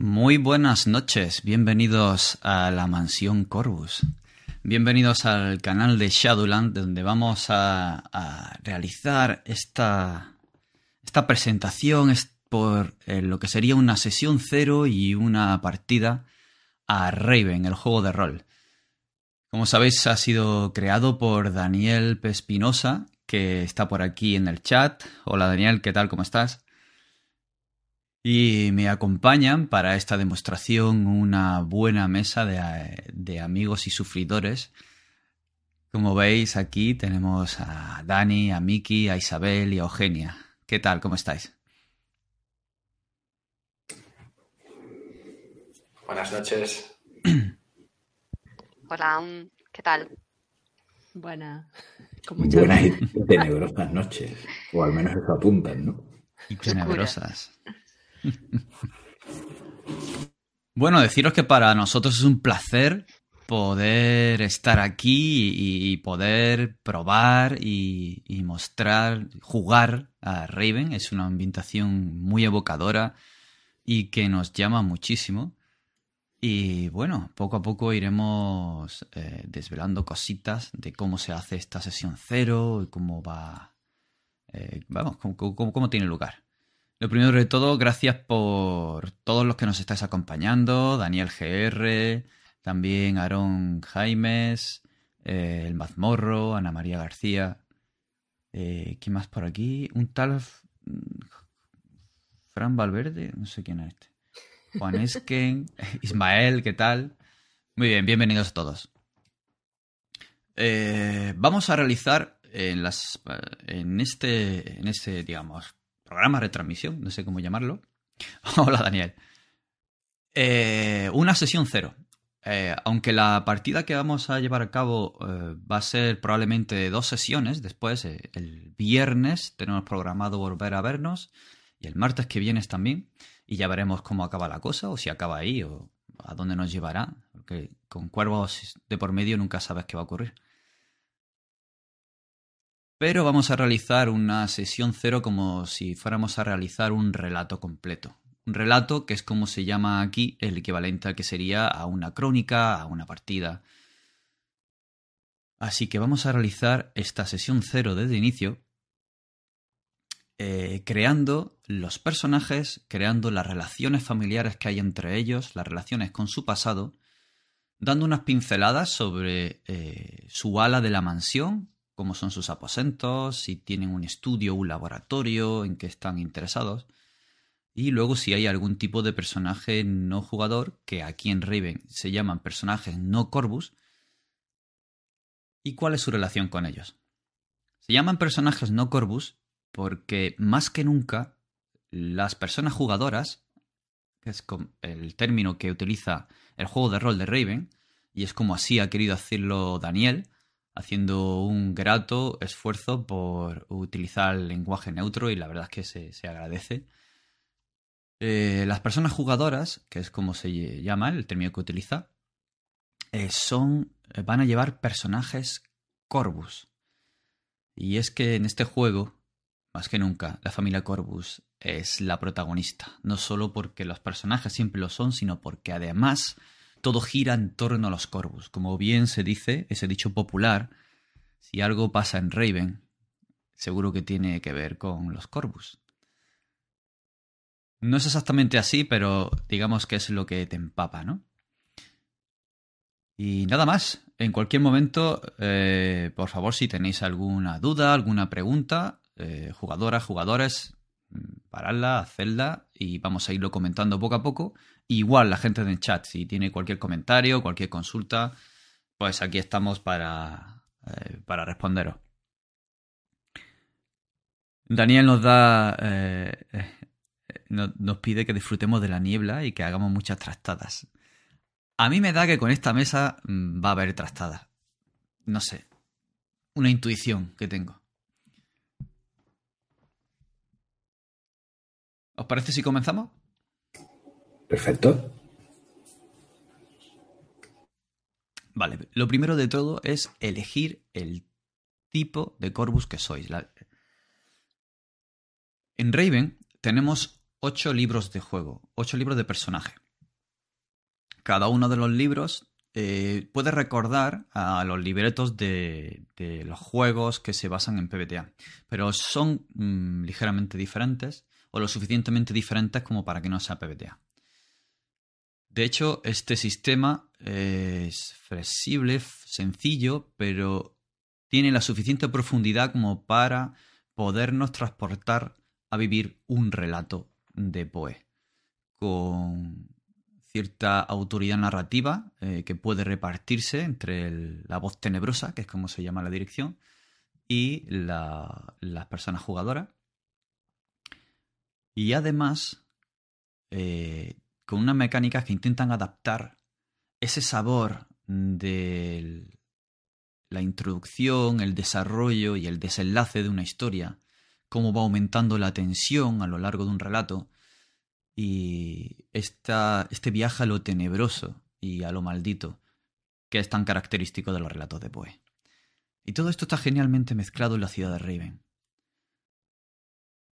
Muy buenas noches, bienvenidos a la mansión Corvus. Bienvenidos al canal de Shadowland, donde vamos a, realizar esta, esta presentación por eh, lo que sería una sesión cero y una partida a Raven, el juego de rol. Como sabéis, ha sido creado por Daniel Pespinosa, que está por aquí en el chat. Hola Daniel, ¿qué tal? ¿Cómo estás? Y me acompañan para esta demostración una buena mesa de, amigos y sufridores. Como veis aquí tenemos a Dani, a Miki, a Isabel y a Eugenia. ¿Qué tal? ¿Cómo estáis? Buenas noches. Hola, ¿qué tal? Buena. Buenas y tenebrosas noches. O al menos eso apuntan, ¿no? Y tenebrosas. bueno, deciros que para nosotros es un placer poder estar aquí y poder probar y, mostrar, jugar a Raven. Es una ambientación muy evocadora y que nos llama muchísimo. Y bueno, poco a poco iremos eh, desvelando cositas de cómo se hace esta sesión cero y cómo va. Eh, vamos, cómo tiene lugar. Lo primero de todo, gracias por todos los que nos estáis acompañando, Daniel GR, también Aarón Jaimes, eh, el Mazmorro, Ana María García. Eh, ¿Quién más por aquí? Un tal Fran Valverde, no sé quién es este. Juan Esken, Ismael, ¿qué tal? Muy bien, bienvenidos a todos. Eh, vamos a realizar en, las, en, este, en este, digamos, programa, retransmisión, no sé cómo llamarlo. Hola Daniel. Eh, una sesión cero. Eh, aunque la partida que vamos a llevar a cabo eh, va a ser probablemente dos sesiones, después el viernes tenemos programado volver a vernos y el martes que viene también y ya veremos cómo acaba la cosa o si acaba ahí o a dónde nos llevará, porque con cuervos de por medio nunca sabes qué va a ocurrir. Pero vamos a realizar una sesión cero como si fuéramos a realizar un relato completo. Un relato que es como se llama aquí el equivalente al que sería a una crónica, a una partida. Así que vamos a realizar esta sesión cero desde inicio, eh, creando los personajes, creando las relaciones familiares que hay entre ellos, las relaciones con su pasado, dando unas pinceladas sobre eh, su ala de la mansión, cómo son sus aposentos, si tienen un estudio, un laboratorio en que están interesados. Y luego si hay algún tipo de personaje no jugador, que aquí en Raven se llaman personajes no Corvus, y cuál es su relación con ellos. Se llaman personajes no Corvus porque más que nunca las personas jugadoras, que es el término que utiliza el juego de rol de Raven, y es como así ha querido decirlo Daniel, haciendo un grato esfuerzo por utilizar el lenguaje neutro y la verdad es que se, agradece. Eh, las personas jugadoras, que es como se llama el término que utiliza, eh, son, eh, van a llevar personajes Corvus. Y es que en este juego, más que nunca, la familia Corvus es la protagonista. No solo porque los personajes siempre lo son, sino porque además todo gira en torno a los Corvus. Como bien se dice, ese dicho popular, si algo pasa en Raven, seguro que tiene que ver con los Corvus. No es exactamente así, pero digamos que es lo que te empapa, ¿no? Y nada más. En cualquier momento, eh, por favor, si tenéis alguna duda, alguna pregunta, eh, jugadoras, jugadores, mm, paradla, hacedla y vamos a irlo comentando poco a poco. Igual la gente en el chat, si tiene cualquier comentario, cualquier consulta, pues aquí estamos para, eh, para responderos. Daniel nos da. Eh, eh, nos pide que disfrutemos de la niebla y que hagamos muchas trastadas. A mí me da que con esta mesa mm, va a haber trastadas. No sé. Una intuición que tengo. ¿Os parece si comenzamos? Perfecto. Vale, lo primero de todo es elegir el tipo de Corvus que sois. En Raven tenemos ocho libros de juego, ocho libros de personaje. cada uno de los libros eh, puede recordar a los libretos de, de, los juegos que se basan en PBTA, pero son mm, ligeramente diferentes o lo suficientemente diferentes como para que no sea PBTA. De hecho, este sistema es flexible, sencillo, pero tiene la suficiente profundidad como para podernos transportar a vivir un relato de Poe, con cierta autoridad narrativa eh, que puede repartirse entre la voz tenebrosa, que es como se llama la dirección, y las personas jugadoras. Y además, eh, con unas mecánicas que intentan adaptar ese sabor de la introducción, el desarrollo y el desenlace de una historia, cómo va aumentando la tensión a lo largo de un relato, y este viaje a lo tenebroso y a lo maldito que es tan característico de los relatos de Poe. Y todo esto está genialmente mezclado en la ciudad de Raven.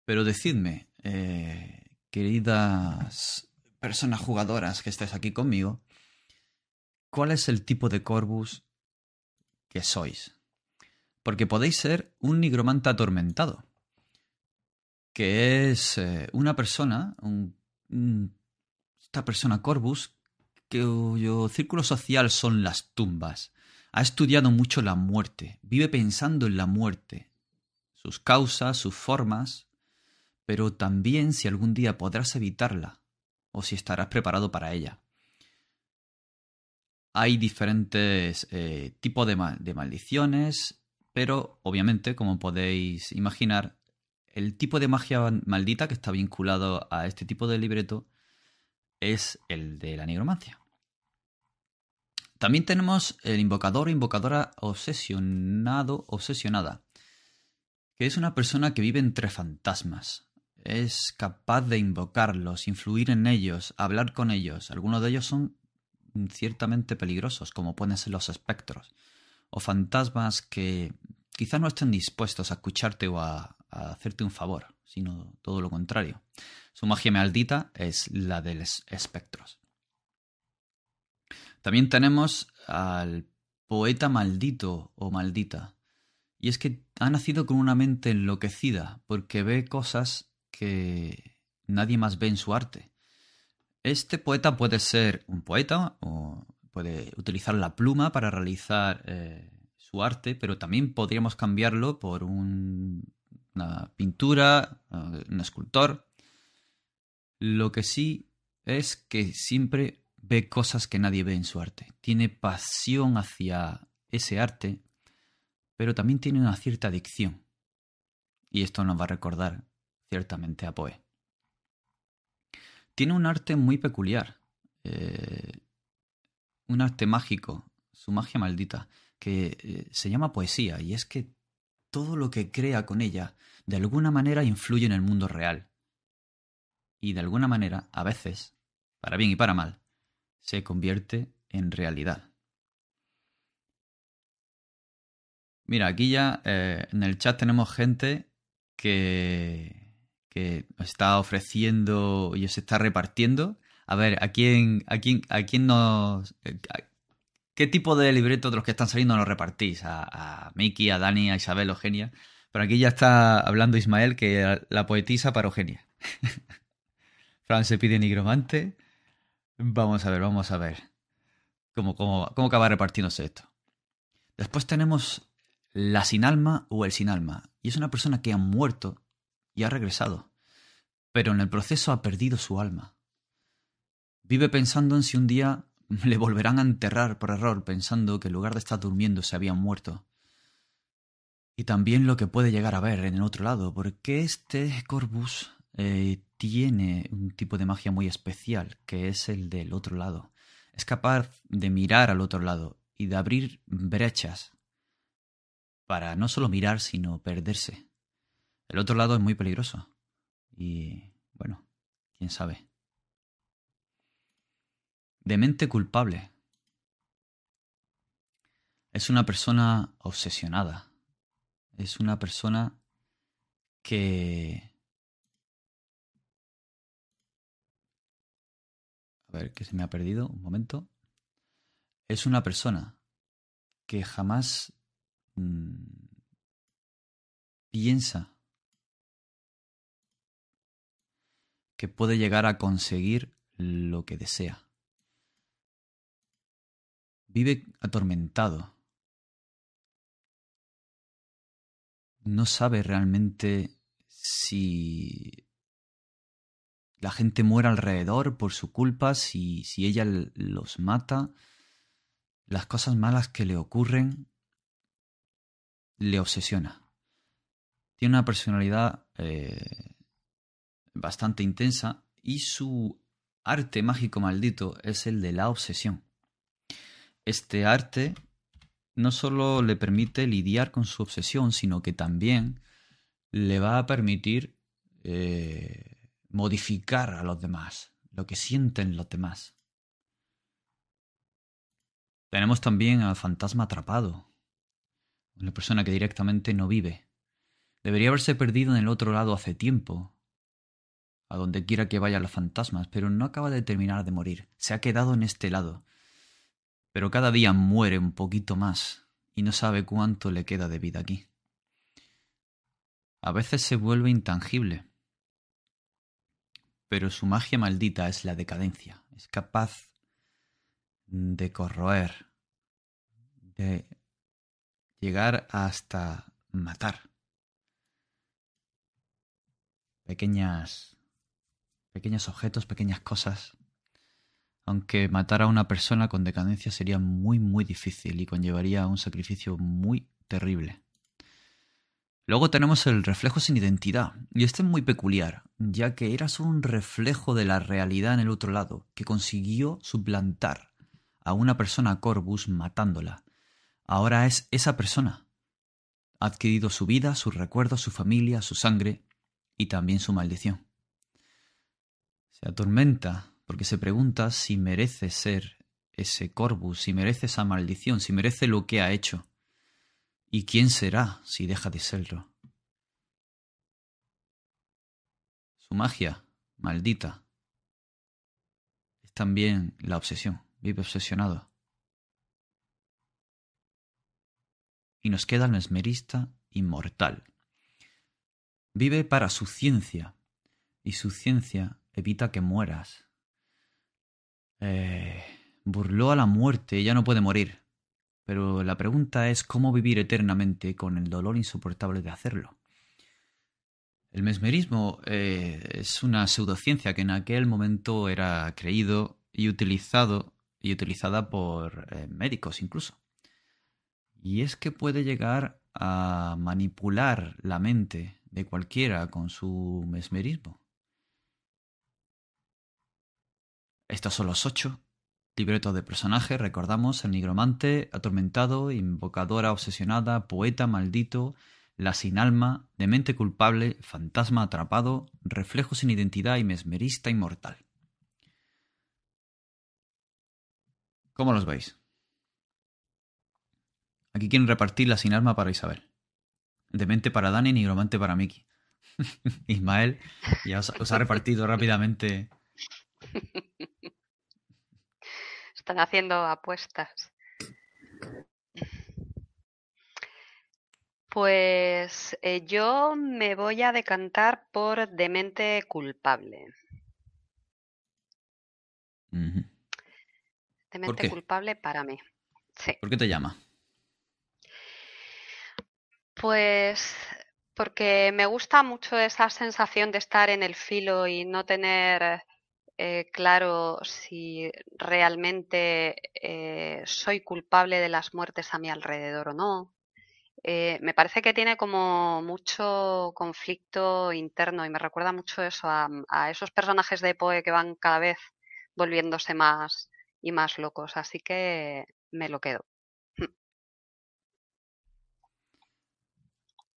Pero decidme, eh, queridas personas jugadoras que estáis aquí conmigo, ¿cuál es el tipo de Corvus que sois? Porque podéis ser un nigromante atormentado, que es eh, una persona, un Mm, esta persona Corbus, cuyo círculo social son las tumbas, ha estudiado mucho la muerte, vive pensando en la muerte, sus causas, sus formas, pero también si algún día podrás evitarla o si estarás preparado para ella. Hay diferentes eh, tipos de, maldiciones, pero obviamente, como podéis imaginar, el tipo de magia maldita que está vinculado a este tipo de libreto es el de la nigromancia. También tenemos el invocador o invocadora obsesionado, obsesionada, que es una persona que vive entre fantasmas. Es capaz de invocarlos, influir en ellos, hablar con ellos. Algunos de ellos son ciertamente peligrosos, como pueden ser los espectros, o fantasmas que quizás no estén dispuestos a escucharte o a, hacerte un favor, sino todo lo contrario. Su magia maldita es la de los espectros. También tenemos al poeta maldito o maldita. Y es que ha nacido con una mente enloquecida porque ve cosas que nadie más ve en su arte. Este poeta puede ser un poeta o puede utilizar la pluma para realizar eh, su arte, pero también podríamos cambiarlo por un una pintura, eh, un escultor. Lo que sí es que siempre ve cosas que nadie ve en su arte. Tiene pasión hacia ese arte, pero también tiene una cierta adicción. Y esto nos va a recordar ciertamente a Poe. Tiene un arte muy peculiar, eh, un arte mágico, su magia maldita, que eh, se llama poesía, y es que todo lo que crea con ella de alguna manera influye en el mundo real. Y de alguna manera, a veces, para bien y para mal, se convierte en realidad. Mira, aquí ya eh, en el chat tenemos gente que, que está ofreciendo y se está repartiendo. A ver, ¿a quién, a quién, a quién nos... Eh, ¿Qué tipo de libretos de los que están saliendo nos repartís? A, a Miki, a Dani, a Isabel, Eugenia. Pero aquí ya está hablando Ismael que la poetisa para Eugenia. Fran se pide nigromante. Vamos a ver, vamos a ver. ¿Cómo, cómo, cómo acaba repartiéndose esto? Después tenemos la sin alma o el sin alma. Y es una persona que ha muerto y ha regresado. Pero en el proceso ha perdido su alma. Vive pensando en si un día le volverán a enterrar por error pensando que en lugar de estar durmiendo se habían muerto. Y también lo que puede llegar a ver en el otro lado, porque este Corvus eh, tiene un tipo de magia muy especial, que es el del otro lado. Es capaz de mirar al otro lado y de abrir brechas para no solo mirar, sino perderse. El otro lado es muy peligroso. Y bueno, quién sabe de mente culpable. Es una persona obsesionada. Es una persona que... A ver, que se me ha perdido un momento. Es una persona que jamás mm, piensa que puede llegar a conseguir lo que desea. Vive atormentado. No sabe realmente si la gente muere alrededor por su culpa, si, si ella los mata, las cosas malas que le ocurren, le obsesiona. Tiene una personalidad eh, bastante intensa y su arte mágico maldito es el de la obsesión. Este arte no solo le permite lidiar con su obsesión, sino que también le va a permitir eh, modificar a los demás, lo que sienten los demás. Tenemos también al fantasma atrapado, una persona que directamente no vive. Debería haberse perdido en el otro lado hace tiempo, a donde quiera que vayan los fantasmas, pero no acaba de terminar de morir. Se ha quedado en este lado. Pero cada día muere un poquito más y no sabe cuánto le queda de vida aquí. A veces se vuelve intangible, pero su magia maldita es la decadencia. Es capaz de corroer, de llegar hasta matar. Pequeñas pequeños objetos, pequeñas cosas. Aunque matar a una persona con decadencia sería muy, muy difícil y conllevaría un sacrificio muy terrible. Luego tenemos el reflejo sin identidad, y este es muy peculiar, ya que eras un reflejo de la realidad en el otro lado, que consiguió suplantar a una persona Corvus matándola. Ahora es esa persona. Ha adquirido su vida, sus recuerdos, su familia, su sangre y también su maldición. Atormenta porque se pregunta si merece ser ese Corvus, si merece esa maldición, si merece lo que ha hecho. ¿Y quién será si deja de serlo? Su magia, maldita, es también la obsesión, vive obsesionado. Y nos queda el mesmerista inmortal. Vive para su ciencia, y su ciencia evita que mueras. Eh, burló a la muerte, ella no puede morir. Pero la pregunta es cómo vivir eternamente con el dolor insoportable de hacerlo. El mesmerismo eh, es una pseudociencia que en aquel momento era creído y utilizado y utilizada por eh, médicos incluso. Y es que puede llegar a manipular la mente de cualquiera con su mesmerismo. Estos son los ocho libretos de personajes. Recordamos el nigromante, atormentado, invocadora obsesionada, poeta maldito, la sin alma, demente culpable, fantasma atrapado, reflejo sin identidad y mesmerista inmortal. ¿Cómo los veis? Aquí quieren repartir la sin alma para Isabel. Demente para Dani nigromante para Miki. Ismael ya os ha repartido rápidamente Están haciendo apuestas. Pues eh, yo me voy a decantar por demente culpable. Demente culpable para mí. Sí. ¿Por qué te llama? Pues porque me gusta mucho esa sensación de estar en el filo y no tener eh, claro si realmente eh, soy culpable de las muertes a mi alrededor o no. Eh, me parece que tiene como mucho conflicto interno y me recuerda mucho eso a, a, esos personajes de Poe que van cada vez volviéndose más y más locos. Así que me lo quedo.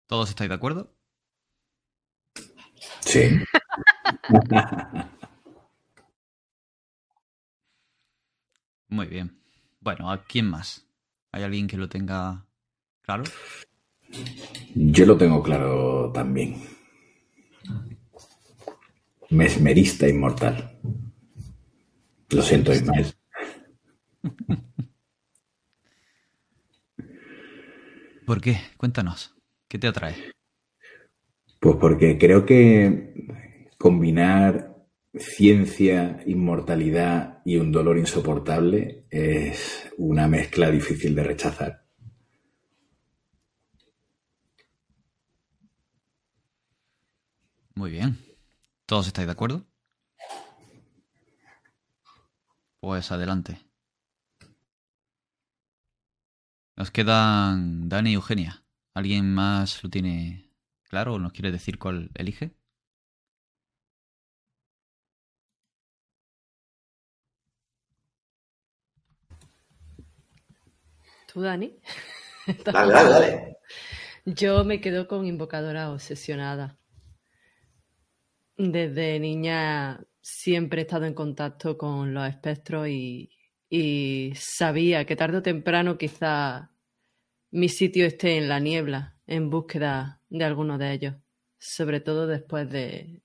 ¿Todos estáis de acuerdo? Sí. Muy bien. Bueno, ¿a quién más? ¿Hay alguien que lo tenga claro? Yo lo tengo claro también. Mesmerista inmortal. Lo siento, Ismael. ¿Por qué? Cuéntanos. ¿Qué te atrae? Pues porque creo que combinar ciencia, inmortalidad y un dolor insoportable es una mezcla difícil de rechazar. Muy bien. ¿Todos estáis de acuerdo? Pues adelante. Nos quedan Dani y Eugenia. ¿Alguien más lo tiene claro o nos quiere decir cuál elige? ¿Tú, Dani? Dale, dale, dale. Yo me quedo con Invocadora Obsesionada. Desde niña siempre he estado en contacto con los espectros y, y sabía que tarde o temprano quizá mi sitio esté en la niebla en búsqueda de alguno de ellos, sobre todo después de,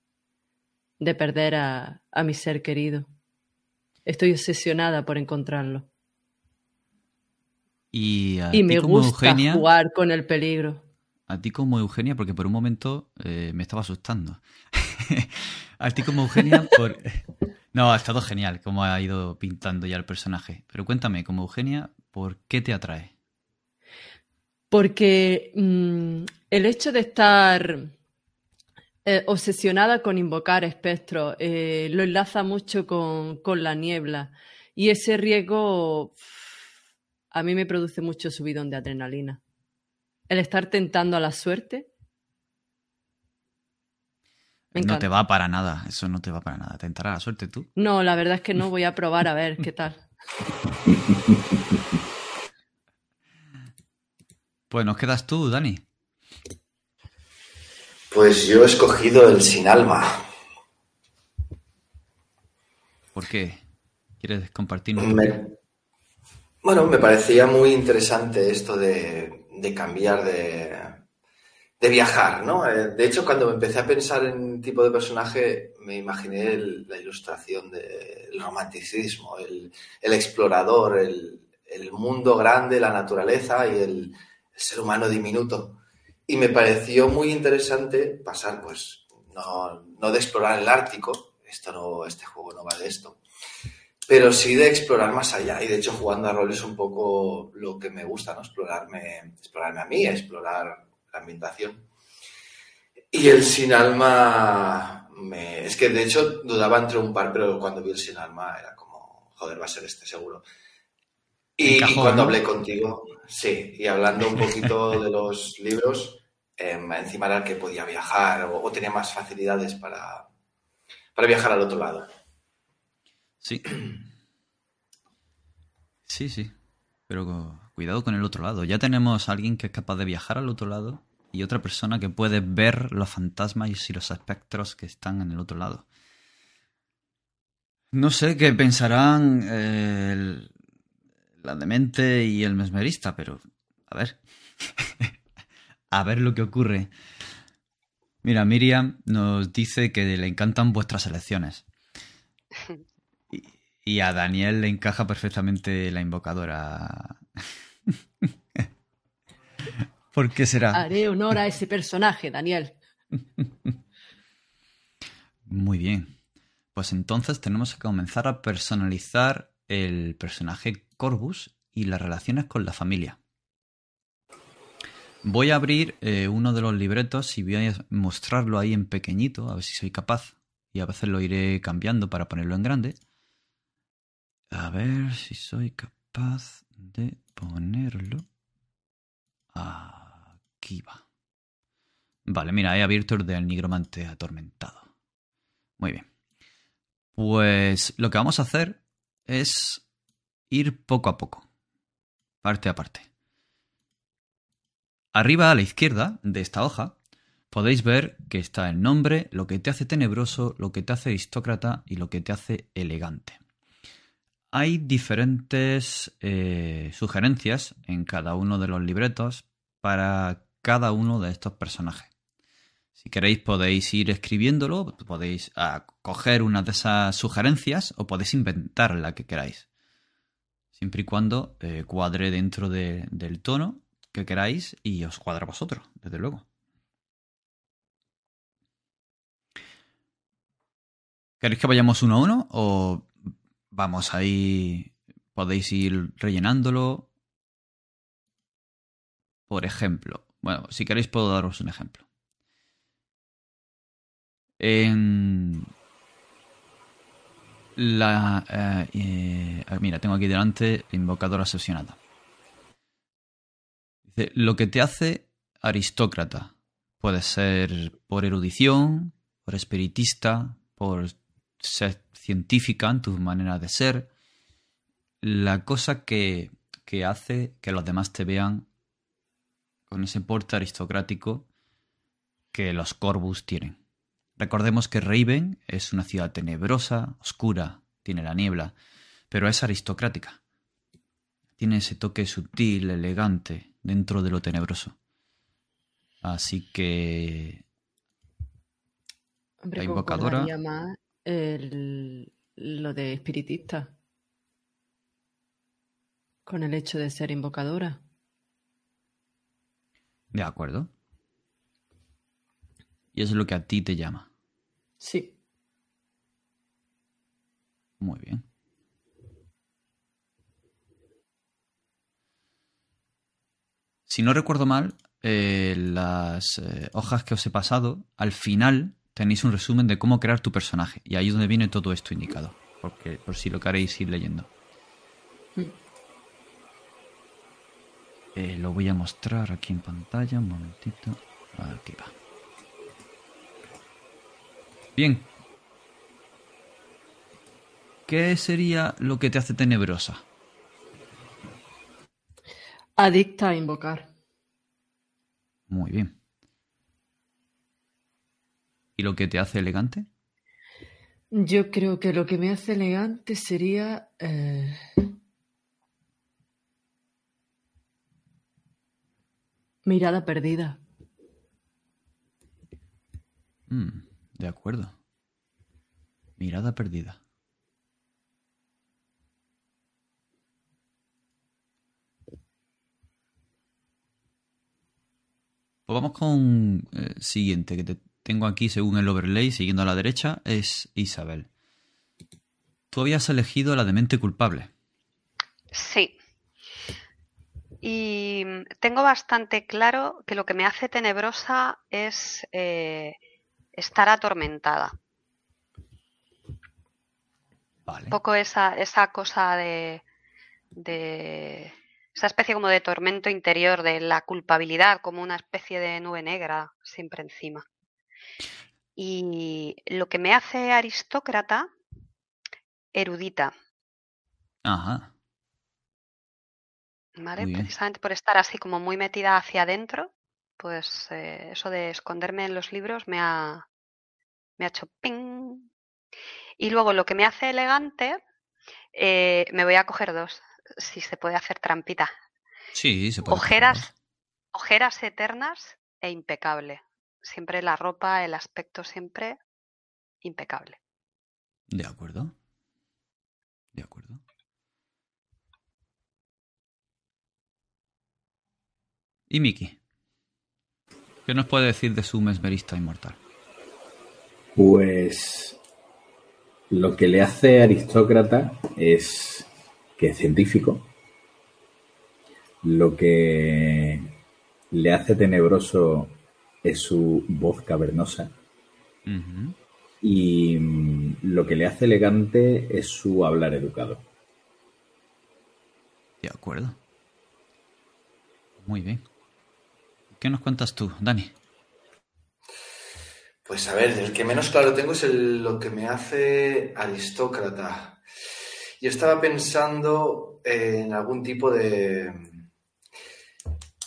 de perder a, a mi ser querido. Estoy obsesionada por encontrarlo. Y, a Y me como gusta Eugenia, jugar con el peligro. a ti como Eugenia, porque por un momento eh, me estaba asustando. a ti como Eugenia, por... No, ha estado genial cómo ha ido pintando ya el personaje. Pero cuéntame, como Eugenia, ¿por qué te atrae? Porque mm, el hecho de estar eh, obsesionada con invocar espectros eh, lo enlaza mucho con, con la niebla. Y ese riesgo a mí me produce mucho subidón de adrenalina. El estar tentando a la suerte. Me no te va para nada, eso no te va para nada. Tentará la suerte tú. No, la verdad es que no voy a probar a ver qué tal. Pues nos quedas tú, Dani. Pues yo he escogido el sin alma. ¿Por qué? ¿Quieres compartirnos? Me- bueno, me parecía muy interesante esto de, de cambiar de, de viajar, ¿no? Eh, De hecho, cuando empecé a pensar en tipo de personaje, me imaginé la ilustración del romanticismo, el, el explorador, el, el mundo grande, la naturaleza y el, ser humano diminuto. Y me pareció muy interesante pasar, pues, no, no de explorar el Ártico, esto no, este juego no va de esto, pero sí de explorar más allá. Y de hecho, jugando a rol es un poco lo que me gusta, ¿no? Explorarme, explorarme a mí, explorar la ambientación. Y el sin alma, me... es que de hecho dudaba entre un par, pero cuando vi el sin alma era como, joder, va a ser este seguro. Y, cuando hablé contigo, sí, y hablando un poquito de los libros, eh, encima era el que podía viajar o, o tenía más facilidades para, para viajar al otro lado. Sí. Sí, sí. Pero cu- cuidado con el otro lado. Ya tenemos a alguien que es capaz de viajar al otro lado y otra persona que puede ver los fantasmas y los espectros que están en el otro lado. No sé qué pensarán eh, la demente y el mesmerista, pero a ver. a ver lo que ocurre. Mira, Miriam nos dice que le encantan vuestras elecciones. Y, a Daniel le encaja perfectamente la invocadora. ¿Por qué será? Haré honor a ese personaje, Daniel. Muy bien. Pues entonces tenemos que comenzar a personalizar el personaje Corvus y las relaciones con la familia. Voy a abrir eh, uno de los libretos y voy a mostrarlo ahí en pequeñito, a ver si soy capaz. Y a veces lo iré cambiando para ponerlo en grande. A ver si soy capaz de ponerlo. Aquí va. Vale, mira, he abierto el del nigromante atormentado. Muy bien. Pues lo que vamos a hacer es ir poco a poco, parte a parte. Arriba a la izquierda de esta hoja podéis ver que está el nombre, lo que te hace tenebroso, lo que te hace aristócrata y lo que te hace elegante. Hay diferentes eh, sugerencias en cada uno de los libretos para cada uno de estos personajes. Si queréis podéis ir escribiéndolo, podéis ah, coger una de esas sugerencias o podéis inventar la que queráis. Siempre y cuando eh, cuadre dentro de- del tono que queráis y os cuadra vosotros, desde luego. ¿Queréis que vayamos uno a uno o vamos ahí? Podéis ir rellenándolo. Por ejemplo, bueno, si queréis puedo daros un ejemplo. En la... eh, eh, mira, tengo aquí delante invocadora asesinada. Dice, lo que te hace aristócrata puede ser por erudición, por espiritista, por ser científica en tu manera de ser. La cosa que, que hace que los demás te vean con ese porte aristocrático que los Corvus tienen. Recordemos que Raven es una ciudad tenebrosa, oscura, tiene la niebla, pero es aristocrática. Tiene ese toque sutil, elegante, dentro de lo tenebroso. Así que Hombre, La invocadora. más el- lo de espiritista. Con el hecho de ser invocadora. De acuerdo. Y eso es lo que a ti te llama. Sí. Muy bien. Si no recuerdo mal, eh, las eh, hojas que os he pasado, al final tenéis un resumen de cómo crear tu personaje. Y ahí es donde viene todo esto indicado. Porque, por si lo queréis ir leyendo. Eh, lo voy a mostrar aquí en pantalla. Un momentito. Aquí va. Bien. ¿Qué sería lo que te hace tenebrosa? Adicta a invocar. Muy bien. ¿Y lo que te hace elegante? Yo creo que lo que me hace elegante sería. eh, Mirada perdida. Mm, de acuerdo. Mirada perdida. Pues vamos con el siguiente que te tengo aquí según el overlay, siguiendo a la derecha, es Isabel. Tú habías elegido la demente culpable. Sí. Y tengo bastante claro que lo que me hace tenebrosa es eh, estar atormentada. Vale. Un poco esa, esa cosa de, de esa especie como de tormento interior, de la culpabilidad, como una especie de nube negra siempre encima. Y lo que me hace aristócrata, erudita, Ajá. ¿vale? Precisamente por estar así como muy metida hacia adentro, pues eh, eso de esconderme en los libros me ha, me ha hecho ping. Y luego lo que me hace elegante, eh, me voy a coger dos, si se puede hacer trampita. Sí, se puede. Ojeras, ojeras eternas e impecable. Siempre la ropa, el aspecto siempre impecable. De acuerdo. De acuerdo. ¿Y Miki? ¿Qué nos puede decir de su mesmerista inmortal? Pues lo que le hace aristócrata es que es científico. Lo que le hace tenebroso es su voz cavernosa. Y mm, lo que le hace elegante es su hablar educado. De acuerdo. Muy bien. ¿Qué nos cuentas tú, Dani? Pues a ver, el que menos claro tengo es el- lo que me hace aristócrata. Yo estaba pensando en algún tipo de,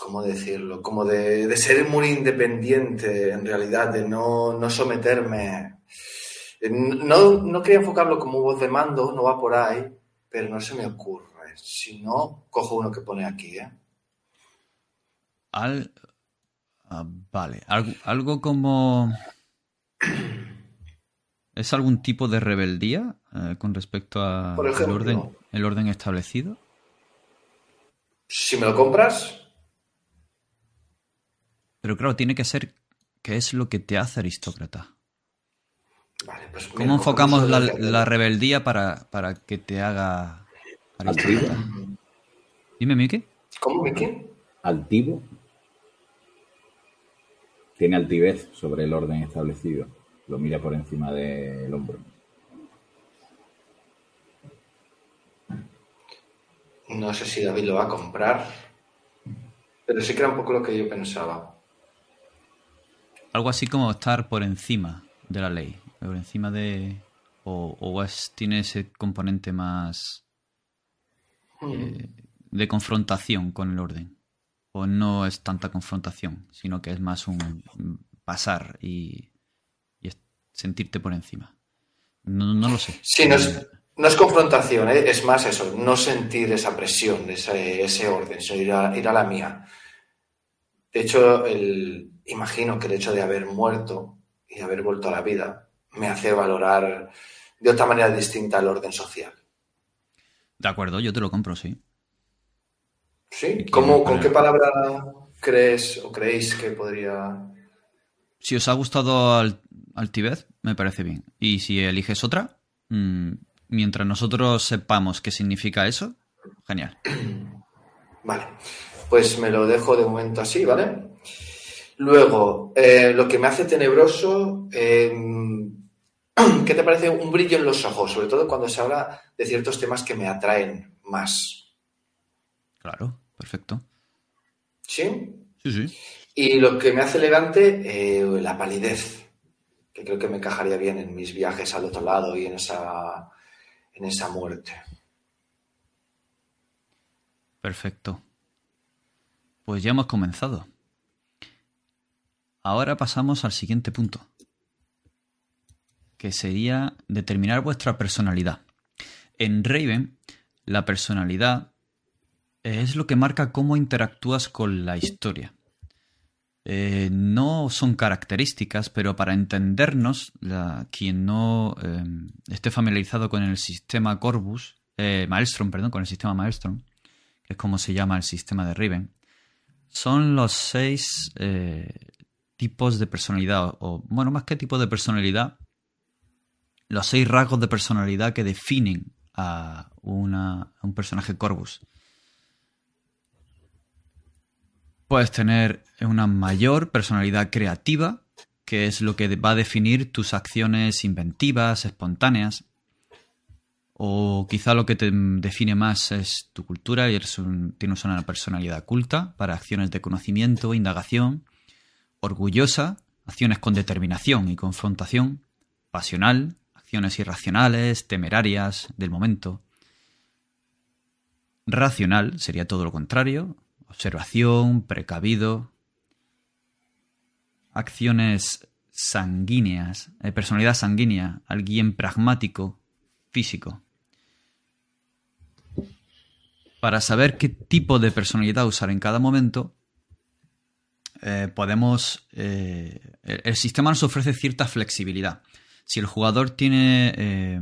¿cómo decirlo? Como de, de ser muy independiente, en realidad, de no, no someterme. Eh, No, no quería enfocarlo como voz de mando, no va por ahí, pero no se me ocurre. Si no, cojo uno que pone aquí, ¿eh? Al... Ah, vale. Algo, algo como. ¿Es algún tipo de rebeldía eh, con respecto a Por el ejemplo. orden, el orden establecido? Si me lo compras, Pero claro, tiene que ser qué es lo que te hace aristócrata. vale, pues. mira, ¿Cómo enfocamos la, rebeldía para, para que te haga aristócrata? Dime, Miki. ¿Cómo, Miki? Altivo. Tiene altivez sobre el orden establecido. Lo mira por encima del hombro. No sé si David lo va a comprar, pero sí que era un poco lo que yo pensaba. Algo así como estar por encima de la ley. Por encima de. O, o es- tiene ese componente más eh, de confrontación con el orden. O no es tanta confrontación, sino que es más un pasar y, sentirte por encima. No, no lo sé. Sí, no es, no es confrontación, ¿eh? es más eso, no sentir esa presión, ese, ese orden, sino ir a, ir a la mía. De hecho, el, imagino que el hecho de haber muerto y haber vuelto a la vida me hace valorar de otra manera distinta el orden social. De acuerdo, yo te lo compro, sí. ¿Sí? ¿Cómo, ¿Con qué palabra crees o creéis que podría...? Si os ha gustado al, Altivez, me parece bien. Y si eliges otra, mm, mientras nosotros sepamos qué significa eso, genial. Vale, pues me lo dejo de momento así, ¿vale? Luego, eh, lo que me hace tenebroso, eh, ¿qué te parece un brillo en los ojos? Sobre todo cuando se habla de ciertos temas que me atraen más. Claro, perfecto. ¿Sí? Sí, sí. Y lo que me hace elegante, eh, la palidez, que creo que me encajaría bien en mis viajes al otro lado y en esa, en esa muerte. Perfecto. Pues ya hemos comenzado. Ahora pasamos al siguiente punto, que sería determinar vuestra personalidad. En Raven, la personalidad es lo que marca cómo interactúas con la historia. Eh, no son características, pero para entendernos, la- quien no eh, esté familiarizado con el sistema Corvus, eh, Maelstrom, perdón, con el sistema Maelstrom, que es como se llama el sistema de Riven, son los seis eh, tipos de personalidad, o bueno, más que tipo de personalidad, los seis rasgos de personalidad que definen a, una- un personaje Corvus. Puedes tener una mayor personalidad creativa, que es lo que va a definir tus acciones inventivas, espontáneas. O quizá lo que te define más es tu cultura y eres un- tienes una personalidad culta para acciones de conocimiento, indagación, orgullosa, acciones con determinación y confrontación, pasional, acciones irracionales, temerarias, del momento. Racional sería todo lo contrario, observación, precavido. Acciones sanguíneas, eh, personalidad sanguínea, alguien pragmático, físico. Para saber qué tipo de personalidad usar en cada momento, eh, podemos. eh, el, sistema nos ofrece cierta flexibilidad. Si el jugador tiene eh,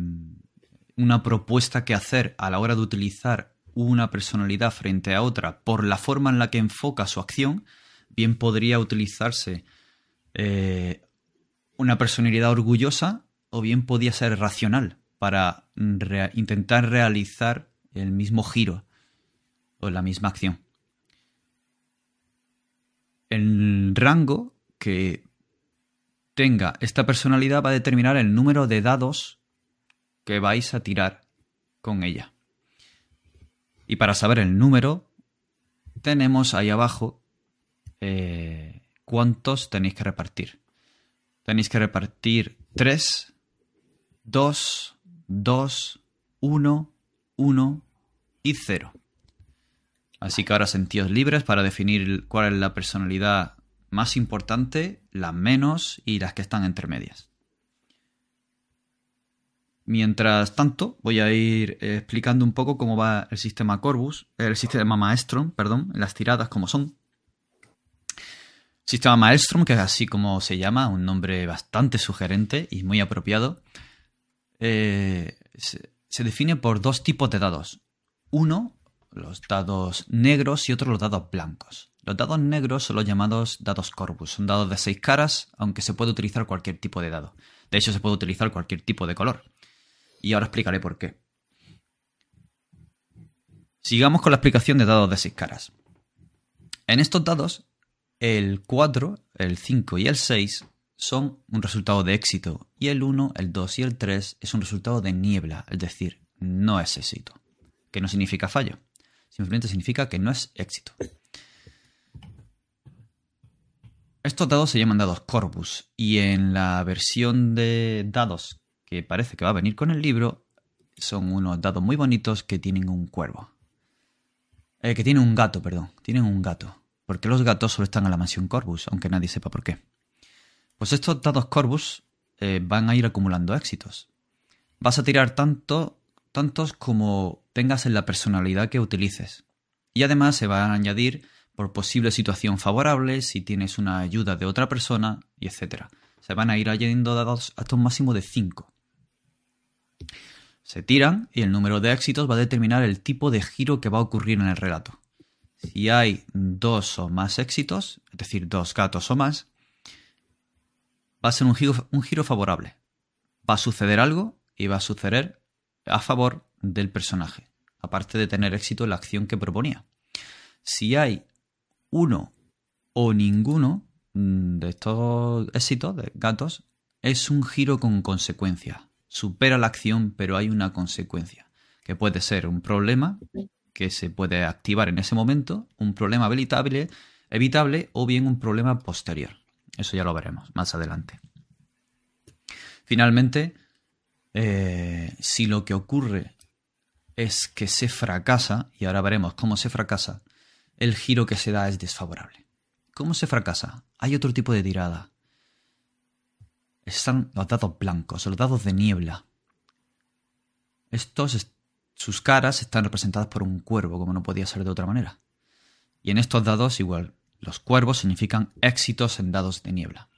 una propuesta que hacer a la hora de utilizar una personalidad frente a otra por la forma en la que enfoca su acción, bien podría utilizarse una personalidad orgullosa o bien podía ser racional para intentar realizar el mismo giro o la misma acción. El rango que tenga esta personalidad va a determinar el número de dados que vais a tirar con ella. Y para saber el número, tenemos ahí abajo eh, cuántos tenéis que repartir. Tenéis que repartir 3, 2, 2, 1, 1 y 0. Así que ahora sentíos libres para definir cuál es la personalidad más importante, las menos y las que están entre medias. Mientras tanto, voy a ir explicando un poco cómo va el sistema Corvus, el sistema Maestro, perdón, las tiradas como son. Sistema Maelstrom, que es así como se llama, un nombre bastante sugerente y muy apropiado, eh, se, se define por dos tipos de dados. Uno, los dados negros y otro, los dados blancos. Los dados negros son los llamados dados Corvus. Son dados de seis caras, aunque se puede utilizar cualquier tipo de dado. De hecho, se puede utilizar cualquier tipo de color. Y ahora explicaré por qué. Sigamos con la explicación de dados de seis caras. En estos dados, el 4, el 5 y el 6 son un resultado de éxito y el 1, el 2 y el 3 es un resultado de niebla, es decir, no es éxito, que no significa fallo, simplemente significa que no es éxito. Estos dados se llaman dados Corvus y en la versión de dados que parece que va a venir con el libro son unos dados muy bonitos que tienen un cuervo. Eh, que tienen un gato, perdón, tienen un gato. Porque los gatos solo están en la mansión Corvus, aunque nadie sepa por qué. Pues estos dados Corvus eh, van a ir acumulando éxitos. Vas a tirar tanto, tantos como tengas en la personalidad que utilices. Y además se van a añadir por posible situación favorable, si tienes una ayuda de otra persona, y etc. Se van a ir añadiendo dados hasta un máximo de 5. Se tiran y el número de éxitos va a determinar el tipo de giro que va a ocurrir en el relato. Si hay dos o más éxitos, es decir, dos gatos o más, va a ser un giro, un giro favorable. Va a suceder algo y va a suceder a favor del personaje, aparte de tener éxito en la acción que proponía. Si hay uno o ninguno mm, de estos éxitos de gatos es un giro con consecuencia. Supera la acción, pero hay una consecuencia, que puede ser un problema que se puede activar en ese momento, un problema evitable, evitable o bien un problema posterior. Eso ya lo veremos más adelante. Finalmente, eh, si lo que ocurre es que se fracasa, y ahora veremos cómo se fracasa, el giro que se da es desfavorable. ¿Cómo se fracasa? Hay otro tipo de tirada. Están los dados blancos, los dados de niebla. Estos, sus caras están representadas por un cuervo, como no podía ser de otra manera. Y en estos dados, igual, los cuervos significan éxitos en dados de niebla.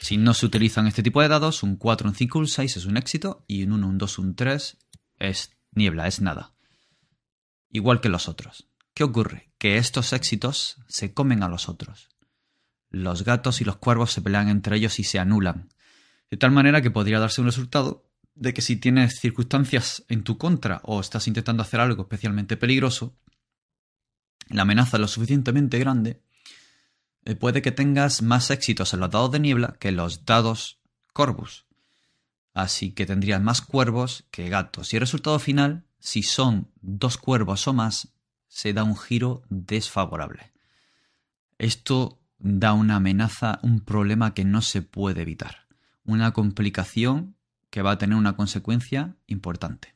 Si no se utilizan este tipo de dados, un 4, un 5, un 6 es un éxito y un 1, un 2, un 3 es niebla, es nada. Igual que los otros. ¿Qué ocurre? Que estos éxitos se comen a los otros. Los gatos y los cuervos se pelean entre ellos y se anulan. De tal manera que podría darse un resultado de que si tienes circunstancias en tu contra o estás intentando hacer algo especialmente peligroso, la amenaza es lo suficientemente grande, puede que tengas más éxitos en los dados de niebla que los dados corvus. Así que tendrías más cuervos que gatos. Y el resultado final, si son dos cuervos o más, se da un giro desfavorable. Esto da una amenaza, un problema que no se puede evitar, una complicación que va a tener una consecuencia importante.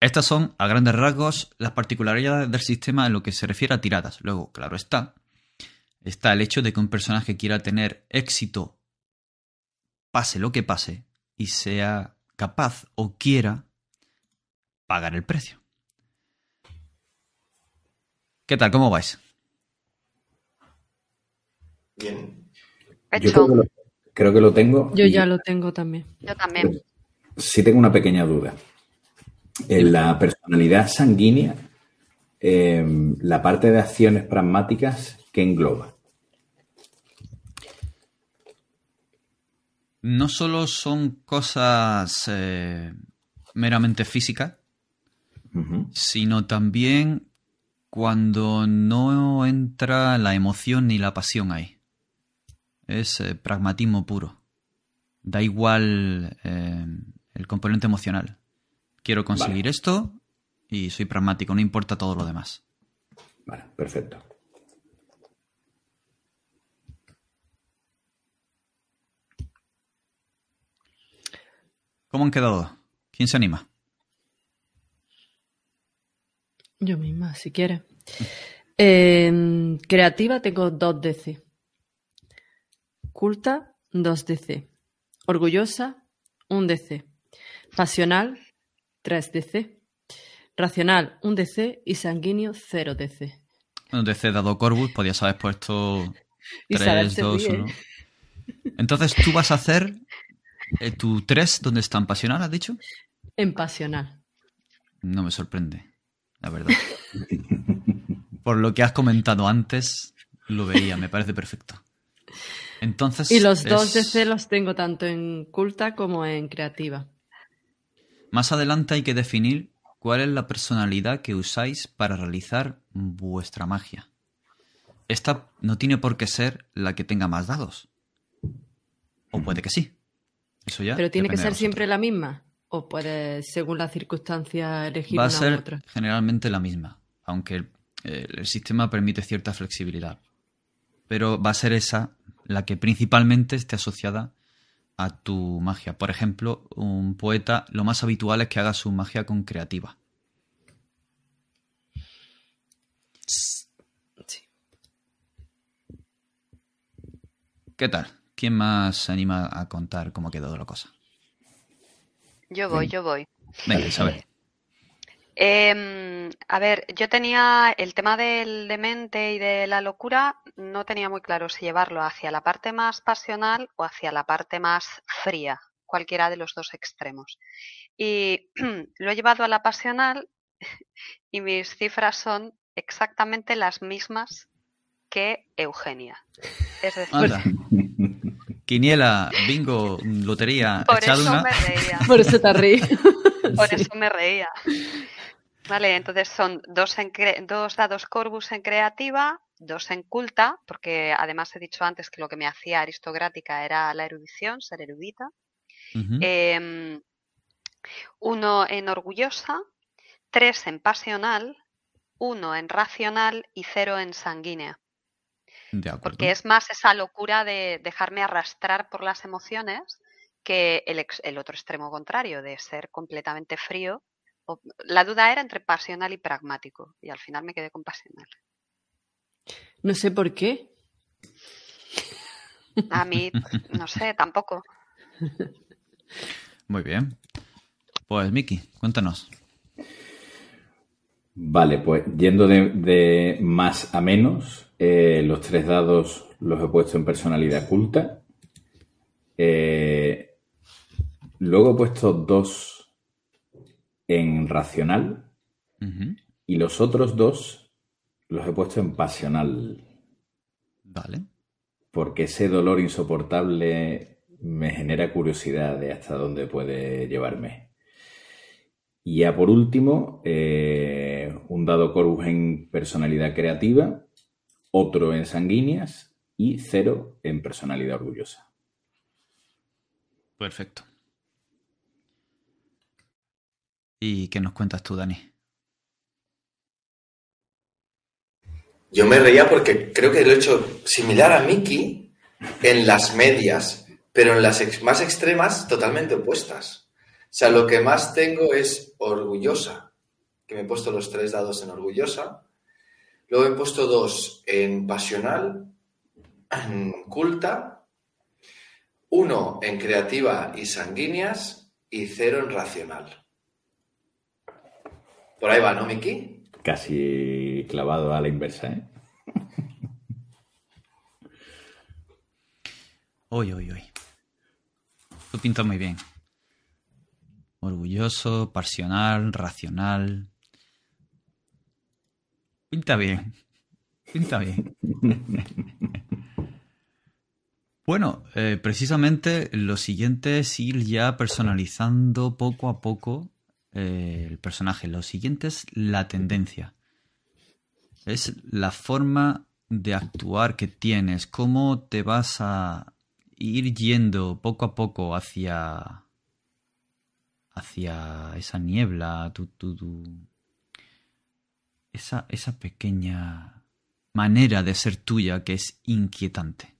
Estas son, a grandes rasgos, las particularidades del sistema en lo que se refiere a tiradas. Luego, claro está, está el hecho de que un personaje quiera tener éxito, pase lo que pase, y sea capaz o quiera pagar el precio. ¿Qué tal? ¿Cómo vais? Bien. Yo creo que, lo, creo que lo tengo. Yo ya lo tengo también. Yo también. Sí tengo una pequeña duda. En la personalidad sanguínea, eh, la parte de acciones pragmáticas, ¿qué engloba? No solo son cosas eh, meramente físicas, sino también cuando no entra la emoción ni la pasión ahí. Es eh, pragmatismo puro. Da igual eh, el componente emocional. Quiero conseguir Vale. esto y soy pragmático, no importa todo lo demás. Vale, perfecto. ¿Cómo han quedado? ¿Quién se anima? Yo misma, si quieres. En creativa tengo 2 DC. Culta, 2 DC. Orgullosa, 1 DC. Pasional, 3 DC. Racional, 1 DC. Y sanguíneo, 0 DC. Bueno, DC dado Corvus, podías haber puesto Isabel 3, se 2, ríe. 1. Entonces tú vas a hacer eh, tu 3, ¿dónde está? ¿En pasional, has dicho? En pasional. No me sorprende, la verdad. Por lo que has comentado antes, lo veía, me parece perfecto. Entonces. Y los dos DC los tengo tanto en culta como en creativa. Más adelante hay que definir cuál es la personalidad que usáis para realizar vuestra magia. Esta no tiene por qué ser la que tenga más dados. O puede que sí. Eso ya. Pero tiene que ser siempre la misma. O puede, según las circunstancias, elegir Va a una u ser otra. generalmente la misma, aunque el, eh, el sistema permite cierta flexibilidad. Pero va a ser esa la que principalmente esté asociada a tu magia. Por ejemplo, un poeta, lo más habitual es que haga su magia con creativa. Sí. ¿Qué tal? ¿Quién más se anima a contar cómo ha quedado la cosa? Yo voy, yo voy. Venga, Isabel. Em, a ver, yo tenía el tema del demente y de la locura, no tenía muy claro si llevarlo hacia la parte más pasional o hacia la parte más fría, cualquiera de los dos extremos. Y lo he llevado a la pasional y mis cifras son exactamente las mismas que Eugenia. Es decir. Quiniela, bingo, lotería, por eso una. me reía. Por eso te ríes. Por Sí. eso me reía. Vale, entonces son dos, en cre- dos dados Corvus en creativa, dos en culta, porque además he dicho antes que lo que me hacía aristocrática era la erudición, ser erudita. Em, uno en orgullosa, tres en pasional, uno en racional y cero en sanguínea. De acuerdo. Porque es más esa locura de dejarme arrastrar por las emociones que el, ex- el otro extremo contrario, de ser completamente frío. O- La duda era entre pasional y pragmático, y al final me quedé con pasional. No sé por qué. A mí, no sé, tampoco. Muy bien. Pues Miki, cuéntanos. Vale, pues yendo de, de más a menos, eh, los tres dados los he puesto en personalidad culta. Eh, luego he puesto dos en racional y los otros dos los he puesto en pasional. Vale. porque ese dolor insoportable me genera curiosidad de hasta dónde puede llevarme. Y ya por último, eh, un dado Corvus en personalidad creativa, otro en sanguíneas y cero en personalidad orgullosa. Perfecto. ¿Y qué nos cuentas tú, Dani? Yo me reía porque creo que lo he hecho similar a Mickey en las medias, pero en las ex- más extremas totalmente opuestas. O sea, lo que más tengo es orgullosa, que me he puesto los tres dados en orgullosa. Luego he puesto dos en pasional, en culta, uno en creativa y sanguíneas y cero en racional. Por ahí va, ¿no, Miki? Casi clavado a la inversa, ¿eh? Uy, uy, uy. Tú pintas muy bien. Orgulloso, pasional, racional. Pinta bien. Pinta bien. Bueno, eh, precisamente lo siguiente es ir ya personalizando poco a poco eh, el personaje. Lo siguiente es la tendencia. Es la forma de actuar que tienes, cómo te vas a ir yendo poco a poco hacia hacia esa niebla, tu, tu- tu- esa, esa pequeña manera de ser tuya que es inquietante.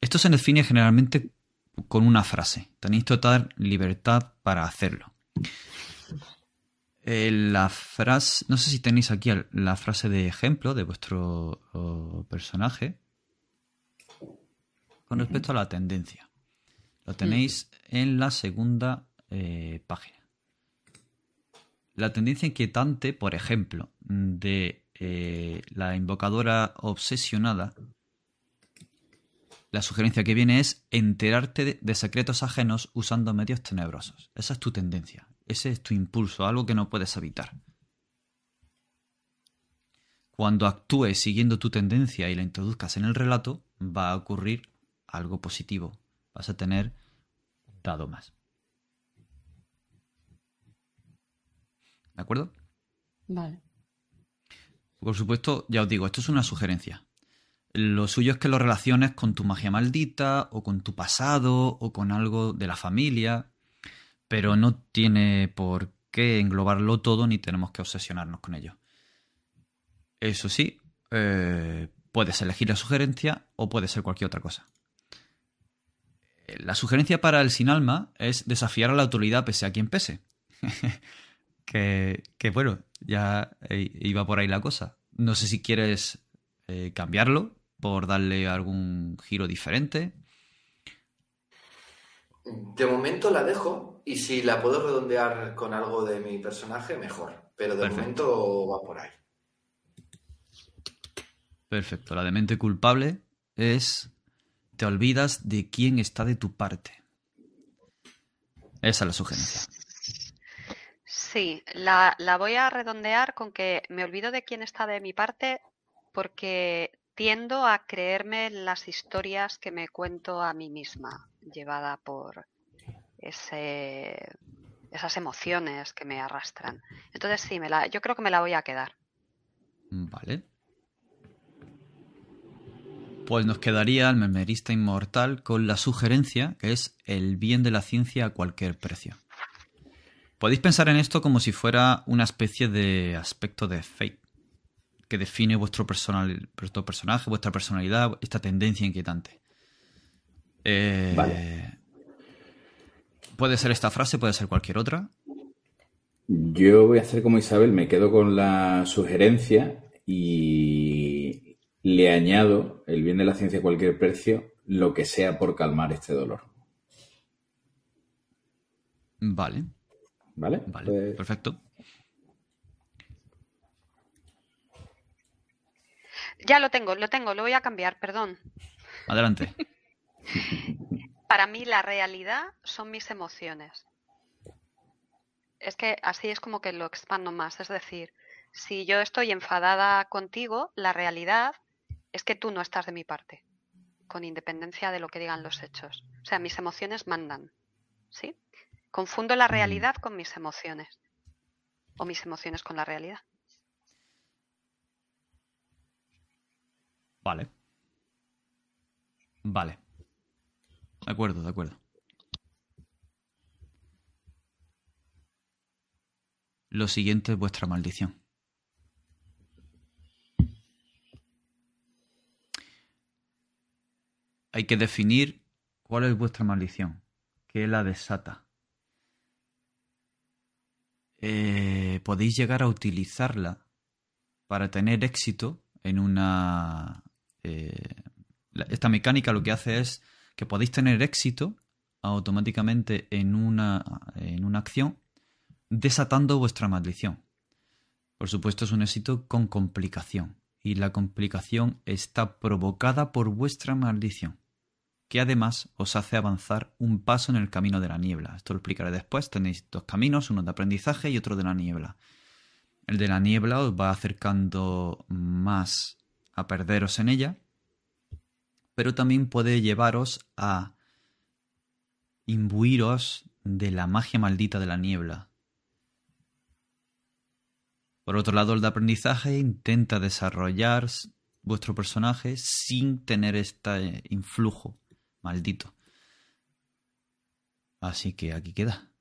Esto se define generalmente con una frase. Tenéis total libertad para hacerlo. Eh, la frase, no sé si tenéis aquí la frase de ejemplo de vuestro personaje con respecto a la tendencia. Lo tenéis en la segunda eh, página. La tendencia inquietante, por ejemplo, de eh, la invocadora obsesionada, la sugerencia que viene es enterarte de secretos ajenos usando medios tenebrosos. Esa es tu tendencia, ese es tu impulso, algo que no puedes evitar. Cuando actúes siguiendo tu tendencia y la introduzcas en el relato, va a ocurrir algo positivo. Vas a tener dado más. ¿De acuerdo? Vale. Por supuesto, ya os digo, esto es una sugerencia. Lo suyo es que lo relaciones con tu magia maldita o con tu pasado o con algo de la familia, pero no tiene por qué englobarlo todo ni tenemos que obsesionarnos con ello. Eso sí, eh, puedes elegir la sugerencia o puede ser cualquier otra cosa. La sugerencia para el sin alma es desafiar a la autoridad pese a quien pese. que, bueno, ya eh, iba por ahí la cosa. No sé si quieres eh, cambiarlo por darle algún giro diferente. De momento la dejo y si la puedo redondear con algo de mi personaje, mejor. Pero de momento va por ahí. Perfecto. La de mente culpable es te olvidas de quién está de tu parte. Esa es la sugerencia. Sí, la, voy a redondear con que me olvido de quién está de mi parte porque tiendo a creerme las historias que me cuento a mí misma, llevada por ese, esas emociones que me arrastran. Entonces sí, me la, yo creo que me la voy a quedar. Vale. Pues nos quedaría el memerista inmortal con la sugerencia que es el bien de la ciencia a cualquier precio. Podéis pensar en esto como si fuera una especie de aspecto de fate que define vuestro, personal, vuestro personaje, vuestra personalidad, esta tendencia inquietante. Eh, vale. Puede ser esta frase, puede ser cualquier otra. Yo voy a hacer como Isabel, me quedo con la sugerencia y le añado el bien de la ciencia a cualquier precio, lo que sea por calmar este dolor. Vale. ¿Vale? Vale, pues perfecto. Ya lo tengo, lo tengo, lo voy a cambiar, perdón. Adelante. Para mí la realidad son mis emociones. Es que así es como que lo expando más. Es decir, si yo estoy enfadada contigo, la realidad es que tú no estás de mi parte, con independencia de lo que digan los hechos. O sea, mis emociones mandan. ¿Sí? Confundo la realidad con mis emociones. O mis emociones con la realidad. Vale. Vale. De acuerdo, de acuerdo. Lo siguiente es vuestra maldición. hay que definir cuál es vuestra maldición, qué la desata. Eh, podéis llegar a utilizarla para tener éxito en una... Eh, esta mecánica lo que hace es que podéis tener éxito automáticamente en una, en una acción desatando vuestra maldición. Por supuesto es un éxito con complicación y la complicación está provocada por vuestra maldición que además os hace avanzar un paso en el camino de la niebla. Esto lo explicaré después. Tenéis dos caminos, uno de aprendizaje y otro de la niebla. El de la niebla os va acercando más a perderos en ella, pero también puede llevaros a imbuiros de la magia maldita de la niebla. Por otro lado, el de aprendizaje intenta desarrollar vuestro personaje sin tener este influjo Maldito. Así que aquí queda.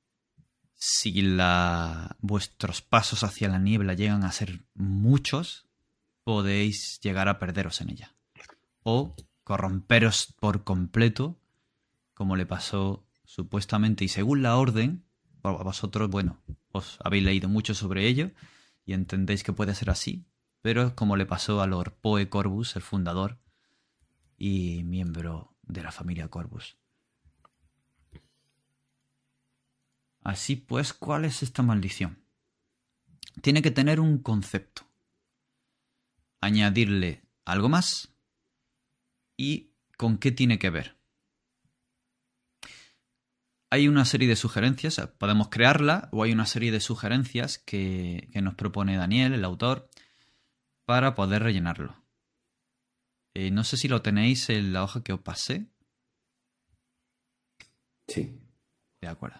Si la, vuestros pasos hacia la niebla llegan a ser muchos, podéis llegar a perderos en ella. O corromperos por completo, como le pasó supuestamente y según la orden, vosotros, bueno, os habéis leído mucho sobre ello y entendéis que puede ser así, pero como le pasó a Lord Poe Corvus, el fundador y miembro de la familia Corvus. Así pues, ¿cuál es esta maldición? Tiene que tener un concepto. añadirle algo más y con qué tiene que ver. Hay una serie de sugerencias, podemos crearla o hay una serie de sugerencias que, que nos propone Daniel, el autor, para poder rellenarlo. Eh, no sé si lo tenéis en la hoja que os pasé. Sí. De acuerdo.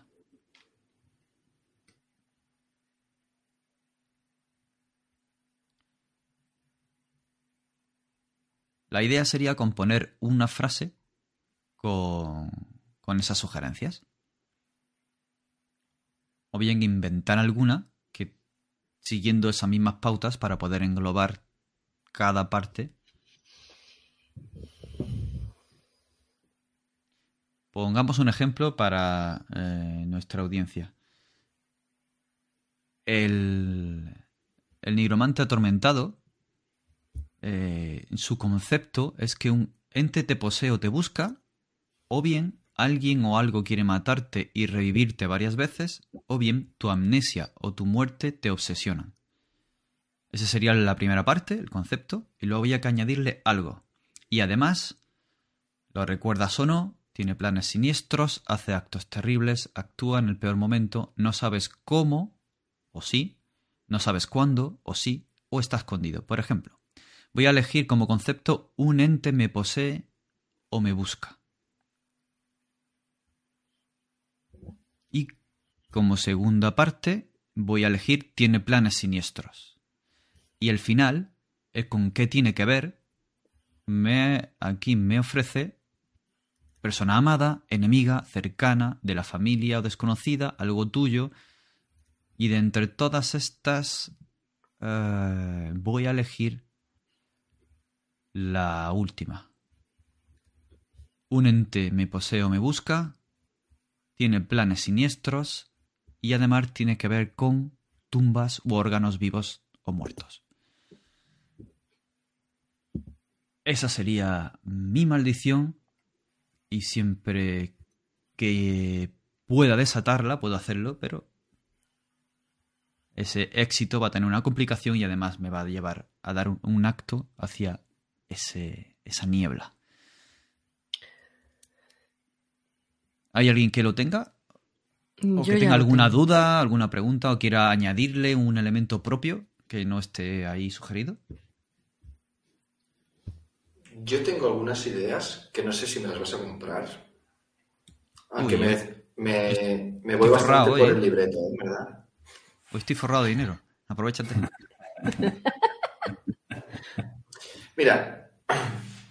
La idea sería componer una frase con, con esas sugerencias. O bien inventar alguna que siguiendo esas mismas pautas para poder englobar cada parte. Pongamos un ejemplo para eh, nuestra audiencia. El, el nigromante atormentado, eh, su concepto es que un ente te posee o te busca, o bien alguien o algo quiere matarte y revivirte varias veces, o bien tu amnesia o tu muerte te obsesionan. Esa sería la primera parte, el concepto, y luego había que añadirle algo. Y además, lo recuerdas o no, tiene planes siniestros, hace actos terribles, actúa en el peor momento, no sabes cómo, o sí, no sabes cuándo, o sí, o está escondido. Por ejemplo, voy a elegir como concepto un ente me posee o me busca. Y como segunda parte, voy a elegir tiene planes siniestros. Y el final, es con qué tiene que ver, me, aquí me ofrece persona amada, enemiga, cercana, de la familia o desconocida, algo tuyo. Y de entre todas estas eh, voy a elegir la última. Un ente me posee o me busca, tiene planes siniestros y además tiene que ver con tumbas u órganos vivos o muertos. Esa sería mi maldición y siempre que pueda desatarla puedo hacerlo, pero ese éxito va a tener una complicación y además me va a llevar a dar un, acto hacia ese, esa niebla. ¿Hay alguien que lo tenga? ¿O que tenga alguna duda, alguna pregunta o quiera añadirle un elemento propio que no esté ahí sugerido? Yo tengo algunas ideas que no sé si me las vas a comprar. Aunque me, me, voy bastante por el ¿eh? libreto, ¿eh? ¿verdad? Pues estoy forrado de dinero. Aprovechate. Mira,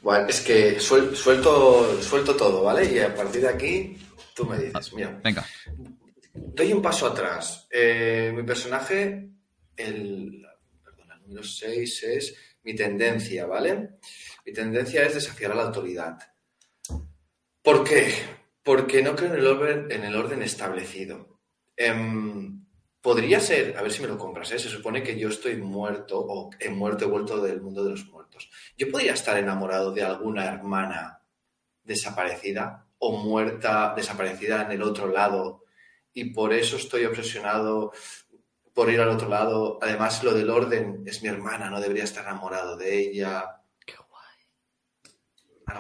bueno, es que suelto, suelto todo, ¿vale? Y a partir de aquí, tú me dices, mira. Venga. Doy un paso atrás. Eh, mi personaje, el, perdón, el número 6 es mi tendencia, ¿vale? Tendencia es desafiar a la autoridad. ¿Por qué? Porque no creo en el orden, en el orden establecido. Em, podría ser, a ver si me lo compras, ¿eh? se supone que yo estoy muerto o he muerto, he vuelto del mundo de los muertos. Yo podría estar enamorado de alguna hermana desaparecida o muerta, desaparecida en el otro lado y por eso estoy obsesionado por ir al otro lado. Además, lo del orden es mi hermana, no debería estar enamorado de ella.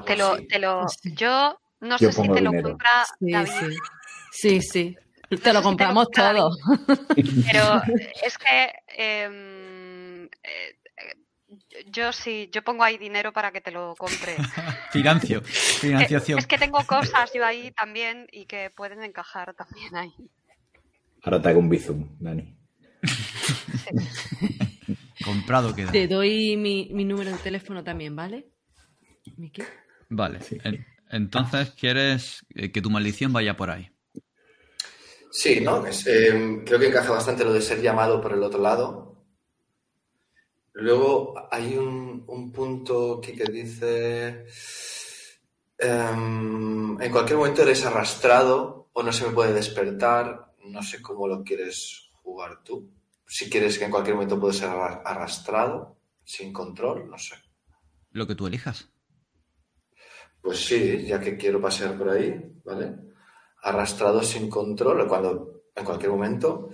Te lo, te lo, yo no sé si te lo compra sí, David. Sí. sí, Te lo compramos todo. Pero es que em, eh, yo sí, yo pongo ahí dinero para que te lo compre. Financio, financiación. Es que tengo cosas yo ahí también y que pueden encajar también ahí. Ahora te hago un bizum, Dani. Comprado queda. Te doy mi, mi número de teléfono también, ¿vale? Vale. Entonces, ¿quieres que tu maldición vaya por ahí? Sí, ¿no? Eh, creo que encaja bastante lo de ser llamado por el otro lado. Luego hay un, punto aquí que dice... Em, en cualquier momento eres arrastrado o no se me puede despertar. No sé cómo lo quieres jugar tú. Si quieres que en cualquier momento puede ser arrastrado, sin control, no sé. Lo que tú elijas. Pues sí, ya que quiero pasear por ahí, ¿vale? Arrastrado sin control, cuando en cualquier momento.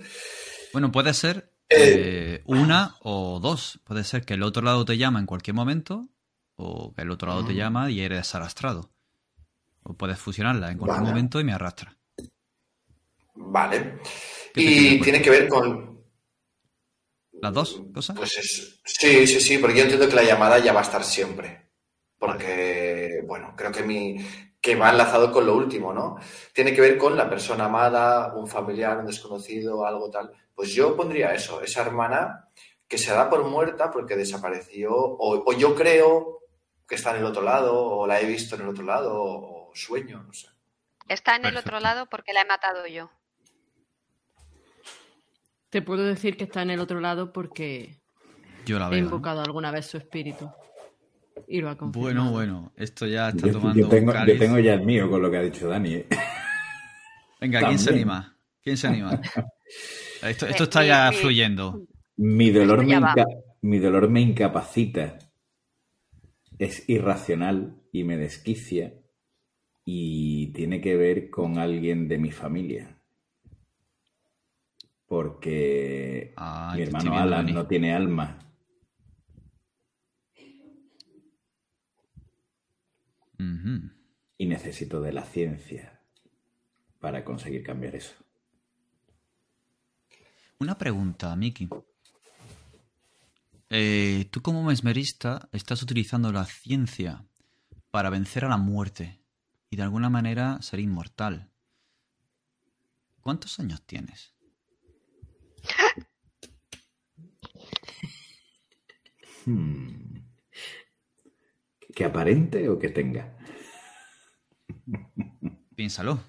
Bueno, puede ser eh, una o dos. Puede ser que el otro lado te llama en cualquier momento o que el otro lado te llama y eres arrastrado. O puedes fusionarla en cualquier Vale. momento y me arrastra. Vale. ¿Qué te Y tiene tiene que ver con... ¿Las dos cosas? Pues es- sí, sí, sí, porque yo entiendo que la llamada ya va a estar siempre. Porque, bueno, creo que mi que va enlazado con lo último, ¿no? Tiene que ver con la persona amada, un familiar, un desconocido, algo tal. Pues yo pondría eso, esa hermana que se da por muerta porque desapareció, o, o yo creo que está en el otro lado, o la he visto en el otro lado, o, sueño, no sé. Está en el Perfecto. otro lado porque la he matado yo. Te puedo decir que está en el otro lado porque Yo la he. ¿no? invocado alguna vez su espíritu. Y lo ha confirmado. Bueno, bueno, esto ya está Yo, tomando yo tengo, un yo tengo ya el mío con lo que ha dicho Dani. ¿eh? Venga, ¿quién se anima? ¿Quién se anima? Esto, esto está ya fluyendo. Mi dolor, me ya va. inca- mi dolor me incapacita. Es irracional y me desquicia. Y tiene que ver con alguien de mi familia. Porque Ah, mi hermano Alan no tiene alma. Y necesito de la ciencia para conseguir cambiar eso. Una pregunta, Miki. Eh, tú como mesmerista estás utilizando la ciencia para vencer a la muerte y de alguna manera ser inmortal. ¿Cuántos años tienes? Hmm. ¿Que aparente o que tenga? Piénsalo.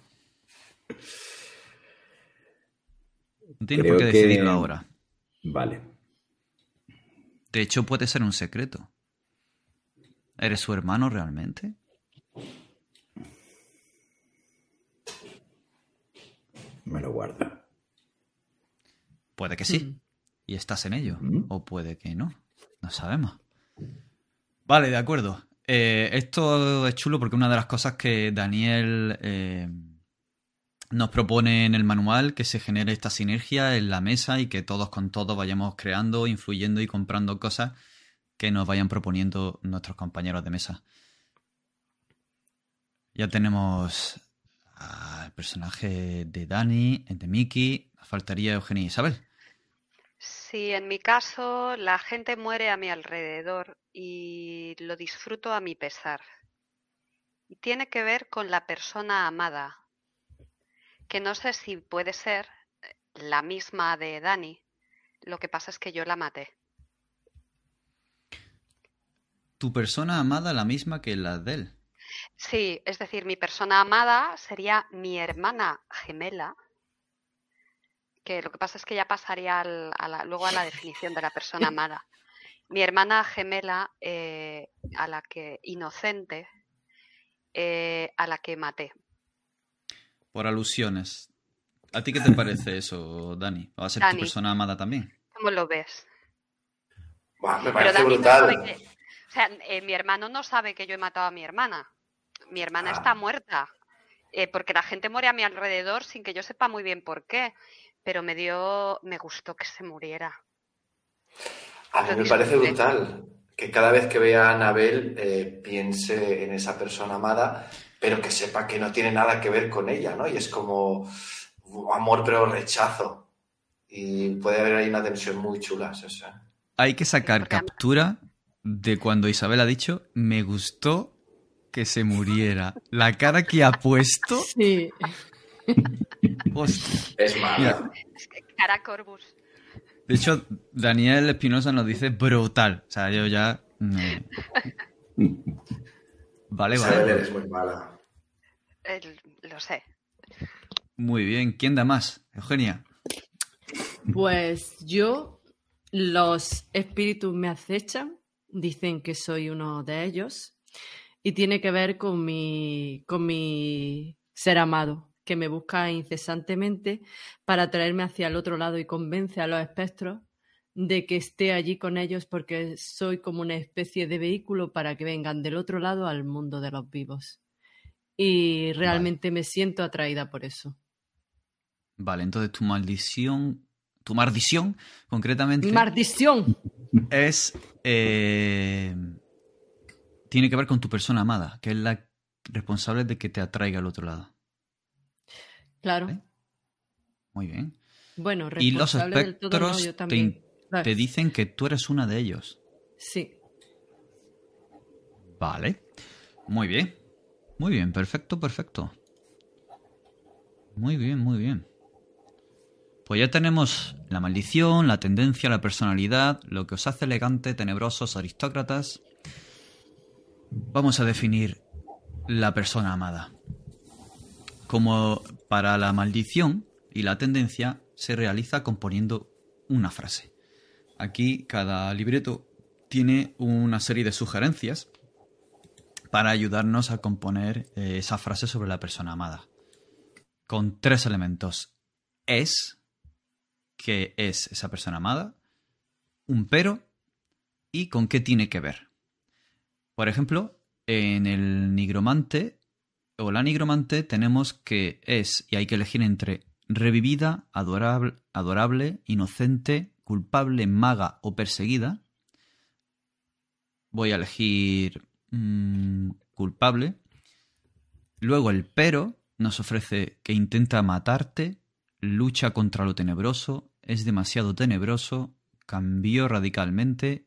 No tienes Creo por qué que- decidirlo ahora. Vale. De hecho, puede ser un secreto. ¿Eres su hermano realmente? Me lo guardo. Puede que sí. Mm. Y estás en ello. Mm. O puede que no. No sabemos. Vale, de acuerdo. Eh, esto es chulo porque una de las cosas que Daniel eh, nos propone en el manual, que se genere esta sinergia en la mesa y que todos con todos vayamos creando, influyendo y comprando cosas que nos vayan proponiendo nuestros compañeros de mesa. Ya tenemos al personaje de Dani, de Mickey, faltaría Eugenia y Isabel. Sí, en mi caso, la gente muere a mi alrededor y lo disfruto a mi pesar. Y tiene que ver con la persona amada, que no sé si puede ser eh, la misma de Dani. Lo que pasa es que yo la maté. Tu persona amada la misma que la de él. Sí, es decir, mi persona amada sería mi hermana gemela, que lo que pasa es que ya pasaría al- a la- luego a la definición de la persona amada. Mi hermana gemela, eh, a la que inocente, eh, a la que maté. Por alusiones. ¿A ti qué te parece eso, Dani? ¿Va a ser tu persona amada también? ¿Cómo lo ves? Buah, me Pero parece no brutal. sabe que- o sea, eh, mi hermano no sabe que yo he matado a mi hermana. Mi hermana Ah. está muerta. eh, porque la gente muere a mi alrededor sin que yo sepa muy bien por qué. Pero me dio, me gustó que se muriera. A mí me parece brutal que cada vez que vea a Anabel eh, piense en esa persona amada, pero que sepa que no tiene nada que ver con ella, ¿no? Y es como amor pero rechazo. Y puede haber ahí una tensión muy chula. sí. Hay que sacar captura de cuando Isabel ha dicho me gustó que se muriera. La cara que ha puesto. Sí. Hostia. Es mala. Mira. Es que cara Corbus. De hecho, Daniel Espinosa nos dice brutal. O sea, yo ya. me- Vale, vale. eres muy mala. el- lo sé. Muy bien. ¿Quién da más? Eugenia. Pues yo, los espíritus me acechan, dicen que soy uno de ellos, y tiene que ver con mi, con mi ser amado, que me busca incesantemente para traerme hacia el otro lado y convence a los espectros de que esté allí con ellos porque soy como una especie de vehículo para que vengan del otro lado al mundo de los vivos. Y realmente me siento atraída por eso. Vale, entonces tu maldición. tu maldición, concretamente. ¡Maldición! Es. eh, tiene que ver con tu persona amada, que es la responsable de que te atraiga al otro lado. Claro. ¿Eh? Muy bien. Bueno, Y los no, espectros te, te dicen que tú eres una de ellos. Sí. Vale. Muy bien. Muy bien, perfecto, perfecto. Muy bien, muy bien. Pues ya tenemos la maldición, la tendencia, la personalidad, lo que os hace elegante, tenebrosos, aristócratas. Vamos a definir la persona amada. Como para la maldición y la tendencia se realiza componiendo una frase. Aquí cada libreto tiene una serie de sugerencias para ayudarnos a componer eh, esa frase sobre la persona amada. Con tres elementos. Es, que es esa persona amada, un pero y con qué tiene que ver. Por ejemplo, en el nigromante o la nigromante tenemos que es, y hay que elegir entre revivida, adorable, adorable inocente, culpable, maga o perseguida. Voy a elegir mm, culpable. Luego el pero nos ofrece que intenta matarte, lucha contra lo tenebroso, es demasiado tenebroso, cambió radicalmente,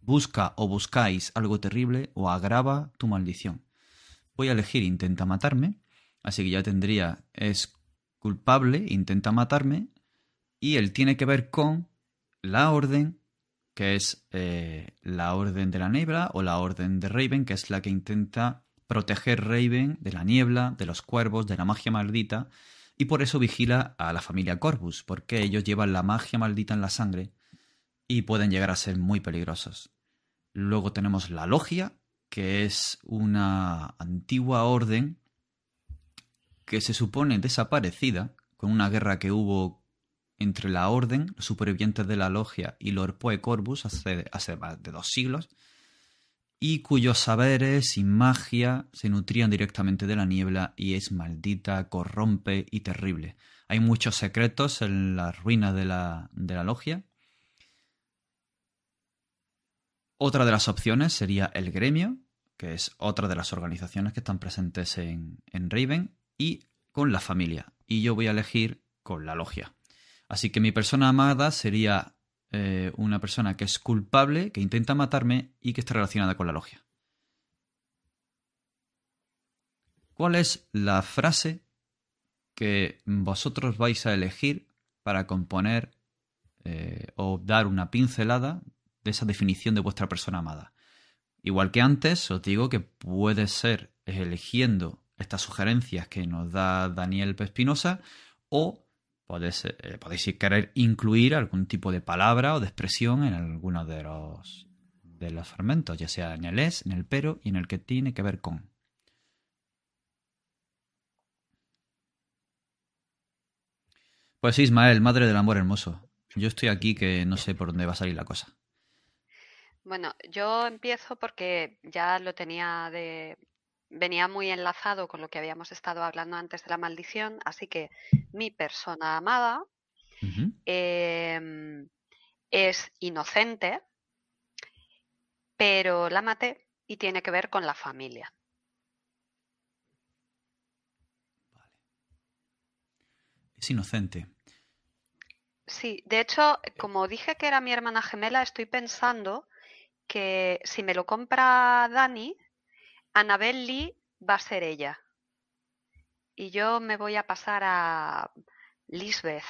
busca o buscáis algo terrible o agrava tu maldición. Voy a elegir intenta matarme, así que ya tendría es culpable, intenta matarme, y él tiene que ver con la orden, que es eh, la orden de la niebla, o la orden de Raven, que es la que intenta proteger Raven de la niebla, de los cuervos, de la magia maldita, y por eso vigila a la familia Corvus, porque ellos llevan la magia maldita en la sangre y pueden llegar a ser muy peligrosos. Luego tenemos la logia, que es una antigua orden que se supone desaparecida con una guerra que hubo entre la orden, los supervivientes de la logia y los Poe Corvus hace, hace más de dos siglos, y cuyos saberes y magia se nutrían directamente de la niebla y es maldita, corrompe y terrible. Hay muchos secretos en las ruinas de la, de la logia. Otra de las opciones sería el gremio, que es otra de las organizaciones que están presentes en, en Raven, y con la familia. Y yo voy a elegir con la logia. Así que mi persona amada sería eh, una persona que es culpable, que intenta matarme y que está relacionada con la logia. ¿Cuál es la frase que vosotros vais a elegir para componer eh, o dar una pincelada de esa definición de vuestra persona amada? Igual que antes, os digo que puede ser eligiendo estas sugerencias que nos da Daniel Pespinosa o podéis, eh, podéis querer incluir algún tipo de palabra o de expresión en alguno de los, de los fragmentos, ya sea en el es, en el pero y en el que tiene que ver con. Pues Ismael, madre del amor hermoso. Yo estoy aquí que no sé por dónde va a salir la cosa. Bueno, yo empiezo porque ya lo tenía de... venía muy enlazado con lo que habíamos estado hablando antes de la maldición, así que mi persona amada em, es inocente, pero la maté y tiene que ver con la familia. Es inocente. Sí, de hecho, como dije que era mi hermana gemela, estoy pensando que si me lo compra Dani, Annabel Lee va a ser ella. Y yo me voy a pasar a Lisbeth,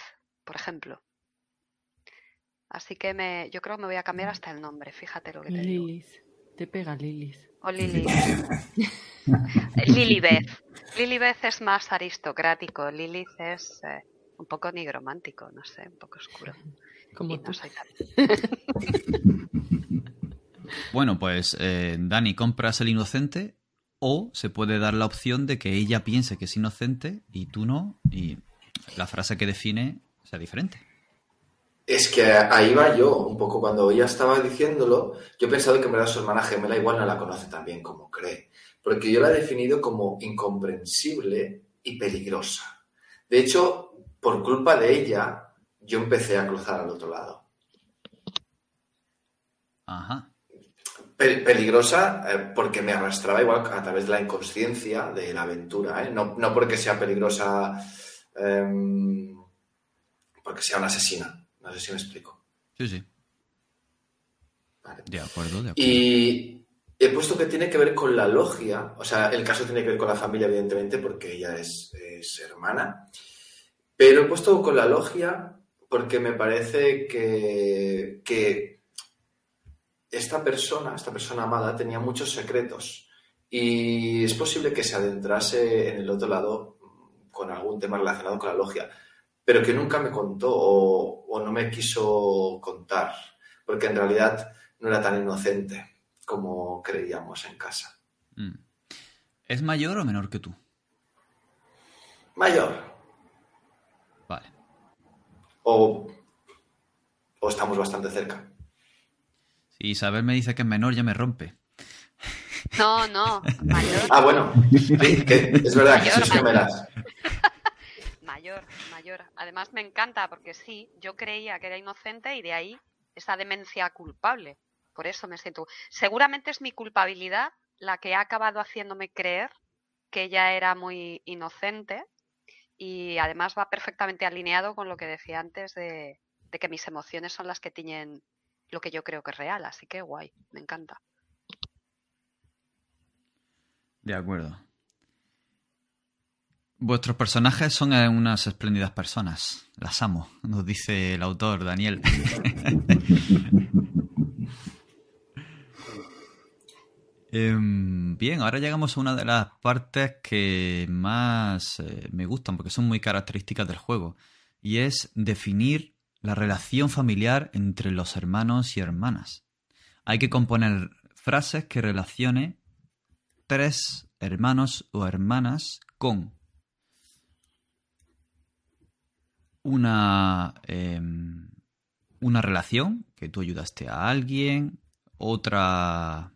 por ejemplo. Así que me, yo creo que me voy a cambiar hasta el nombre, fíjate lo que te digo. Lilis. Te pega Lilis. O Lili. Lilibeth. Lilibeth es más aristocrático. Lilith es eh, un poco nigromántico, no sé, un poco oscuro. Como Y tú. no soy tan- Bueno, pues eh, Dani, compras el inocente o se puede dar la opción de que ella piense que es inocente y tú no, y la frase que define sea diferente. Es que ahí va yo, un poco cuando ella estaba diciéndolo, yo he pensado que en verdad su hermana gemela igual no la conoce tan bien como cree, porque yo la he definido como incomprensible y peligrosa. De hecho, por culpa de ella, yo empecé a cruzar al otro lado. Ajá. Peligrosa eh, porque me arrastraba igual a través de la inconsciencia de la aventura, ¿eh? no, porque sea peligrosa em, porque sea una asesina. No sé si me explico. Sí, sí. De acuerdo, de acuerdo. Y he puesto que tiene que ver con la logia, o sea, el caso tiene que ver con la familia, evidentemente, porque ella es, hermana, pero he puesto con la logia porque me parece que, que esta persona, esta persona amada, tenía muchos secretos y es posible que se adentrase en el otro lado con algún tema relacionado con la logia, pero que nunca me contó o, o no me quiso contar, porque en realidad no era tan inocente como creíamos en casa. Mm. ¿Es mayor o menor que tú? Mayor. Vale. O, o estamos bastante cerca. Si Isabel me dice que es menor, ya me rompe. No, no, mayor. Ah, bueno, es verdad que sois gemelas. Mayor, mayor. Además me encanta porque sí, yo creía que era inocente y de ahí esa demencia culpable. Por eso me siento. Seguramente es mi culpabilidad la que ha acabado haciéndome creer que ella era muy inocente y además va perfectamente alineado con lo que decía antes de, que mis emociones son las que tiñen lo que yo creo que es real. Así que guay, me encanta. De acuerdo. Vuestros personajes son unas espléndidas personas. Las amo, nos dice el autor Daniel. Em, bien, ahora llegamos a una de las partes que más eh, me gustan porque son muy características del juego y es definir la relación familiar entre los hermanos y hermanas. Hay que componer frases que relacione tres hermanos o hermanas con una, em, una relación, que tú ayudaste a alguien, otra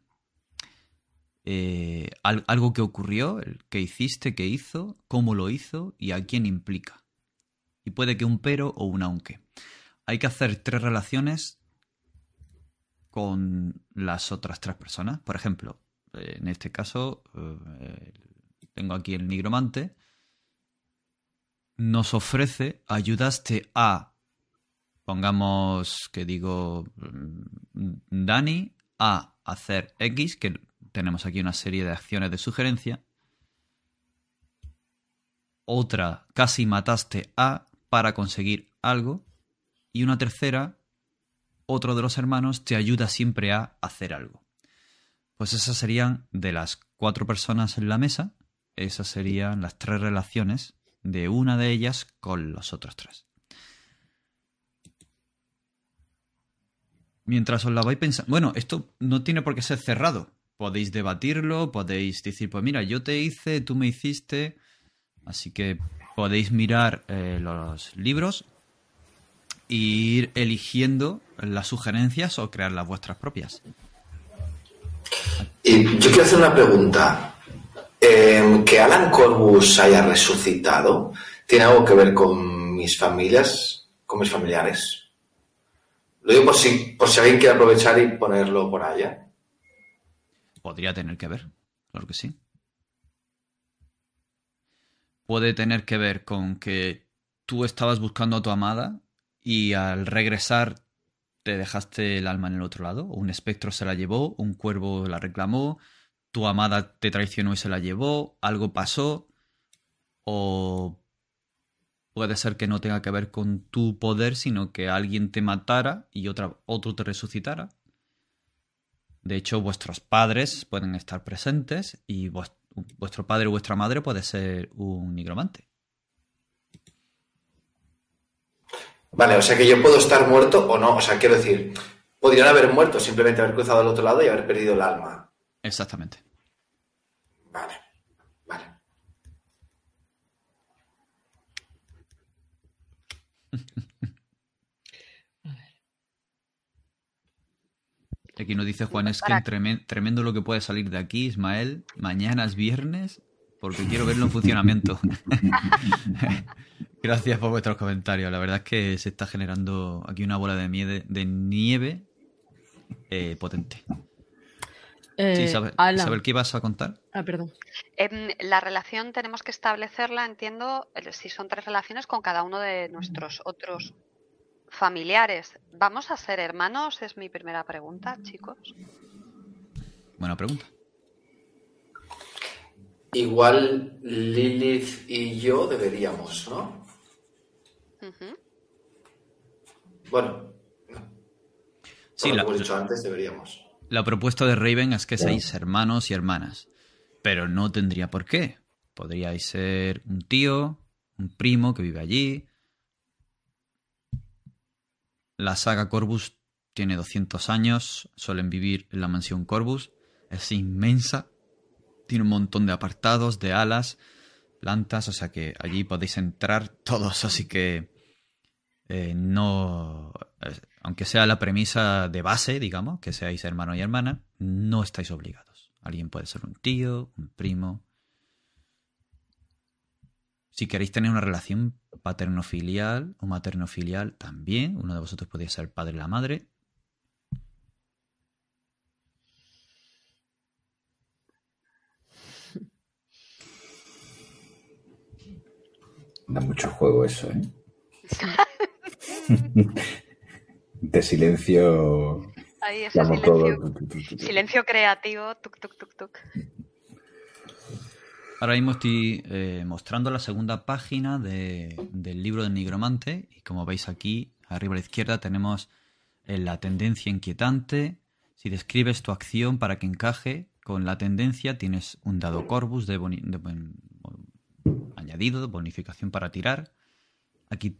eh, algo que ocurrió, que hiciste, que hizo, cómo lo hizo y a quién implica. Y puede que un pero o un aunque. Hay que hacer tres relaciones con las otras tres personas. Por ejemplo, en este caso, eh, tengo aquí el nigromante. Nos ofrece, ayudaste a, pongamos que digo, mm, Dani, a hacer X, que tenemos aquí una serie de acciones de sugerencia. Otra, casi mataste a para conseguir algo. Y una tercera, otro de los hermanos te ayuda siempre a hacer algo. Pues esas serían de las cuatro personas en la mesa, esas serían las tres relaciones de una de ellas con los otros tres. Mientras os la vais pensando. Bueno, esto no tiene por qué ser cerrado podéis debatirlo, podéis decir, pues mira, yo te hice, tú me hiciste, así que podéis mirar eh, los libros ir eligiendo las sugerencias o crear las vuestras propias. Y yo quiero hacer una pregunta. Em, ¿Que Alan Corbus haya resucitado tiene algo que ver con mis familias, con mis familiares? Lo digo por si, por si alguien quiere aprovechar y ponerlo por allá. Podría tener que ver, claro que sí. Puede tener que ver con que tú estabas buscando a tu amada y al regresar te dejaste el alma en el otro lado. Un espectro se la llevó, un cuervo la reclamó, tu amada te traicionó y se la llevó, algo pasó. O puede ser que no tenga que ver con tu poder, sino que alguien te matara y otra, otro te resucitara. De hecho, vuestros padres pueden estar presentes y vuestro padre o vuestra madre puede ser un nigromante. Vale, o sea que yo puedo estar muerto o no. O sea, quiero decir, podrían haber muerto, simplemente haber cruzado al otro lado y haber perdido el alma. Exactamente. Vale, vale. Aquí nos dice Juan, es que tremendo lo que puede salir de aquí, Ismael. Mañana es viernes porque quiero verlo en funcionamiento. Gracias por vuestros comentarios. La verdad es que se está generando aquí una bola de nieve, de nieve eh, potente. sí, Eh, Isabel. Isabel, ¿qué ibas a contar? Ah, perdón. Em, la relación tenemos que establecerla, entiendo, si son tres relaciones con cada uno de nuestros otros familiares. ¿Vamos a ser hermanos? Es mi primera pregunta, chicos. Buena pregunta. Igual Lilith y yo deberíamos, ¿no? Bueno, Sí, como la, hemos dicho antes, deberíamos. la propuesta de Raven es que seáis hermanos y hermanas. Pero no tendría por qué. Podríais ser un tío, un primo que vive allí. La saga Corvus tiene 200 años, suelen vivir en la mansión Corvus. Es inmensa, tiene un montón de apartados, de alas, plantas, o sea que allí podéis entrar todos, así que eh, no, aunque sea la premisa de base, digamos, que seáis hermano y hermana, no estáis obligados. Alguien puede ser un tío, un primo. Si queréis tener una relación paterno-filial o materno-filial, también. Uno de vosotros podría ser padre y la madre. Da mucho juego eso, ¿eh? De silencio. Ahí llamo silencio, todo. silencio creativo, tuk, tuk, tuk, tuk. Ahora mismo estoy eh, mostrando la segunda página de- del libro del nigromante y como veis aquí, arriba a la izquierda, tenemos eh, la tendencia inquietante. Si describes tu acción para que encaje con la tendencia, tienes un dado corvus de, boni- de añadido, bonificación para tirar. Aquí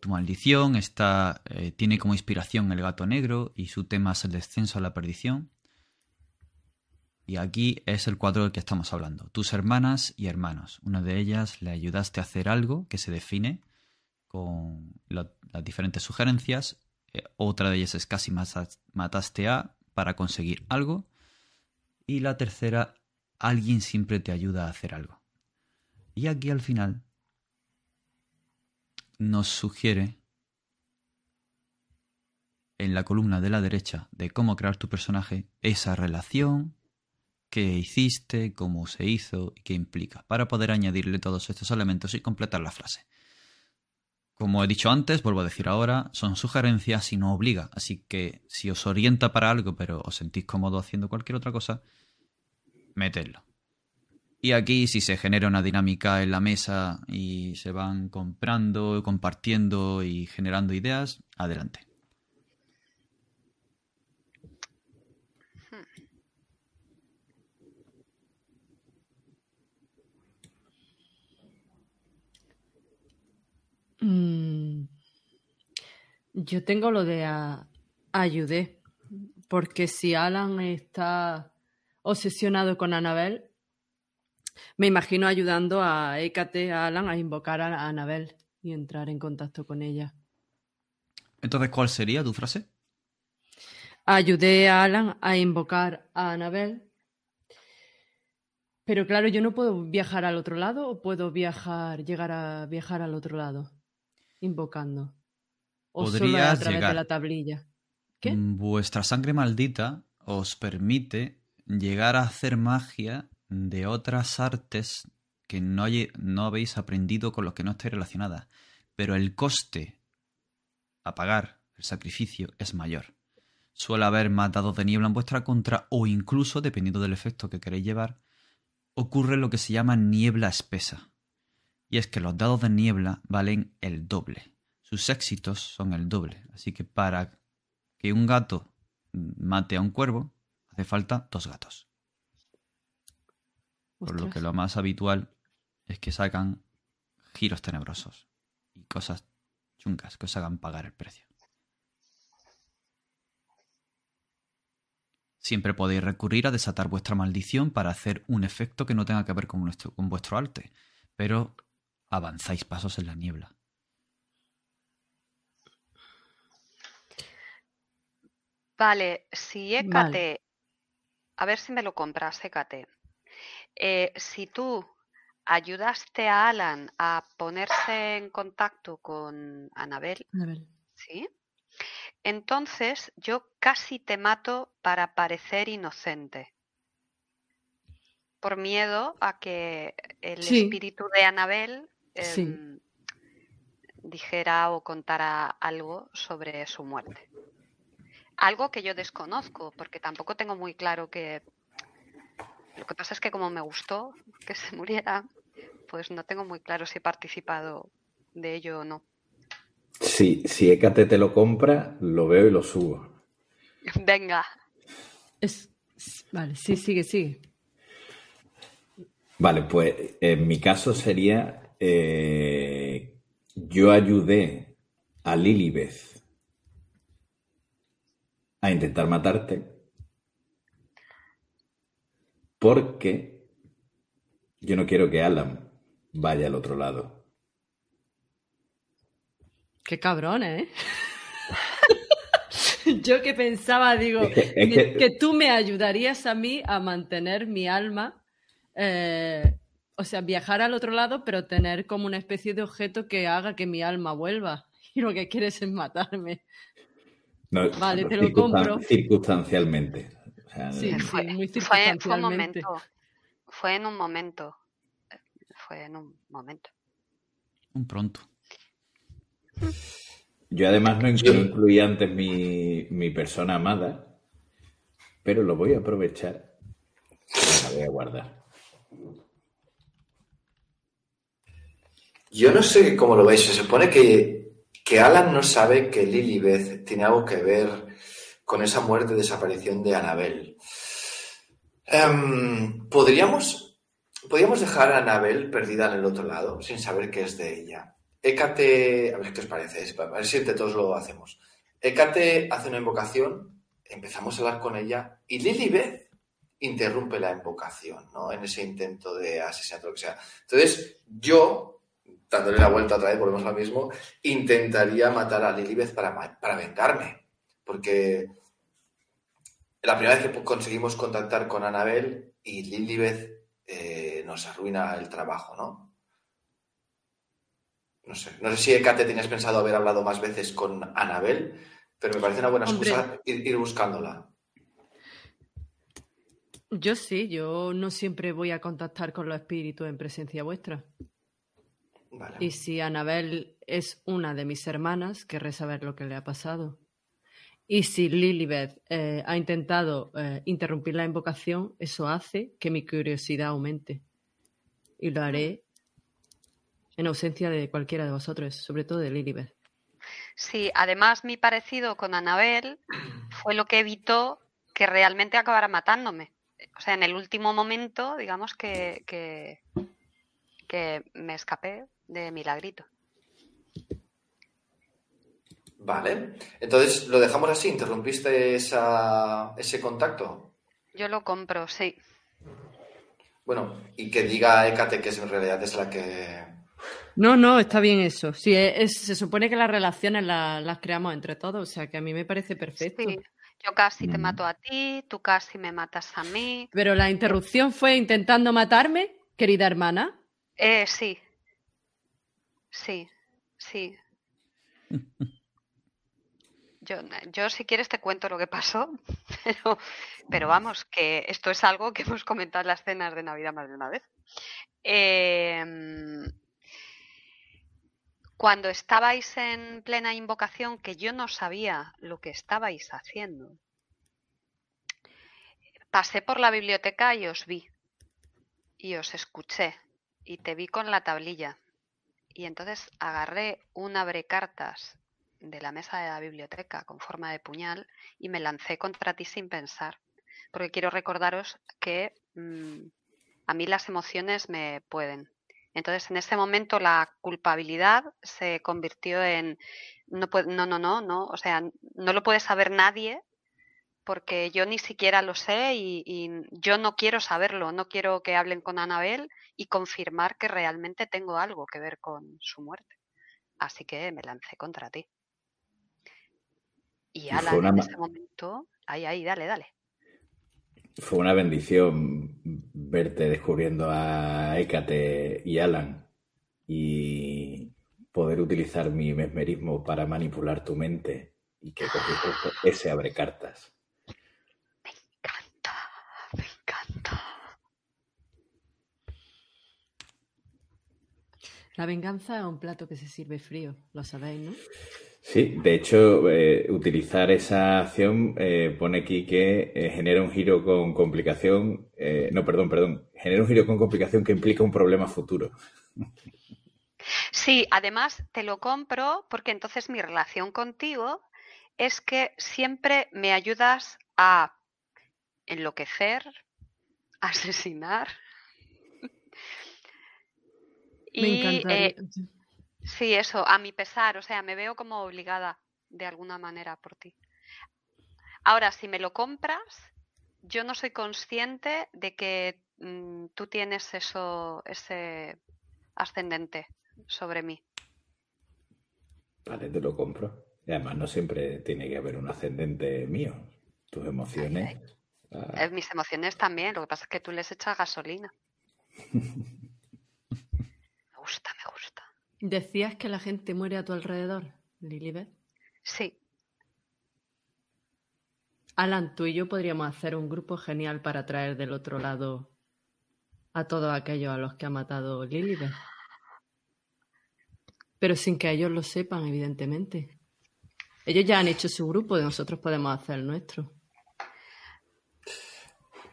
tu maldición está, eh, tiene como inspiración el gato negro y su tema es el descenso a la perdición. Y aquí es el cuadro del que estamos hablando. Tus hermanas y hermanos. Una de ellas le ayudaste a hacer algo que se define con la- las diferentes sugerencias. Eh, otra de ellas es casi matas- mataste a para conseguir algo. Y la tercera, alguien siempre te ayuda a hacer algo. Y aquí al final nos sugiere en la columna de la derecha de cómo crear tu personaje esa relación qué hiciste, cómo se hizo y qué implica, para poder añadirle todos estos elementos y completar la frase. Como he dicho antes, vuelvo a decir ahora, son sugerencias y no obliga, así que si os orienta para algo pero os sentís cómodo haciendo cualquier otra cosa, metedlo. Y aquí si se genera una dinámica en la mesa y se van comprando, compartiendo y generando ideas, adelante. Mm, yo tengo lo de ayudé, porque si Alan está obsesionado con Anabel, me imagino ayudando a Hécate, a Alan, a invocar a Anabel y entrar en contacto con ella. Entonces, ¿cuál sería tu frase? Ayudé a Alan a invocar a Anabel. Pero claro, yo no puedo viajar al otro lado o puedo viajar, llegar a viajar al otro lado invocando. O solo Podrías a través llegar. de la tablilla. ¿Qué? Mm, Vuestra sangre maldita os permite llegar a hacer magia de otras artes que no, no habéis aprendido con los que no estáis relacionadas. Pero el coste a pagar, el sacrificio, es mayor. Suele haber más dados de niebla en vuestra contra o incluso, dependiendo del efecto que queréis llevar, ocurre lo que se llama niebla espesa. Y es que los dados de niebla valen el doble. Sus éxitos son el doble. Así que para que un gato mate a un cuervo, hace falta dos gatos. Por lo que lo más habitual es que sacan giros tenebrosos y cosas chungas que os hagan pagar el precio. Siempre podéis recurrir a desatar vuestra maldición para hacer un efecto que no tenga que ver con, nuestro, con vuestro arte, pero avanzáis pasos en la niebla. Vale, si Vale. Hécate, a ver si me lo compras, Hécate. Eh, si tú ayudaste a Alan a ponerse en contacto con Anabel, ¿sí? Entonces yo casi te mato para parecer inocente. Por miedo a que el espíritu de Anabel em, dijera o contara algo sobre su muerte. Algo que yo desconozco, porque tampoco tengo muy claro que... Lo que pasa es que como me gustó que se muriera, pues no tengo muy claro si he participado de ello o no. Sí, si Ecate te lo compra, lo veo y lo subo. Venga. Vale, sí, sigue, sigue. Vale, pues en mi caso sería, eh, yo ayudé a Lilibeth a intentar matarte porque yo no quiero que Alan vaya al otro lado. Qué cabrón, ¿eh? Yo que pensaba, digo, que, tú me ayudarías a mí a mantener mi alma, eh, o sea, viajar al otro lado, pero tener como una especie de objeto que haga que mi alma vuelva. Y lo que quieres es matarme. vale, te lo compro. Circunstancialmente. Sí, fue, muy circunstancialmente. Fue, fue, un momento. Fue en un momento. Fue en un momento. Un pronto. Yo además no incluí antes mi, persona amada, pero lo voy a aprovechar y la voy a guardar. Yo no sé cómo lo veis. Se supone que, que Alan no sabe que Lilibeth tiene algo que ver con esa muerte desaparición de Anabel. Em, ¿podríamos, ¿Podríamos dejar a Anabel perdida en el otro lado sin saber qué es de ella? Hécate, a ver qué os parece, a ver si entre todos lo hacemos. Hécate hace una invocación, empezamos a hablar con ella y Lilibeth interrumpe la invocación, ¿no? En ese intento de asesinato, lo que sea. Entonces, yo, dándole la vuelta otra vez, volvemos al mismo, intentaría matar a Lilibeth para, para vengarme. Porque la primera vez que conseguimos contactar con Anabel y Lilibeth eh, nos arruina el trabajo, ¿no? No sé, no sé si Ecate tenías pensado haber hablado más veces con Anabel, pero me parece una buena excusa ir, buscándola. Yo sí, yo no siempre voy a contactar con los espíritus en presencia vuestra. Y si Anabel es una de mis hermanas, querré saber lo que le ha pasado. Y si Lilibeth eh, ha intentado eh, interrumpir la invocación, eso hace que mi curiosidad aumente. Y lo haré en ausencia de cualquiera de vosotros, sobre todo de Lilibeth. Sí, además mi parecido con Anabel fue lo que evitó que realmente acabara matándome. O sea, en el último momento, digamos que, que, me escapé de milagrito. Vale, entonces lo dejamos así, interrumpiste ese contacto. Yo lo compro, sí. Bueno, y que diga Ecate que es en realidad es la que no, no, está bien eso. Sí, se supone que las relaciones las, creamos entre todos, o sea que a mí me parece perfecto. Sí. Yo casi te mm. mato a ti, tú casi me matas a mí. Pero la interrupción fue intentando matarme, querida hermana. Eh, sí. Sí, sí. Yo, yo, si quieres te cuento lo que pasó, pero, vamos, que esto es algo que hemos comentado en las cenas de Navidad más de una vez. Eh, cuando estabais en plena invocación, que yo no sabía lo que estabais haciendo, pasé por la biblioteca y os vi, y os escuché, y te vi con la tablilla. Y entonces agarré un abrecartas de la mesa de la biblioteca con forma de puñal y me lancé contra ti sin pensar. Porque quiero recordaros que mm, a mí las emociones me pueden. Entonces, en ese momento la culpabilidad se convirtió en no, no, no, no, no, o sea, no lo puede saber nadie porque yo ni siquiera lo sé y, yo no quiero saberlo, no quiero que hablen con Anabel y confirmar que realmente tengo algo que ver con su muerte. Así que me lancé contra ti. Y Alan en ese momento, ahí, ahí, dale, dale. Fue una bendición verte descubriendo a Hécate y Alan y poder utilizar mi mesmerismo para manipular tu mente y que ese abre cartas. Me encanta, me encanta. La venganza es un plato que se sirve frío, lo sabéis, ¿no? Sí, de hecho, eh, utilizar esa acción eh, pone aquí que eh, genera un giro con complicación, no, perdón, perdón, genera un giro con complicación que implica un problema futuro. Sí, además te lo compro porque entonces mi relación contigo es que siempre me ayudas a enloquecer, asesinar. Me y, Sí, eso, a mi pesar, o sea, me veo como obligada de alguna manera por ti. Ahora, si me lo compras, yo no soy consciente de que mm, tú tienes eso, ese ascendente sobre mí. Vale, te lo compro. Y además no siempre tiene que haber un ascendente mío. Tus emociones. Ah. Mis emociones también, lo que pasa es que tú les echas gasolina. me gusta, me gusta. ¿Decías que la gente muere a tu alrededor, Lilibet? Sí. Alan, tú y yo podríamos hacer un grupo genial para traer del otro lado a todos aquellos a los que ha matado Lilibet. Pero sin que ellos lo sepan, evidentemente. Ellos ya han hecho su grupo y nosotros podemos hacer el nuestro.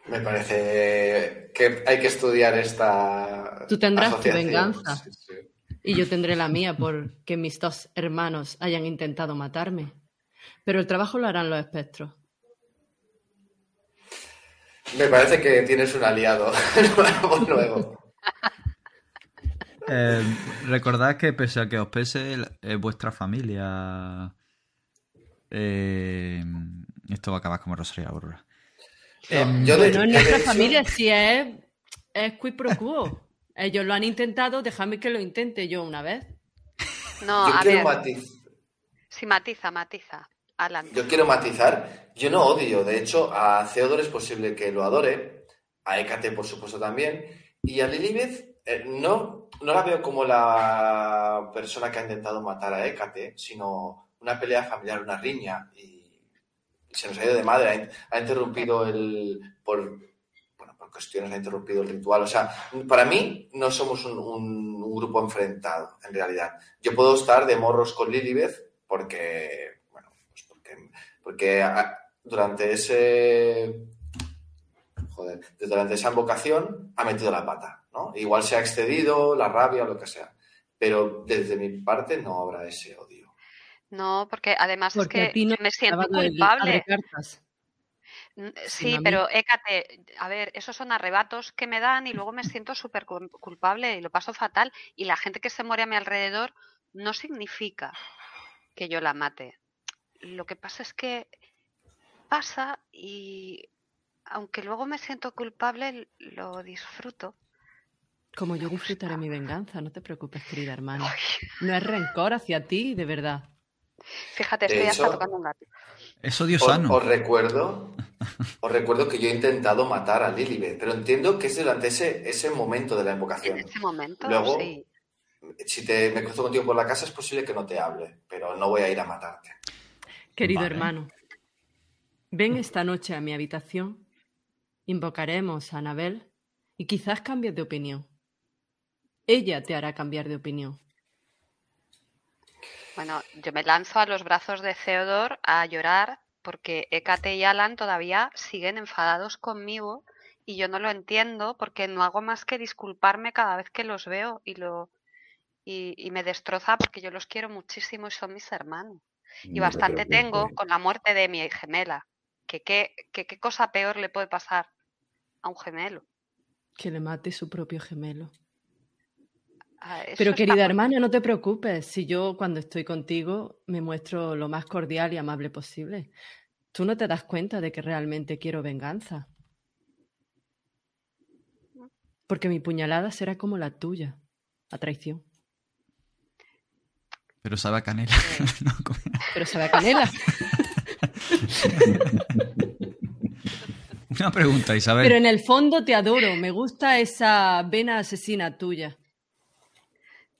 Me parece que hay que estudiar esta. Tú tendrás tu venganza. Y yo tendré la mía porque mis dos hermanos hayan intentado matarme. Pero el trabajo lo harán los espectros. Me parece que tienes un aliado nuevo. Eh, recordad que pese a que os pese, es vuestra familia. Eh, esto va a acabar como Rosario Aurora. Em, no, en nuestra familia si es, es quid pro quo. Ellos lo han intentado, déjame que lo intente yo una vez. No, yo a quiero ver. Sí, matiza, matiza. Alan. Yo quiero matizar. Yo no odio. De hecho, a Theodore es posible que lo adore. A Hécate, por supuesto, también. Y a Lilibeth, eh, no, no la veo como la persona que ha intentado matar a Hécate, sino una pelea familiar, una riña. Y se nos ha ido de madre. Ha, interrumpido el. Por, cuestiones ha interrumpido el ritual. O sea, para mí no somos un, grupo enfrentado, en realidad. Yo puedo estar de morros con Lilibeth porque, bueno, pues porque, durante ese... Joder, durante esa invocación ha metido la pata, ¿no? Igual se ha excedido, la rabia, lo que sea. Pero desde mi parte no habrá ese odio. No, porque además es que me siento culpable. Sí, pero Écate, a ver, esos son arrebatos que me dan y luego me siento súper culpable y lo paso fatal. Y la gente que se muere a mi alrededor no significa que yo la mate. Lo que pasa es que pasa y aunque luego me siento culpable, lo disfruto. Como yo disfrutaré mi venganza, no te preocupes, querida hermana. No es rencor hacia ti, de verdad. Fíjate, estoy hasta tocando un gato. Es odio sano. Os, recuerdo, os recuerdo que yo he intentado matar a Lilibet, pero entiendo que es durante ese, ese momento de la invocación. En ese momento, Luego, sí. Si te, me cruzo contigo por la casa es posible que no te hable, pero no voy a ir a matarte. Querido hermano, ven esta noche a mi habitación, invocaremos a Anabel y quizás cambies de opinión. Ella te hará cambiar de opinión. Bueno, yo me lanzo a los brazos de Theodor a llorar porque Ekate y Alan todavía siguen enfadados conmigo y yo no lo entiendo porque no hago más que disculparme cada vez que los veo y lo y, me destroza porque yo los quiero muchísimo y son mis hermanos. Y bastante tengo con la muerte de mi gemela. Que qué cosa peor le puede pasar a un gemelo. Que le mate su propio gemelo. Ah, Pero querida hermana, no te preocupes. Si yo cuando estoy contigo me muestro lo más cordial y amable posible. Tú no te das cuenta de que realmente quiero venganza. Porque mi puñalada será como la tuya, a traición. Pero sabe a canela. Pero sabe a canela. Una pregunta, Isabel. Pero en el fondo te adoro. Me gusta esa vena asesina tuya.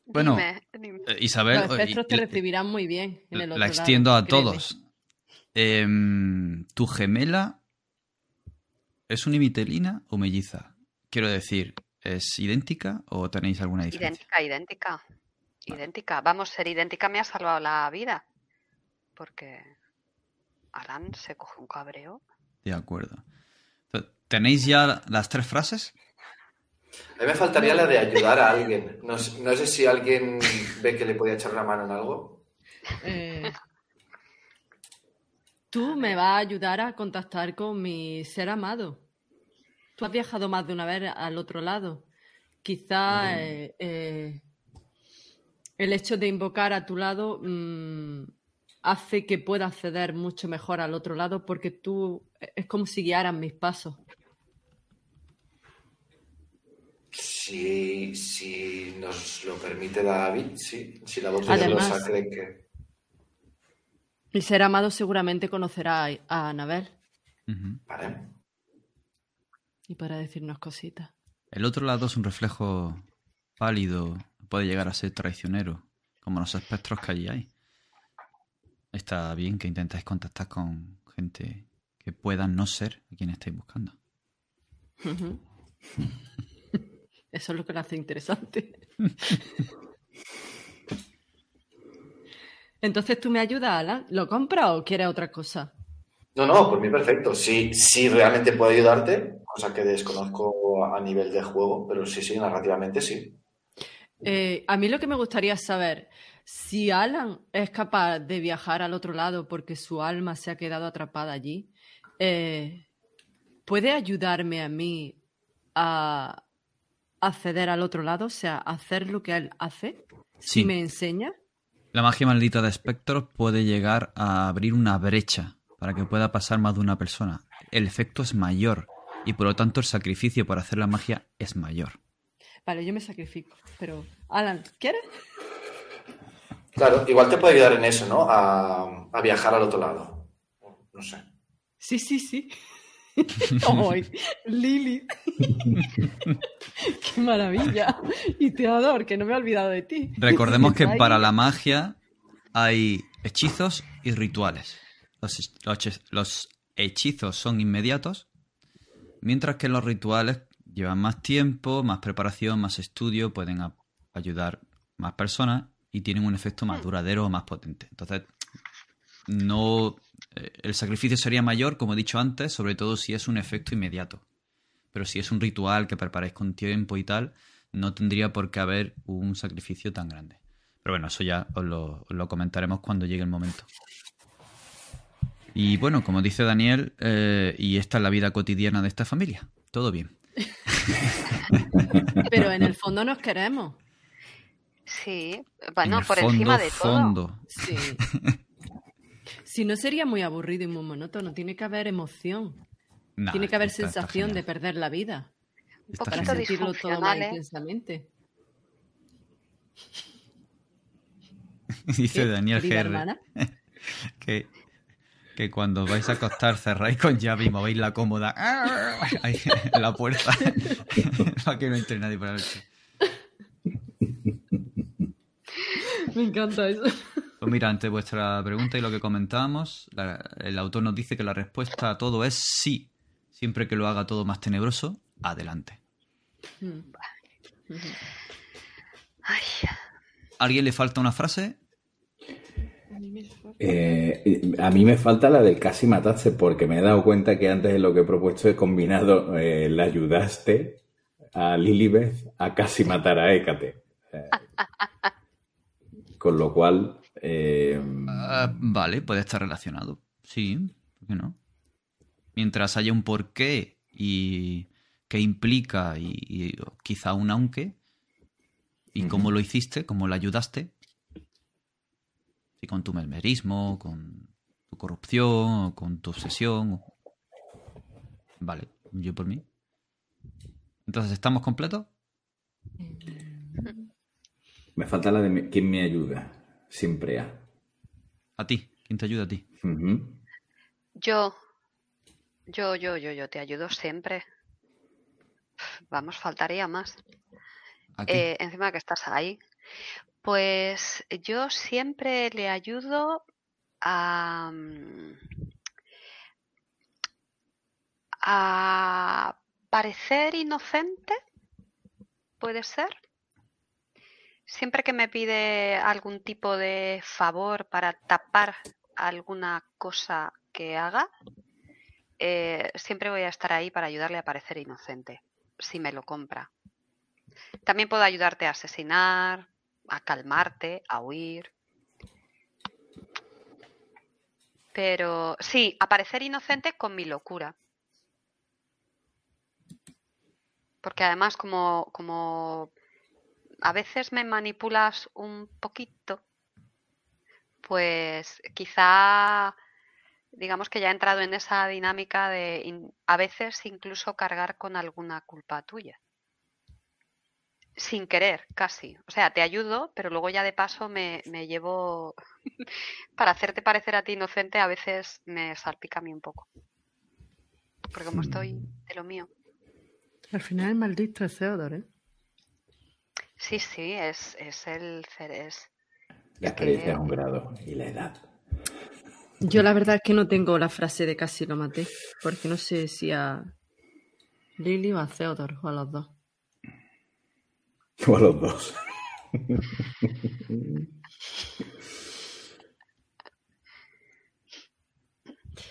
Bueno, Dime, dime. Eh, Isabel, Los espectros y- te recibirán muy bien en el otro la lado, extiendo a créeme. todos. Em, ¿Tu gemela es unimitelina o melliza? Quiero decir, ¿es idéntica o tenéis alguna diferencia? Idéntica, idéntica. Idéntica. Vamos, ser idéntica me ha salvado la vida. Porque Alan se coge un cabreo. De acuerdo. Entonces, ¿Tenéis ya las tres frases? A mí me faltaría la de ayudar a alguien. No, sé- no sé si alguien ve que le podía echar una mano en algo. Eh, tú me vas a ayudar a contactar con mi ser amado. Tú has viajado más de una vez al otro lado. Quizá eh, eh, el hecho de invocar a tu lado mm, hace que pueda acceder mucho mejor al otro lado porque tú es como si guiaras mis pasos. Si, si nos lo permite David, sí. Si la voz Además- poderosa cree que... Mi ser amado seguramente conocerá a, Anabel. Vale. y para decirnos cositas. El otro lado es un reflejo pálido, puede llegar a ser traicionero, como los espectros que allí hay. Está bien que intentéis contactar con gente que pueda no ser a quien estáis buscando. Eso es lo que lo hace interesante. Entonces tú me ayudas, Alan. ¿Lo compras o quieres otra cosa? No, no, por mí perfecto. Sí, sí realmente puedo ayudarte, cosa que desconozco a nivel de juego, pero sí, sí, narrativamente sí. Eh, a mí lo que me gustaría saber si Alan es capaz de viajar al otro lado porque su alma se ha quedado atrapada allí. eh, ¿Puede ayudarme a mí a acceder al otro lado? O sea, hacer lo que él hace. Si Sí. me enseña. La magia maldita de espectros puede llegar a abrir una brecha para que pueda pasar más de una persona. El efecto es mayor y por lo tanto el sacrificio para hacer la magia es mayor. Vale, yo me sacrifico. Pero, Alan, ¿quieres? Claro, igual te puede ayudar en eso, ¿no? A, a viajar al otro lado. No sé. Sí, sí, sí. ¡Ay, Lili! ¡Qué maravilla! Y Teodor, que no me he olvidado de ti. Recordemos que para la magia hay hechizos y rituales. Los, los hech- los hechizos son inmediatos, mientras que los rituales llevan más tiempo, más preparación, más estudio, pueden a- ayudar más personas y tienen un efecto más duradero o más potente. Entonces, no eh, el sacrificio sería mayor, como he dicho antes, sobre todo si es un efecto inmediato. Pero si es un ritual que preparáis con tiempo y tal, no tendría por qué haber un sacrificio tan grande. Pero bueno, eso ya os lo, os lo comentaremos cuando llegue el momento. Y bueno, como dice Daniel, eh, y esta es la vida cotidiana de esta familia. Todo bien. Pero en el fondo nos queremos. Sí, bueno, En el por fondo, encima de todo. fondo. Sí. Si no sería muy aburrido y muy monótono, tiene que haber emoción. Nah, tiene que haber está- está sensación de perder la vida Un para poquito genial. sentirlo todo más ¿eh? intensamente. Dice ¿Qué, Daniel hermana? que, que cuando vais a acostar cerráis con llave y movéis la cómoda ahí en la puerta para que no entre nadie la noche. Me encanta eso. Pues mira, ante vuestra pregunta y lo que comentábamos, la- el autor nos dice que la respuesta a todo es sí. Siempre que lo haga todo más tenebroso, adelante. Mm. Ay, ¿A alguien le falta una frase? Eh, a mí me falta la del casi mataste porque me he dado cuenta que antes en lo que he propuesto he combinado eh, la ayudaste a Lilibeth a casi matar a Hécate. Eh, con lo cual, eh, Ah, vale, puede estar relacionado. Sí, ¿por qué no? Mientras haya un porqué y que implica y, y quizá un aunque y cómo lo hiciste, cómo lo ayudaste. Si con tu mesmerismo, con tu corrupción, o con tu obsesión. Vale, yo por mí. Entonces, ¿estamos completos? me falta la de quién me ayuda. Siempre a. A ti. ¿Quién te ayuda a ti? Yo, Yo, yo, yo, yo te ayudo siempre. Vamos, faltaría más. Eh, encima que estás ahí. Pues yo siempre le ayudo a, mm, a parecer inocente, puede ser. Siempre que me pide algún tipo de favor para tapar alguna cosa que haga, eh, siempre voy a estar ahí para ayudarle a parecer inocente, si me lo compra. También puedo ayudarte a asesinar, a calmarte, a huir. Pero sí, a parecer inocente con mi locura. Porque además como, como a veces me manipulas un poquito, pues quizá digamos que ya he entrado en esa dinámica de a veces incluso cargar con alguna culpa tuya. Sin querer, casi. O sea, te ayudo, pero luego ya de paso me, llevo para hacerte parecer a ti inocente, a veces me salpica a mí un poco. Porque como estoy de lo mío. Al final maldito es Theodore, ¿eh? Sí, sí, es, es el Ceres. La Es que- experiencia es un grado y la edad. Yo la verdad es que no tengo la frase de casi lo maté, porque no sé si a Lily o a Theodore o a los dos. O a los dos.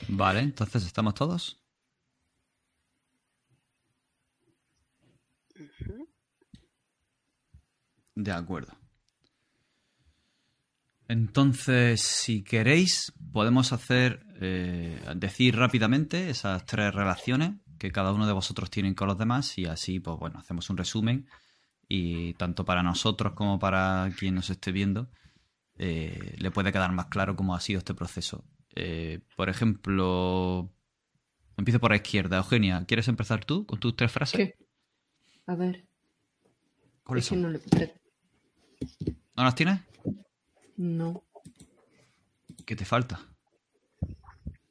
Vale, entonces estamos todos. De acuerdo. Entonces, si queréis, podemos hacer, eh, decir rápidamente esas tres relaciones que cada uno de vosotros tienen con los demás y así, pues bueno, hacemos un resumen y tanto para nosotros como para quien nos esté viendo eh, le puede quedar más claro cómo ha sido este proceso. Eh, por ejemplo, empiezo por la izquierda. Eugenia, ¿quieres empezar tú con tus tres frases? ¿Qué? A ver. ¿Cuáles es que son? no le... ¿No las tienes? No. ¿Qué te falta?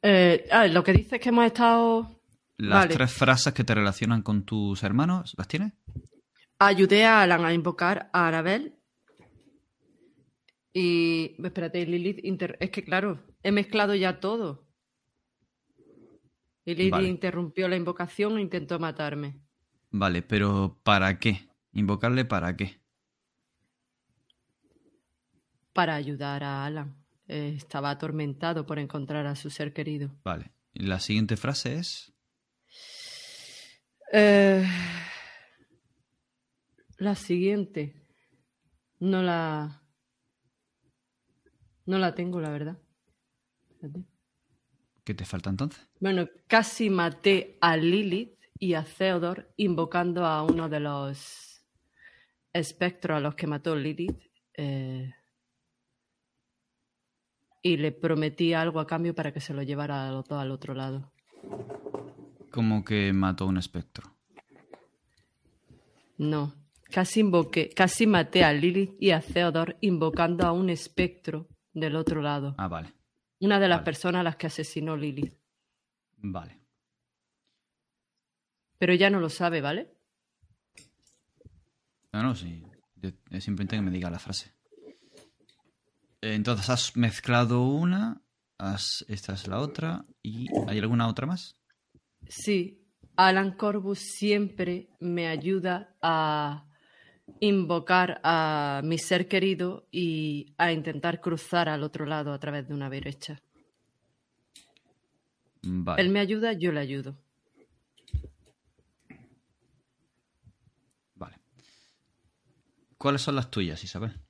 Eh, ah, lo que dice es que hemos estado... Las Vale. tres frases que te relacionan con tus hermanos, ¿las tienes? Ayudé a Alan a invocar a Arabel. Y. Espérate, Lilith. inter- Es que, claro, he mezclado ya todo. Y Lilith Vale. interrumpió la invocación e intentó matarme. Vale, pero ¿para qué? ¿Invocarle para qué? Para ayudar a Alan. Eh, estaba atormentado por encontrar a su ser querido. Vale. Y la siguiente frase es... Eh, la siguiente. No la. No la tengo, la verdad. ¿Qué te falta entonces? Bueno, casi maté a Lilith y a Theodore invocando a uno de los espectros a los que mató Lilith. eh, y le prometí algo a cambio para que se lo llevara a los dos al otro lado. Como que mató a un espectro. No, casi invoqué, casi maté a Lilith y a Theodore invocando a un espectro del otro lado. Ah, vale. Una de las vale. personas a las que asesinó Lilith. Vale. Pero ella no lo sabe, ¿vale? No, no, sí. Yo- Es simplemente que me diga la frase. Eh, Entonces has mezclado una, has- esta es la otra, y ¿hay alguna otra más? Sí, Alan Corbus siempre me ayuda a invocar a mi ser querido y a intentar cruzar al otro lado a través de una brecha. Vale. Él me ayuda, yo le ayudo. Vale. ¿Cuáles son las tuyas, Isabel?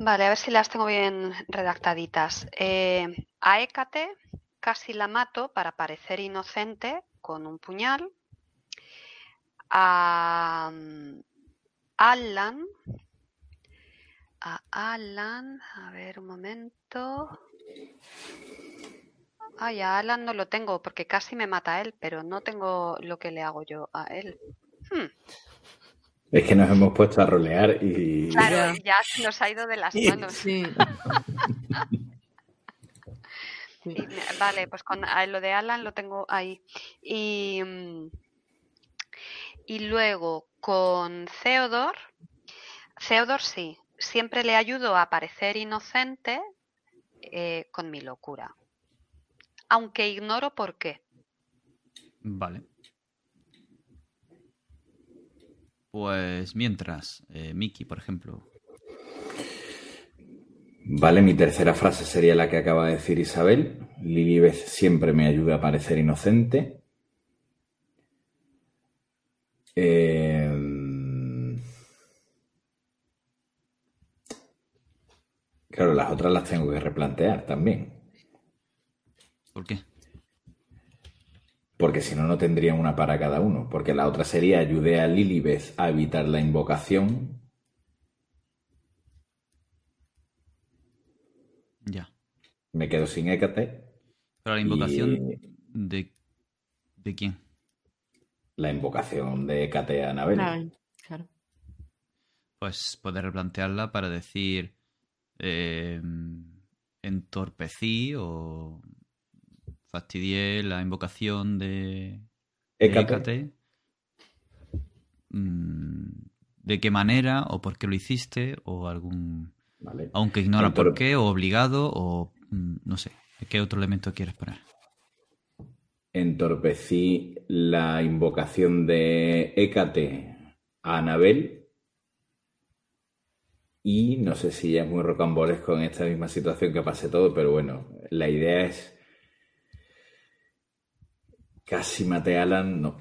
Vale, a ver si las tengo bien redactaditas. Eh, a Hécate casi la mato para parecer inocente con un puñal. A mm, Alan. A Alan. A ver un momento. Ay, a Alan no lo tengo porque casi me mata a él, pero no tengo lo que le hago yo a él. Hmm, Es que nos hemos puesto a rolear y. Claro, ya nos ha ido de las manos. Sí. Sí, vale, pues con lo de Alan lo tengo ahí. Y, y luego con Theodor, Theodor sí, siempre le ayudo a parecer inocente eh, con mi locura. Aunque ignoro por qué. Vale. Pues mientras, eh, Miki, por ejemplo. Vale, mi tercera frase sería la que acaba de decir Isabel. Lilibeth siempre me ayuda a parecer inocente. Em, claro, las otras las tengo que replantear también. ¿Por qué? Porque si no, no tendrían una para cada uno. Porque la otra sería ayude a Lilibeth a evitar la invocación. Ya. Me quedo sin Hécate. Pero la invocación de, de quién? La invocación de Hécate a Anabel. Claro. Pues puedes replantearla para decir eh, entorpecí o fastidié la invocación de Hécate. Mm, ¿De qué manera o por qué lo hiciste o algún... Aunque ignora por qué o obligado o mm, no sé. ¿Qué otro elemento quieres poner? Entorpecí la invocación de Hécate a Anabel y no sé si ya es muy rocambolesco en esta misma situación que pase todo, pero bueno, la idea es Casi maté a Alan, no.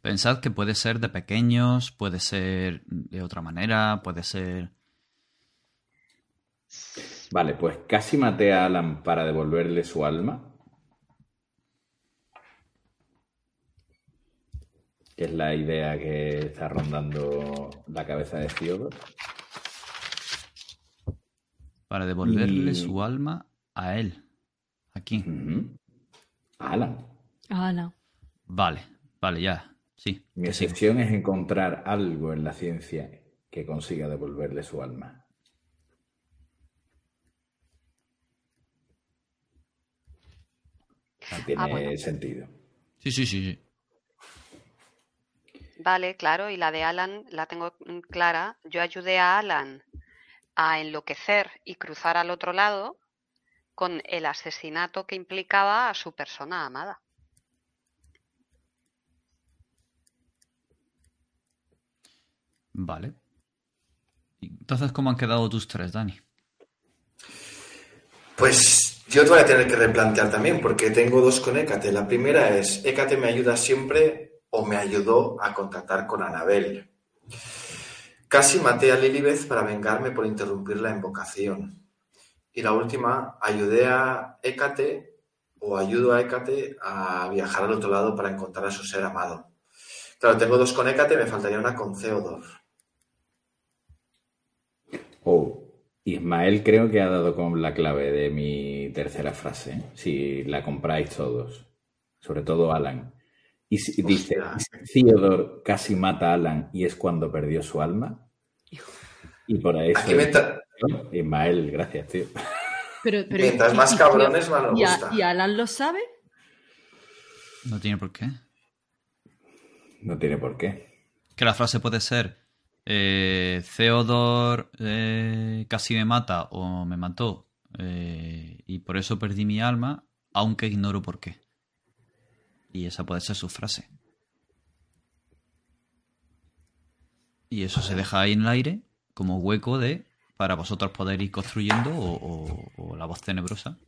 Pensad que puede ser de pequeños, puede ser de otra manera, puede ser... Vale, pues casi maté a Alan para devolverle su alma. Que es la idea que está rondando la cabeza de Theodore para devolverle su alma a él. Aquí. A Alan. A Alan. Vale, vale, ya. Sí. Mi excepción es encontrar algo en la ciencia que consiga devolverle su alma. tiene ah, sentido. Sí, sí, sí, sí. Vale, claro, y la de Alan la tengo clara. Yo ayudé a Alan a enloquecer y cruzar al otro lado con el asesinato que implicaba a su persona amada. Vale. Entonces, ¿cómo han quedado tus tres, Dani? Pues yo te voy a tener que replantear también, porque tengo dos con Hécate. La primera es, Hécate me ayuda siempre o me ayudó a contactar con Anabel. Casi maté a Lilibeth para vengarme por interrumpir la invocación. Y la última, ayudé a Hécate o ayudo a Hécate a viajar al otro lado para encontrar a su ser amado. Claro, tengo dos con Hécate, me faltaría una con Theodor. Oh, Ismael creo que ha dado con la clave de mi tercera frase, si la compráis todos, sobre todo Alan. Y dice, Theodore casi mata a Alan y es cuando perdió su alma. Y por eso... Ismael, gracias, tío. Pero, Mientras más cabrones, más nos gusta. ¿Y Alan lo sabe? No tiene por qué. No tiene por qué. Que la frase puede ser eh, Theodore eh, casi me mata o me mató eh, y por eso perdí mi alma, aunque ignoro por qué. Y esa puede ser su frase. Y eso se deja ahí en el aire como hueco de para vosotros poder ir construyendo o, la voz tenebrosa.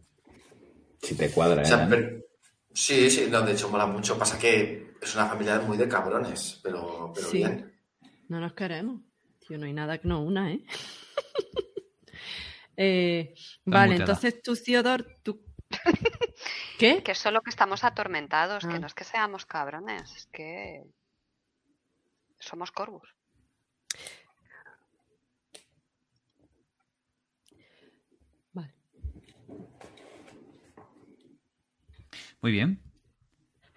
Si te cuadra, ¿eh? sí, sí, no, de hecho mola mucho. Pasa que es una familia muy de cabrones, pero, bien. No nos queremos. Tío, no hay nada que no una, ¿eh? eh vale, entonces tú, Theodor, tú ¿Qué? Que solo que estamos atormentados, que ah. no es que seamos cabrones, es que somos corvus. Vale. Muy bien.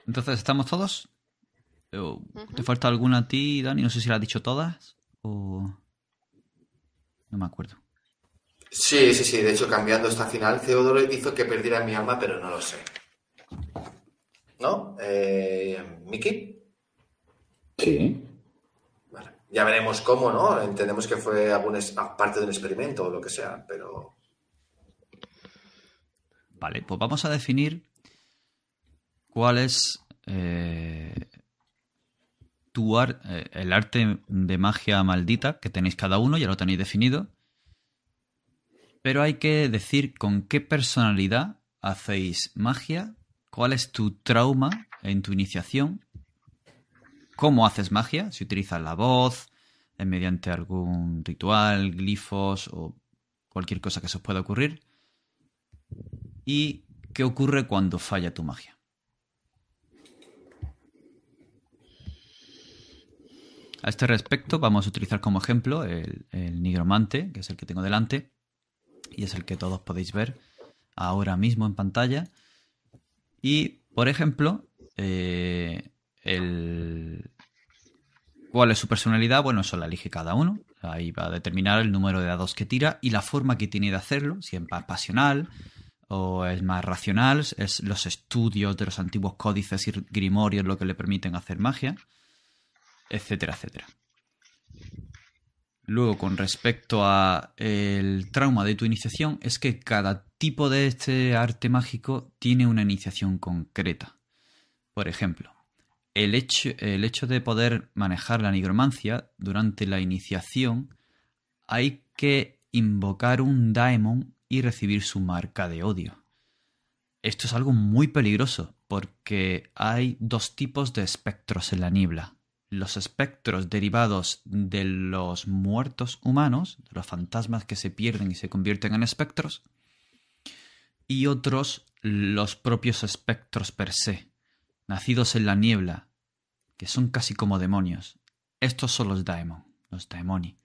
Entonces, ¿estamos todos? ¿Te falta alguna a ti, Dani? No sé si la has dicho todas o... No me acuerdo. Sí, sí, sí. De hecho, cambiando esta final, Teodoro hizo que perdiera mi alma, pero no lo sé. ¿No? Eh, ¿Miki? Sí. Vale. Ya veremos cómo, ¿no? Entendemos que fue alguna parte de un experimento o lo que sea, pero... Vale, pues vamos a definir cuál es eh, tu eh, el arte de magia maldita que tenéis cada uno, ya lo tenéis definido. Pero hay que decir con qué personalidad hacéis magia, cuál es tu trauma en tu iniciación, cómo haces magia, si utilizas la voz, eh, mediante algún ritual, glifos o cualquier cosa que se os pueda ocurrir. Y qué ocurre cuando falla tu magia. A este respecto vamos a utilizar como ejemplo el, nigromante, que es el que tengo delante, y es el que todos podéis ver ahora mismo en pantalla. Y, por ejemplo, eh, ¿cuál es su personalidad? Bueno, eso la elige cada uno. Ahí va a determinar el número de dados que tira y la forma que tiene de hacerlo, si es más pasional o es más racional, es los estudios de los antiguos códices y grimorios lo que le permiten hacer magia etcétera, etcétera. Luego, con respecto a el trauma de tu iniciación, es que cada tipo de este arte mágico tiene una iniciación concreta. Por ejemplo, el hecho, el hecho de poder manejar la nigromancia durante la iniciación, hay que invocar un daemon y recibir su marca de odio. Esto es algo muy peligroso porque hay dos tipos de espectros en la niebla los espectros derivados de los muertos humanos, de los fantasmas que se pierden y se convierten en espectros, y otros los propios espectros per se, nacidos en la niebla, que son casi como demonios. Estos son los daemon, los daemoni.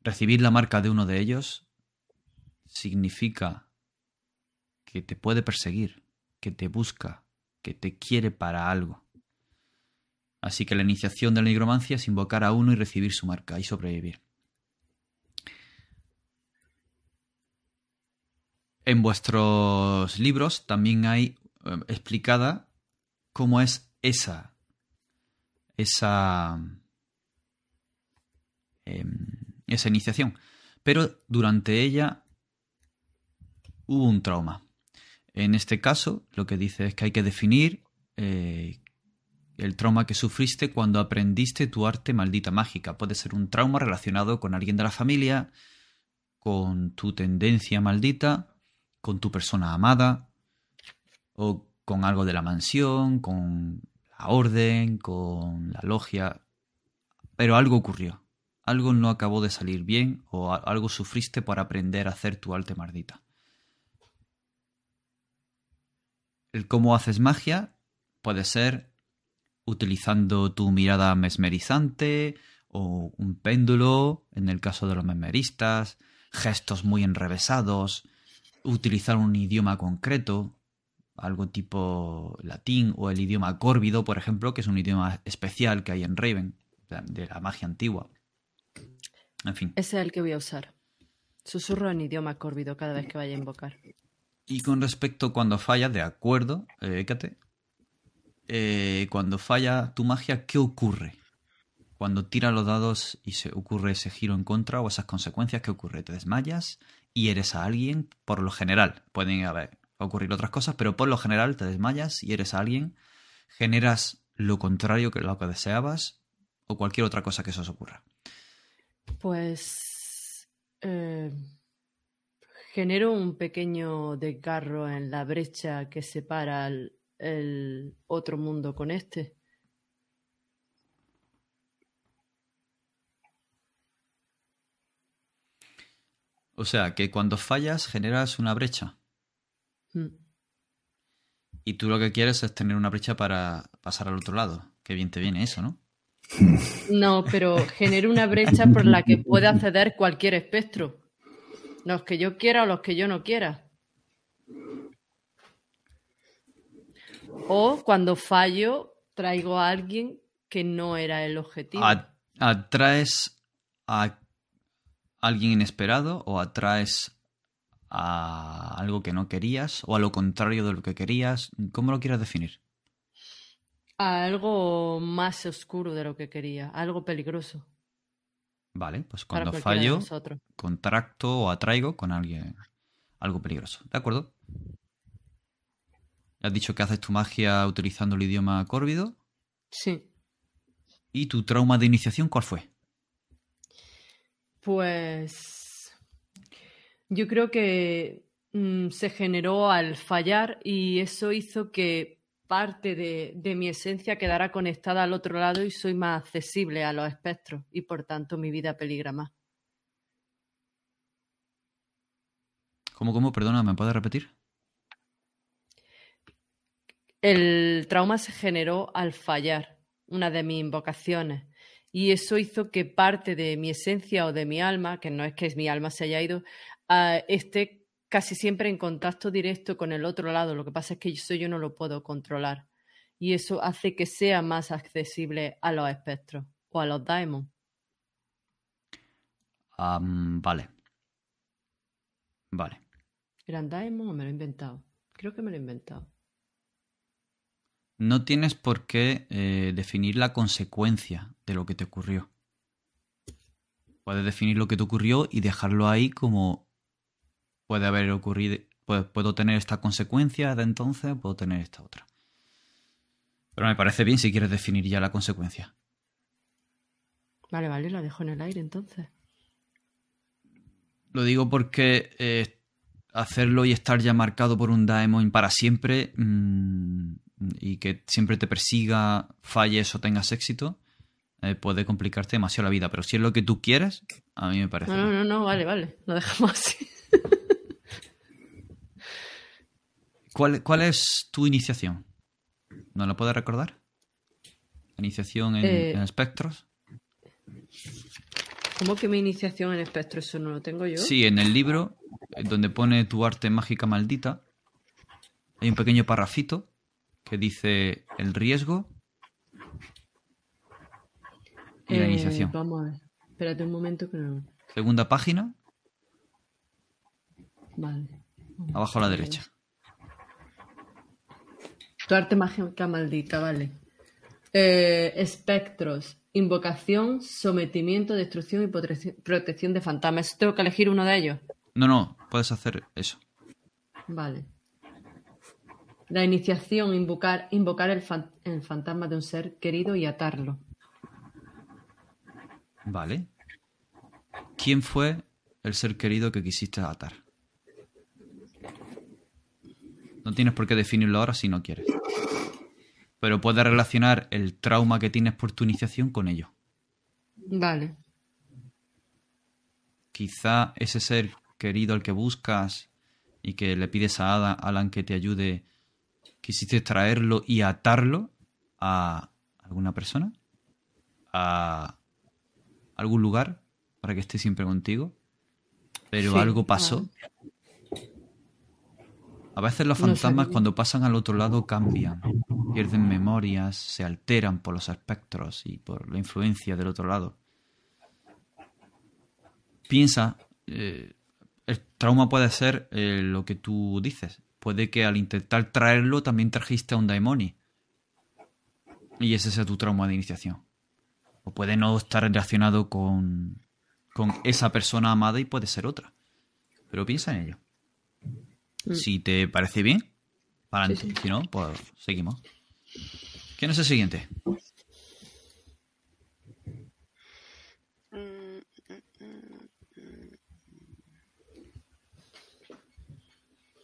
Recibir la marca de uno de ellos significa que te puede perseguir, que te busca, que te quiere para algo. Así que la iniciación de la nigromancia es invocar a uno y recibir su marca y sobrevivir. En vuestros libros también hay eh, explicada cómo es esa esa em, esa iniciación, pero durante ella hubo un trauma. En este caso, lo que dice es que hay que definir eh, el trauma que sufriste cuando aprendiste tu arte maldita mágica. Puede ser un trauma relacionado con alguien de la familia, con tu tendencia maldita, con tu persona amada, o con algo de la mansión, con la orden, con la logia. Pero algo ocurrió. Algo no acabó de salir bien o algo sufriste por aprender a hacer tu arte maldita. El cómo haces magia puede ser utilizando tu mirada mesmerizante o un péndulo, en el caso de los mesmeristas, gestos muy enrevesados, utilizar un idioma concreto, algo tipo latín o el idioma córvido, por ejemplo, que es un idioma especial que hay en Raven, de la magia antigua. En fin. Ese es el que voy a usar. Susurro en idioma córvido cada vez que vaya a invocar. Y con respecto a cuando falla, de acuerdo, eh, eh, cuando falla tu magia, ¿qué ocurre? Cuando tira los dados y se ocurre ese giro en contra o esas consecuencias, ¿qué ocurre? ¿Te desmayas y eres a alguien? Por lo general, pueden haber, ocurrir otras cosas, pero por lo general te desmayas y eres a alguien, generas lo contrario que lo que deseabas o cualquier otra cosa que eso os ocurra. Pues eh, genero un pequeño desgarro en la brecha que separa el otro mundo con este. O sea, que cuando fallas generas una brecha. Hmm. Y tú lo que quieres es tener una brecha para pasar al otro lado. Qué bien te viene eso, ¿no? No, pero genero una brecha por la que puede acceder cualquier espectro. Los que yo quiera o los que yo no quiera. O cuando fallo, traigo a alguien que no era el objetivo. ¿Atraes a alguien inesperado o atraes a algo que no querías o a lo contrario de lo que querías? ¿Cómo lo quieres definir? A algo más oscuro de lo que quería, algo peligroso. Vale, pues cuando fallo, contracto o atraigo con alguien algo peligroso. ¿De acuerdo? Has dicho que haces tu magia utilizando el idioma córvido. Sí. ¿Y tu trauma de iniciación cuál fue? Pues yo creo que mm, se generó al fallar y eso hizo que parte de, de mi esencia quedara conectada al otro lado y soy más accesible a los espectros y por tanto mi vida peligra más. ¿Cómo, cómo? Perdona, ¿me puedes repetir? El trauma se generó al fallar, una de mis invocaciones, y eso hizo que parte de mi esencia o de mi alma, que no es que mi alma se haya ido, ah, esté casi siempre en contacto directo con el otro lado. Lo que pasa es que eso yo no lo puedo controlar. Y eso hace que sea más accesible a los espectros o a los daemons. Am, vale. Vale. ¿Eran daemons o me lo he inventado? Creo que me lo he inventado. No tienes por qué eh, definir la consecuencia de lo que te ocurrió. Puedes definir lo que te ocurrió y dejarlo ahí como puede haber ocurrido. pues, puedo tener esta consecuencia de entonces, puedo tener esta otra. Pero me parece bien si quieres definir ya la consecuencia. Vale, vale, la dejo en el aire entonces. Lo digo porque eh, hacerlo y estar ya marcado por un daemon para siempre mm, y que siempre te persiga, falles o tengas éxito, eh, puede complicarte demasiado la vida. Pero si es lo que tú quieres, a mí me parece. No, no, no, no, vale, vale. Lo dejamos así. ¿Cuál, cuál es tu iniciación? ¿No la puedes recordar? ¿Iniciación en, Eh, en espectros? ¿Cómo que mi iniciación en espectro? Eso no lo tengo yo. Sí, en el libro, eh, donde pone tu arte mágica maldita, hay un pequeño parrafito que dice el riesgo y la Eh, iniciación. Vamos a ver. Espérate un momento que no. Segunda página, Vale. abajo a la derecha. Tu arte mágica maldita, vale. Eh, espectros. Invocación, sometimiento, destrucción y protección de fantasmas. Tengo que elegir uno de ellos. No, no, puedes hacer eso. Vale. La iniciación, invocar, invocar el, fan- el fantasma de un ser querido y atarlo. Vale. ¿Quién fue el ser querido que quisiste atar? No tienes por qué definirlo ahora si no quieres. Pero puedes relacionar el trauma que tienes por tu iniciación con ello. Vale. Quizá ese ser querido al que buscas y que le pides a Ada- Alan que te ayude, quisiste traerlo y atarlo a alguna persona, a algún lugar para que esté siempre contigo, pero Sí, algo pasó. A veces los fantasmas cuando pasan al otro lado cambian, pierden memorias, se alteran por los espectros y por la influencia del otro lado. Piensa, eh, el trauma puede ser eh, lo que tú dices. Puede que al intentar traerlo también trajiste a un daimoni. Y ese sea tu trauma de iniciación. O puede no estar relacionado con, con esa persona amada y puede ser otra. Pero piensa en ello. Mm. Si te parece bien, para Sí, sí. Si no, pues seguimos. ¿Quién es el siguiente?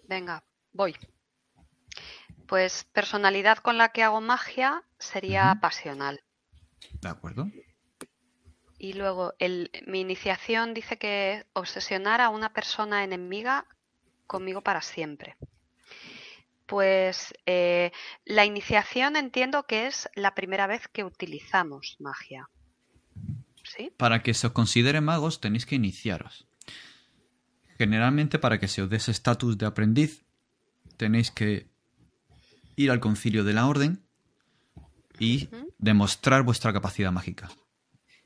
Venga, voy. Pues personalidad con la que hago magia sería pasional. ¿De acuerdo? Y luego el, mi iniciación dice que obsesionar a una persona enemiga conmigo para siempre. Pues eh, la iniciación entiendo que es la primera vez que utilizamos magia. ¿Sí? Para que se os considere magos tenéis que iniciaros. Generalmente para que se os dé ese estatus de aprendiz tenéis que ir al concilio de la orden y demostrar vuestra capacidad mágica.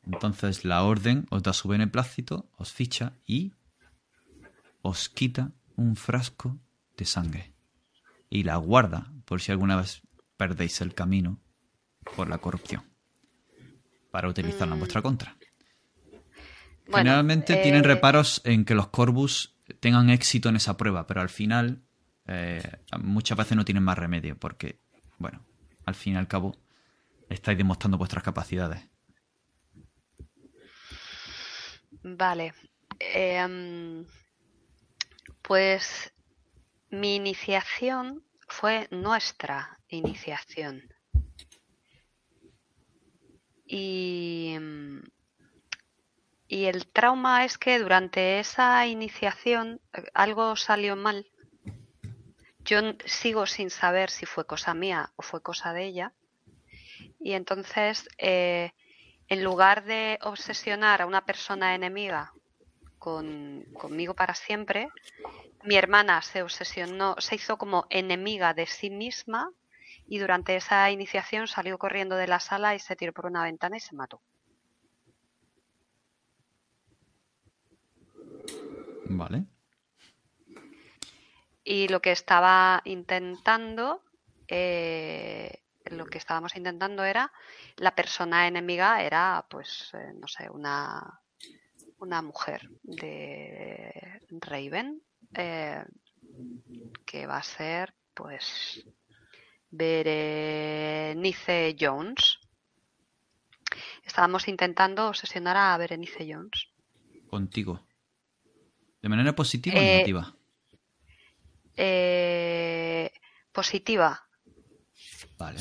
Entonces la orden os da su beneplácito, os ficha y os quita un frasco de sangre. Y la guarda por si alguna vez perdéis el camino por la corrupción. Para utilizarla en vuestra mm. contra. Generalmente tienen eh, reparos en que los Corvus tengan éxito en esa prueba, pero al final eh, muchas veces no tienen más remedio, porque, bueno, al fin y al cabo estáis demostrando vuestras capacidades. Vale. Em, pues mi iniciación fue nuestra iniciación. Y, y el trauma es que durante esa iniciación eh, algo salió mal. Yo sigo sin saber si fue cosa mía o fue cosa de ella. Y entonces eh, en lugar de obsesionar a una persona enemiga con, conmigo para siempre, mi hermana se obsesionó, se hizo como enemiga de sí misma y durante esa iniciación salió corriendo de la sala y se tiró por una ventana y se mató. Vale. Y lo que estaba intentando eh, lo que estábamos intentando era, la persona enemiga era, pues, eh, no sé, una, una mujer de Raven, eh, que va a ser, pues, Berenice Jones. Estábamos intentando obsesionar a Berenice Jones. Contigo. ¿De manera positiva o eh, positiva. Vale.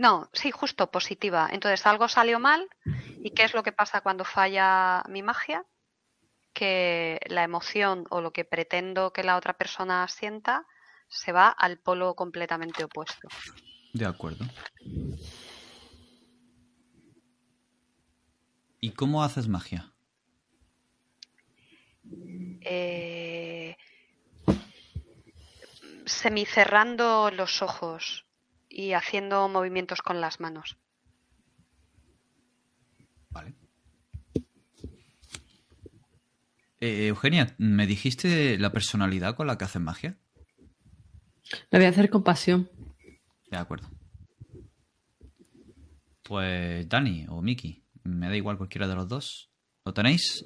no, sí, justo positiva. Entonces algo salió mal. ¿Y qué es lo que pasa cuando falla mi magia? Que la emoción o lo que pretendo que la otra persona sienta se va al polo completamente opuesto. De acuerdo. ¿Y cómo haces magia? Eh, semicerrando los ojos y haciendo movimientos con las manos. Vale. Eh, Eugenia, ¿me dijiste la personalidad con la que haces magia? La voy a hacer con pasión. De acuerdo. Pues Dani o Miki, me da igual cualquiera de los dos. ¿Lo tenéis?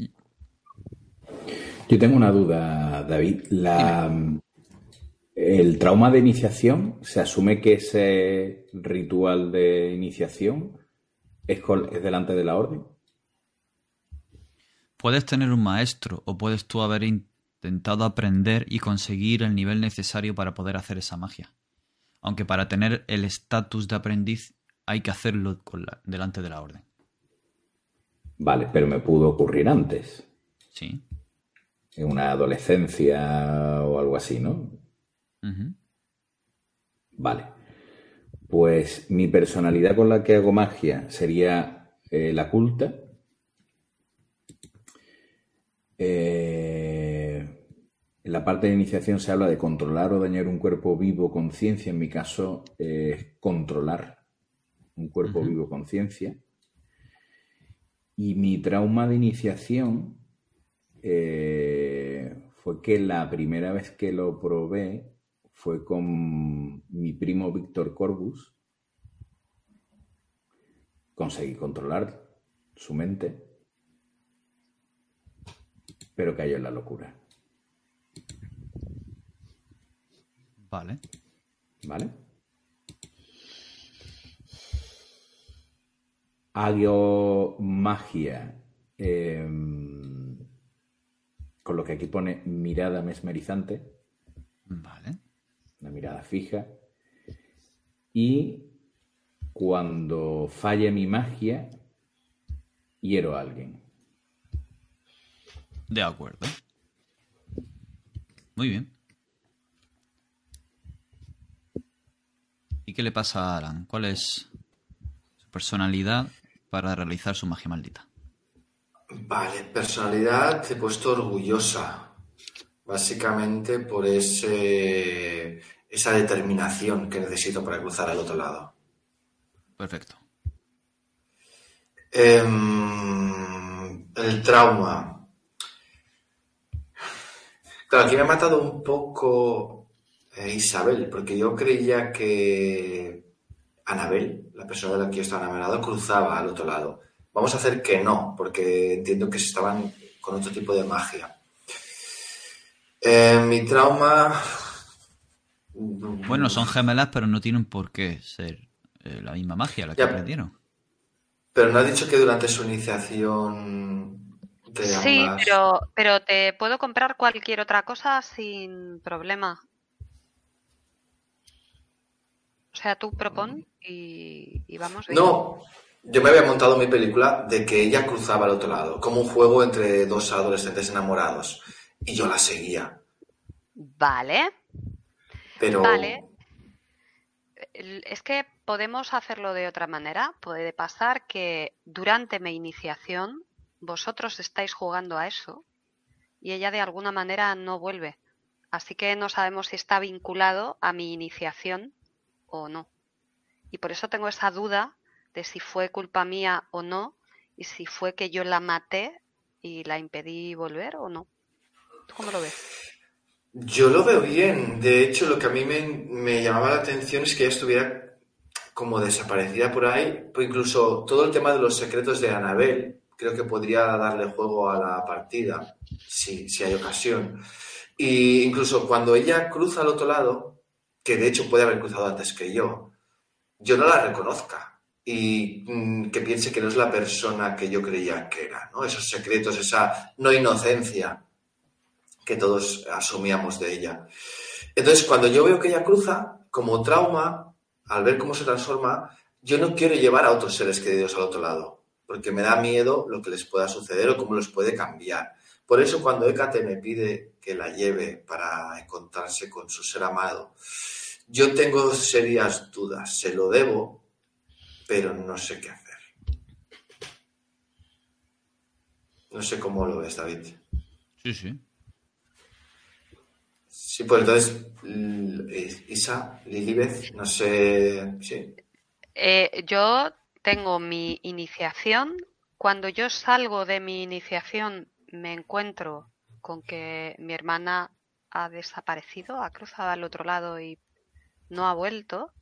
Yo tengo una duda, David. La, el trauma de iniciación, se asume que ese ritual de iniciación es, delante de la orden. Puedes tener un maestro o puedes tú haber intentado aprender y conseguir el nivel necesario para poder hacer esa magia. Aunque para tener el estatus de aprendiz hay que hacerlo delante de la orden. Vale, pero me pudo ocurrir antes. Sí. En una adolescencia o algo así, ¿no? Vale. Pues mi personalidad con la que hago magia sería eh, la culta. Eh, en la parte de iniciación se habla de controlar o dañar un cuerpo vivo conciencia. En mi caso, es controlar un cuerpo vivo conciencia. Y mi trauma de iniciación eh, fue que la primera vez que lo probé fue con mi primo Víctor Corbus. Conseguí controlar su mente, pero cayó en la locura. Vale. ¿Vale? Hago magia em, con lo que aquí pone mirada mesmerizante. Vale una mirada fija. Y cuando falle mi magia, hiero a alguien. De acuerdo. Muy bien. ¿Y qué le pasa a Alan? ¿Cuál es su personalidad para realizar su magia maldita? Vale, personalidad he puesto orgullosa. Básicamente por ese esa determinación que necesito para cruzar al otro lado. Perfecto. Em, el trauma. Claro, aquí me ha matado un poco eh, Isabel, porque yo creía que Anabel, la persona de la que yo estaba enamorado, cruzaba al otro lado. Vamos a hacer que no, porque entiendo que estaban con otro tipo de magia. Eh, mi trauma. Bueno, son gemelas, pero no tienen por qué ser eh, la misma magia la que aprendieron. Pero no ha dicho que durante su iniciación de Sí, pero, pero te puedo comprar cualquier otra cosa sin problema. O sea, tú propon y, vamos. No, yo me había montado mi película de que ella cruzaba al otro lado, como un juego entre dos adolescentes enamorados. Y yo la seguía. Vale. Pero. Vale. Es que podemos hacerlo de otra manera. Puede pasar que durante mi iniciación vosotros estáis jugando a eso y ella de alguna manera no vuelve. Así que no sabemos si está vinculado a mi iniciación o no. Y por eso tengo esa duda de si fue culpa mía o no y si fue que yo la maté y la impedí volver o no. ¿Tú cómo lo ves? Yo lo veo bien. De hecho, lo que a mí me, llamaba la atención es que ella estuviera como desaparecida por ahí, pues incluso todo el tema de los secretos de Anabel, creo que podría darle juego a la partida, si, si hay ocasión. Y incluso cuando ella cruza al otro lado, que de hecho puede haber cruzado antes que yo, yo no la reconozca y mm, que piense que no es la persona que yo creía que era. Esos secretos, esa no inocencia que todos asumíamos de ella. Entonces, cuando yo veo que ella cruza, como trauma, al ver cómo se transforma, yo no quiero llevar a otros seres queridos al otro lado, porque me da miedo lo que les pueda suceder o cómo los puede cambiar. Por eso cuando Hécate me pide que la lleve para encontrarse con su ser amado, yo tengo serias dudas. Se lo debo, pero no sé qué hacer. No sé cómo lo ves, David. Sí, sí. Sí, pues entonces, Isa, Lilibeth, no sé. Sí. Eh, yo tengo mi iniciación. Cuando yo salgo de mi iniciación, me encuentro con que mi hermana ha desaparecido, ha cruzado al otro lado y no ha vuelto.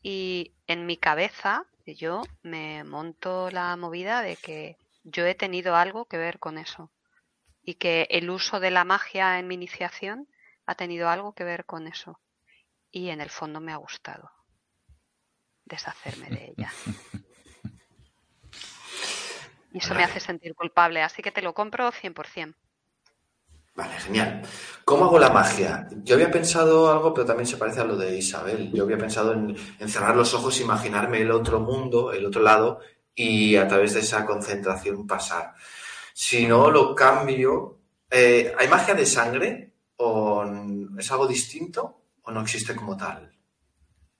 Y en mi cabeza, yo me monto la movida de que yo he tenido algo que ver con eso. Y que el uso de la magia en mi iniciación ha tenido algo que ver con eso. Y en el fondo me ha gustado deshacerme de ella. Y eso me hace sentir culpable, así que te lo compro 100%. Vale, genial. ¿Cómo hago la magia? Yo había pensado algo, pero también se parece a lo de Isabel. Yo había pensado en, cerrar los ojos, imaginarme el otro mundo, el otro lado, y a través de esa concentración pasar. Si no, lo cambio. Eh, ¿Hay magia de sangre? ¿O es algo distinto o no existe como tal?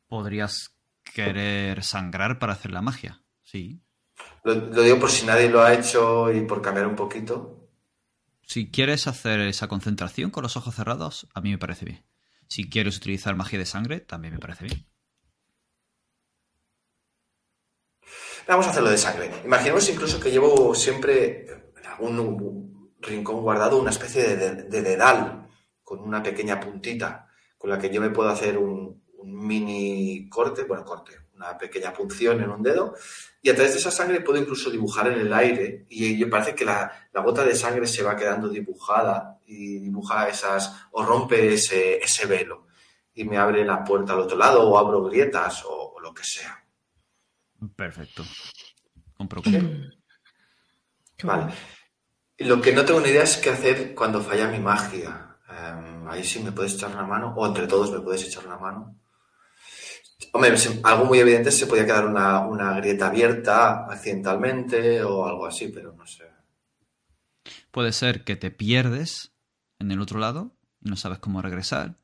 Podrías querer sangrar para hacer la magia, sí. Lo, digo por si nadie lo ha hecho y por cambiar un poquito. Si quieres hacer esa concentración con los ojos cerrados, a mí me parece bien. Si quieres utilizar magia de sangre, también me parece bien. Vamos a hacerlo de sangre. Imaginemos incluso que llevo siempre en algún rincón guardado una especie de dedal con una pequeña puntita con la que yo me puedo hacer un, mini corte, bueno, corte, una pequeña punción en un dedo y a través de esa sangre puedo incluso dibujar en el aire y me parece que la, gota de sangre se va quedando dibujada y dibuja esas o rompe ese, ese velo y me abre la puerta al otro lado o abro grietas o, lo que sea. Perfecto. Compro. Vale. Lo que no tengo ni idea es qué hacer cuando falla mi magia. Em, ahí sí me puedes echar una mano, o entre todos me puedes echar una mano. Hombre, algo muy evidente se podía quedar una, grieta abierta accidentalmente o algo así, pero no sé. Puede ser que te pierdes en el otro lado y no sabes cómo regresar.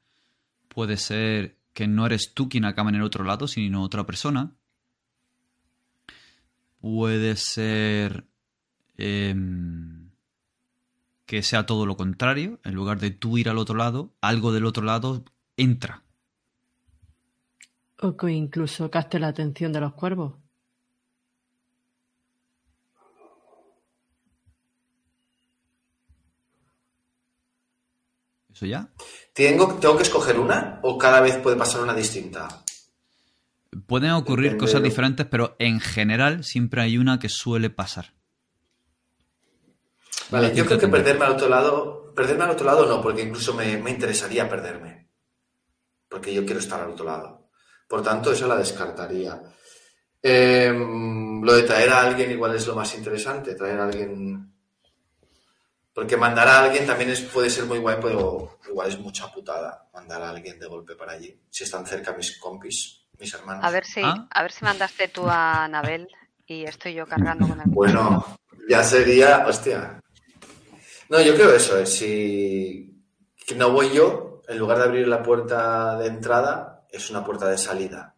Puede ser que no eres tú quien acaba en el otro lado, sino otra persona. Puede ser... Em, que sea todo lo contrario, en lugar de tú ir al otro lado, algo del otro lado entra O que incluso caste la atención de los cuervos. ¿Eso ya? ¿Tengo, ¿Tengo que escoger una o cada vez puede pasar una distinta? Pueden ocurrir Depende cosas de- diferentes, pero en general siempre hay una que suele pasar. Vale, yo creo que perderme al otro lado, perderme al otro lado no, porque incluso me, me interesaría perderme. Porque yo quiero estar al otro lado. Por tanto, esa la descartaría. Eh, lo de traer a alguien igual es lo más interesante, traer a alguien. Porque mandar a alguien también es, puede ser muy guay, pero igual es mucha putada mandar a alguien de golpe para allí. Si están cerca mis compis, mis hermanos. A ver si, Ah. a ver si mandaste tú a Anabel y estoy yo cargando con el Bueno, ya sería, hostia. No, yo creo eso, es si que no voy yo, en lugar de abrir la puerta de entrada, es una puerta de salida.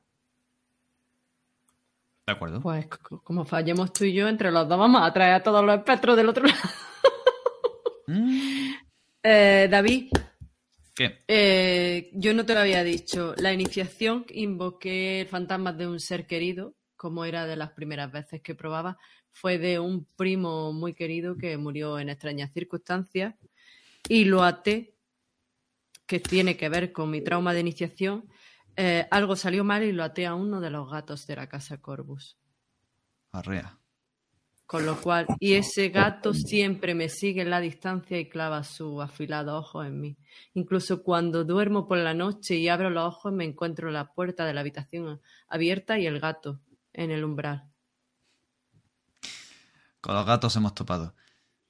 ¿De acuerdo? Pues como fallemos tú y yo, entre los dos vamos a traer a todos los espectros del otro lado. Mm, Eh, David, ¿Qué? eh, yo no te lo había dicho. La iniciación invoqué fantasmas de un ser querido, como era de las primeras veces que probaba. Fue de un primo muy querido que murió en extrañas circunstancias y lo até, que tiene que ver con mi trauma de iniciación. Eh, algo salió mal y lo até a uno de los gatos de la casa Corvus. Arrea. Con lo cual, y ese gato siempre me sigue en la distancia y clava su afilado ojo en mí. Incluso cuando duermo por la noche y abro los ojos, me encuentro la puerta de la habitación abierta y el gato en el umbral. Con los gatos hemos topado.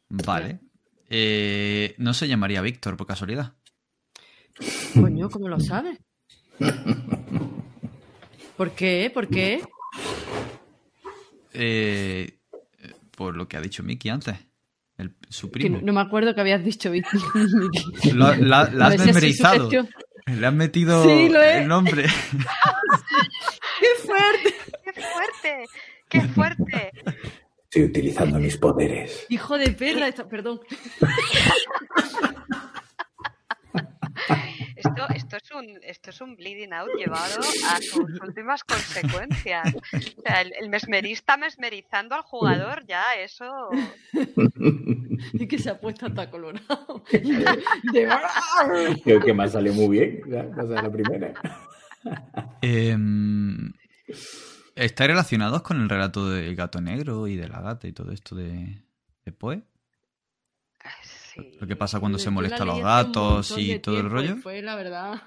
Vale. Eh, no se llamaría Víctor por casualidad. Coño, ¿cómo lo sabes? ¿Por qué? ¿Por qué? Eh, por lo que ha dicho Mickey antes. El- su primo. no, no me acuerdo que habías dicho, Vicky. Lo- la, la has memorizado. Le has metido Sí, el nombre. ¡Qué fuerte! Estoy utilizando mis poderes. Hijo de perra, esta- perdón. Esto, esto, es un, esto es un bleeding out llevado a sus últimas consecuencias. O sea, el, el mesmerista mesmerizando al jugador, ya eso. Y que se ha puesto hasta colorado. De- Creo que me ha salido muy bien. Ya, o sea, la primera. Em, ¿Estáis relacionados con el relato del gato negro y de la gata y todo esto de, de Poe? Sí. Lo que pasa cuando se molesta a los gatos y todo el rollo. Fue la verdad.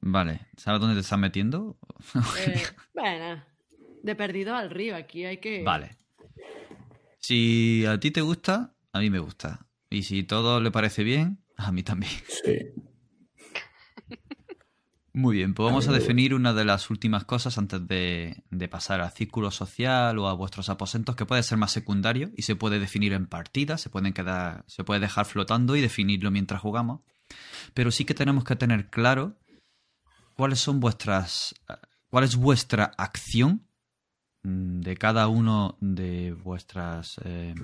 Vale, ¿sabes dónde te estás metiendo? eh, bueno, de perdido al río. Aquí hay que. Vale. Si a ti te gusta, a mí me gusta. Y si todo le parece bien, a mí también. Sí. Muy bien, pues vamos a definir una de las últimas cosas antes de, de pasar al círculo social o a vuestros aposentos, que puede ser más secundario y se puede definir en partidas, se pueden quedar, se puede dejar flotando y definirlo mientras jugamos. Pero sí que tenemos que tener claro cuáles son vuestras, cuál es vuestra acción mm, de cada uno de vuestras eh,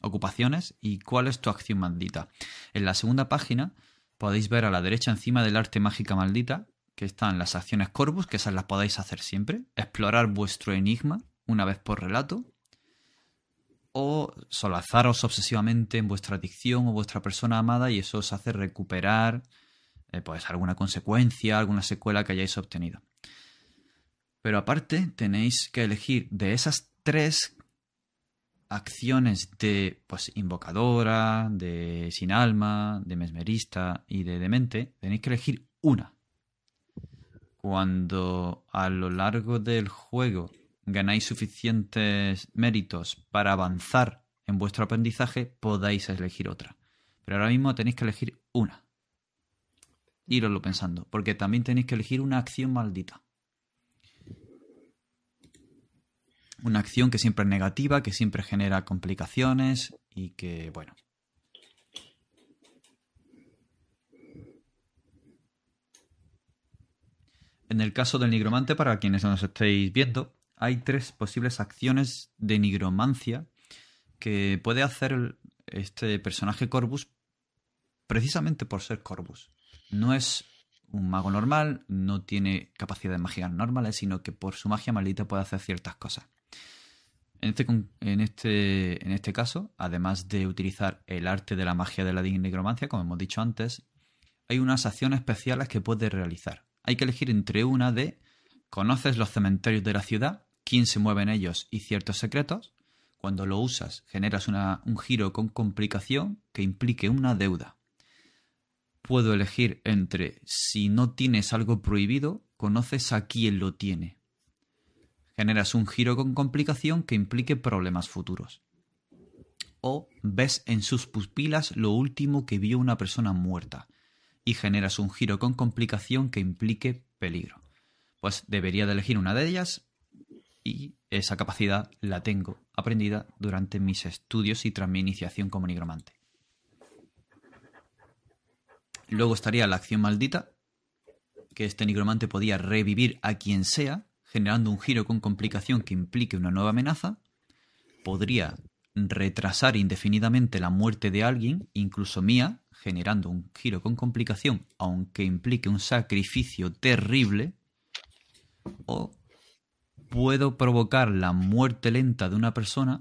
ocupaciones y cuál es tu acción maldita. En la segunda página podéis ver a la derecha encima del arte mágica maldita que están las acciones Corvus, que esas las podéis hacer siempre, explorar vuestro enigma una vez por relato, o solazaros obsesivamente en vuestra adicción o vuestra persona amada y eso os hace recuperar eh, pues alguna consecuencia, alguna secuela que hayáis obtenido. Pero aparte tenéis que elegir de esas tres acciones de pues invocadora, de sin alma, de mesmerista y de demente, tenéis que elegir una. Cuando a lo largo del juego ganáis suficientes méritos para avanzar en vuestro aprendizaje, podáis elegir otra. Pero ahora mismo tenéis que elegir una. Íroslo pensando, porque también tenéis que elegir una acción maldita. Una acción que siempre es negativa, que siempre genera complicaciones y que, bueno. En el caso del nigromante, para quienes nos estéis viendo, hay tres posibles acciones de nigromancia que puede hacer este personaje Corvus precisamente por ser Corvus. No es un mago normal, no tiene capacidades mágicas normales, sino que por su magia maldita puede hacer ciertas cosas. En este, en, este, en este caso, además de utilizar el arte de la magia de la nigromancia, como hemos dicho antes, hay unas acciones especiales que puedes realizar. Hay que elegir entre una de conoces los cementerios de la ciudad, quién se mueve en ellos y ciertos secretos. Cuando lo usas, generas un giro con complicación que implique una deuda. Puedo elegir entre si no tienes algo prohibido, conoces a quién lo tiene generas un giro con complicación que implique problemas futuros. O ves en sus pupilas lo último que vio una persona muerta y generas un giro con complicación que implique peligro. Pues debería de elegir una de ellas y esa capacidad la tengo aprendida durante mis estudios y tras mi iniciación como nigromante. Luego estaría la acción maldita, que este nigromante podía revivir a quien sea generando un giro con complicación que implique una nueva amenaza, podría retrasar indefinidamente la muerte de alguien, incluso mía, generando un giro con complicación, aunque implique un sacrificio terrible, o puedo provocar la muerte lenta de una persona,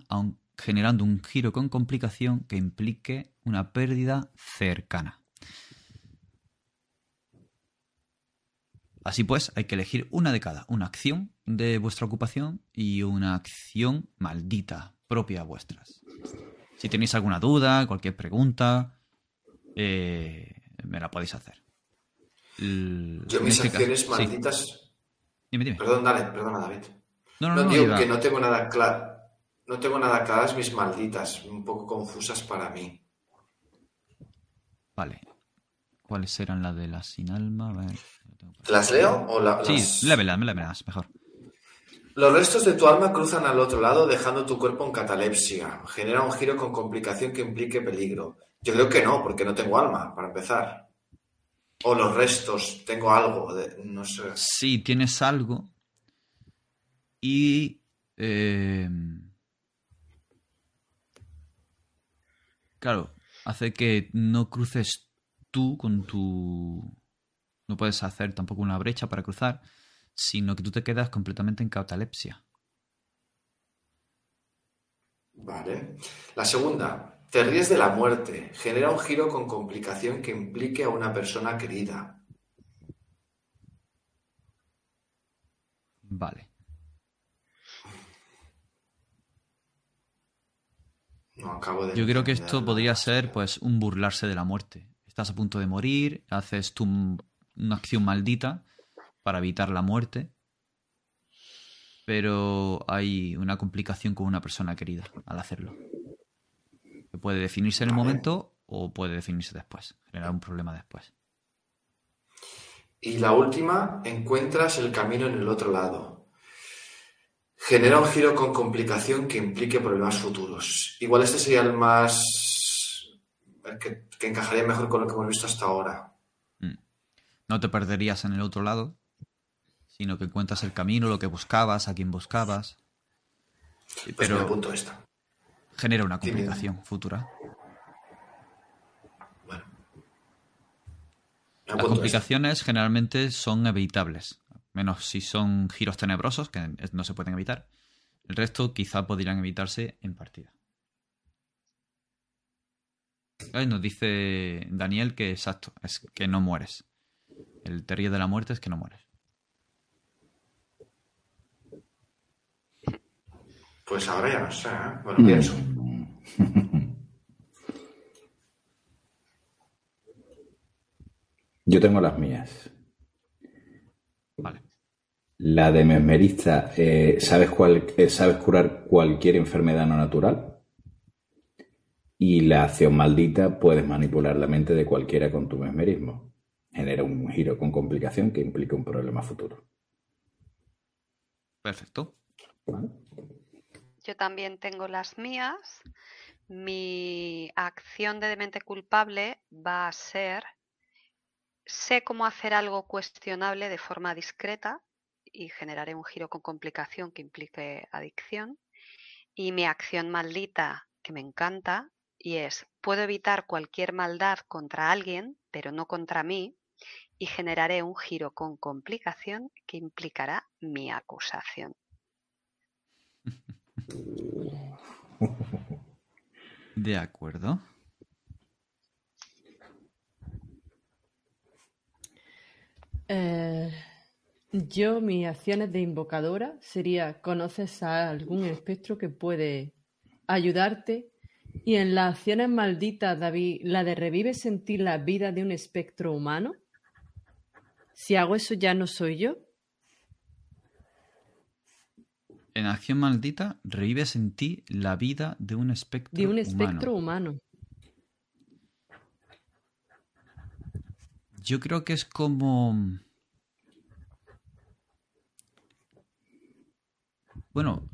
generando un giro con complicación que implique una pérdida cercana. Así pues, hay que elegir una de cada, una acción de vuestra ocupación y una acción maldita propia vuestras. Si tenéis alguna duda, cualquier pregunta, eh, me la podéis hacer. Yo mis este acciones malditas... Dime, dime. Perdón, dale, perdona David. No, no, no, digo que no tengo nada claro. No tengo nada claras mis malditas, un poco confusas para mí. Vale. ¿Cuáles eran las de las sin alma? A ver. ¿Las leo o la, Sí, lévelas, lévelas, mejor. Los restos de tu alma cruzan al otro lado dejando tu cuerpo en catalepsia. Genera un giro con complicación que implique peligro. Yo creo que no, porque no tengo alma, para empezar. O los restos, tengo algo, no sé. Sí, tienes algo. Y... Eh, claro, hace que no cruces tú con tu no puedes hacer tampoco una brecha para cruzar, sino que tú te quedas completamente en catalepsia. Vale. La segunda, te ríes de la muerte. Genera un giro con complicación que implique a una persona querida. Vale. No, acabo de Yo creo que esto podría ser pues un burlarse de la muerte. Estás a punto de morir, haces tu una acción maldita para evitar la muerte, pero hay una complicación con una persona querida al hacerlo. Que puede definirse en el momento o puede definirse después, generar un problema después. Y la última, encuentras el camino en el otro lado. Genera un giro con complicación que implique problemas futuros. Igual este sería el más... el que, que encajaría mejor con lo que hemos visto hasta ahora no te perderías en el otro lado, sino que encuentras el camino, lo que buscabas, a quien buscabas. Pues pero punto genera una complicación futura. Bueno. Las complicaciones generalmente son evitables, menos si son giros tenebrosos, que no se pueden evitar. El resto quizá podrían evitarse en partida. Nos dice Daniel que exacto, es que no mueres. El terrier de la muerte es que no mueres. Pues ahora ya no sé, ¿eh? Bueno, mm. pienso. Yo tengo las mías. Vale. La de mesmerista, eh, ¿sabes, cuál, eh, ¿sabes curar cualquier enfermedad no natural? Y la acción maldita, puedes manipular la mente de cualquiera con tu mesmerismo genera un giro con complicación que implica un problema futuro. Perfecto. Yo también tengo las mías. Mi acción de demente culpable va a ser, sé cómo hacer algo cuestionable de forma discreta y generaré un giro con complicación que implique adicción. Y mi acción maldita, que me encanta, y es, puedo evitar cualquier maldad contra alguien, pero no contra mí, y generaré un giro con complicación que implicará mi acusación. De acuerdo. Eh, yo, mis acciones de invocadora sería conoces a algún espectro que puede ayudarte y en las acciones malditas, David, la de revive sentir la vida de un espectro humano. Si hago eso ya no soy yo. En acción maldita, revives en ti la vida de un espectro De un humano. espectro humano. Yo creo que es como. Bueno,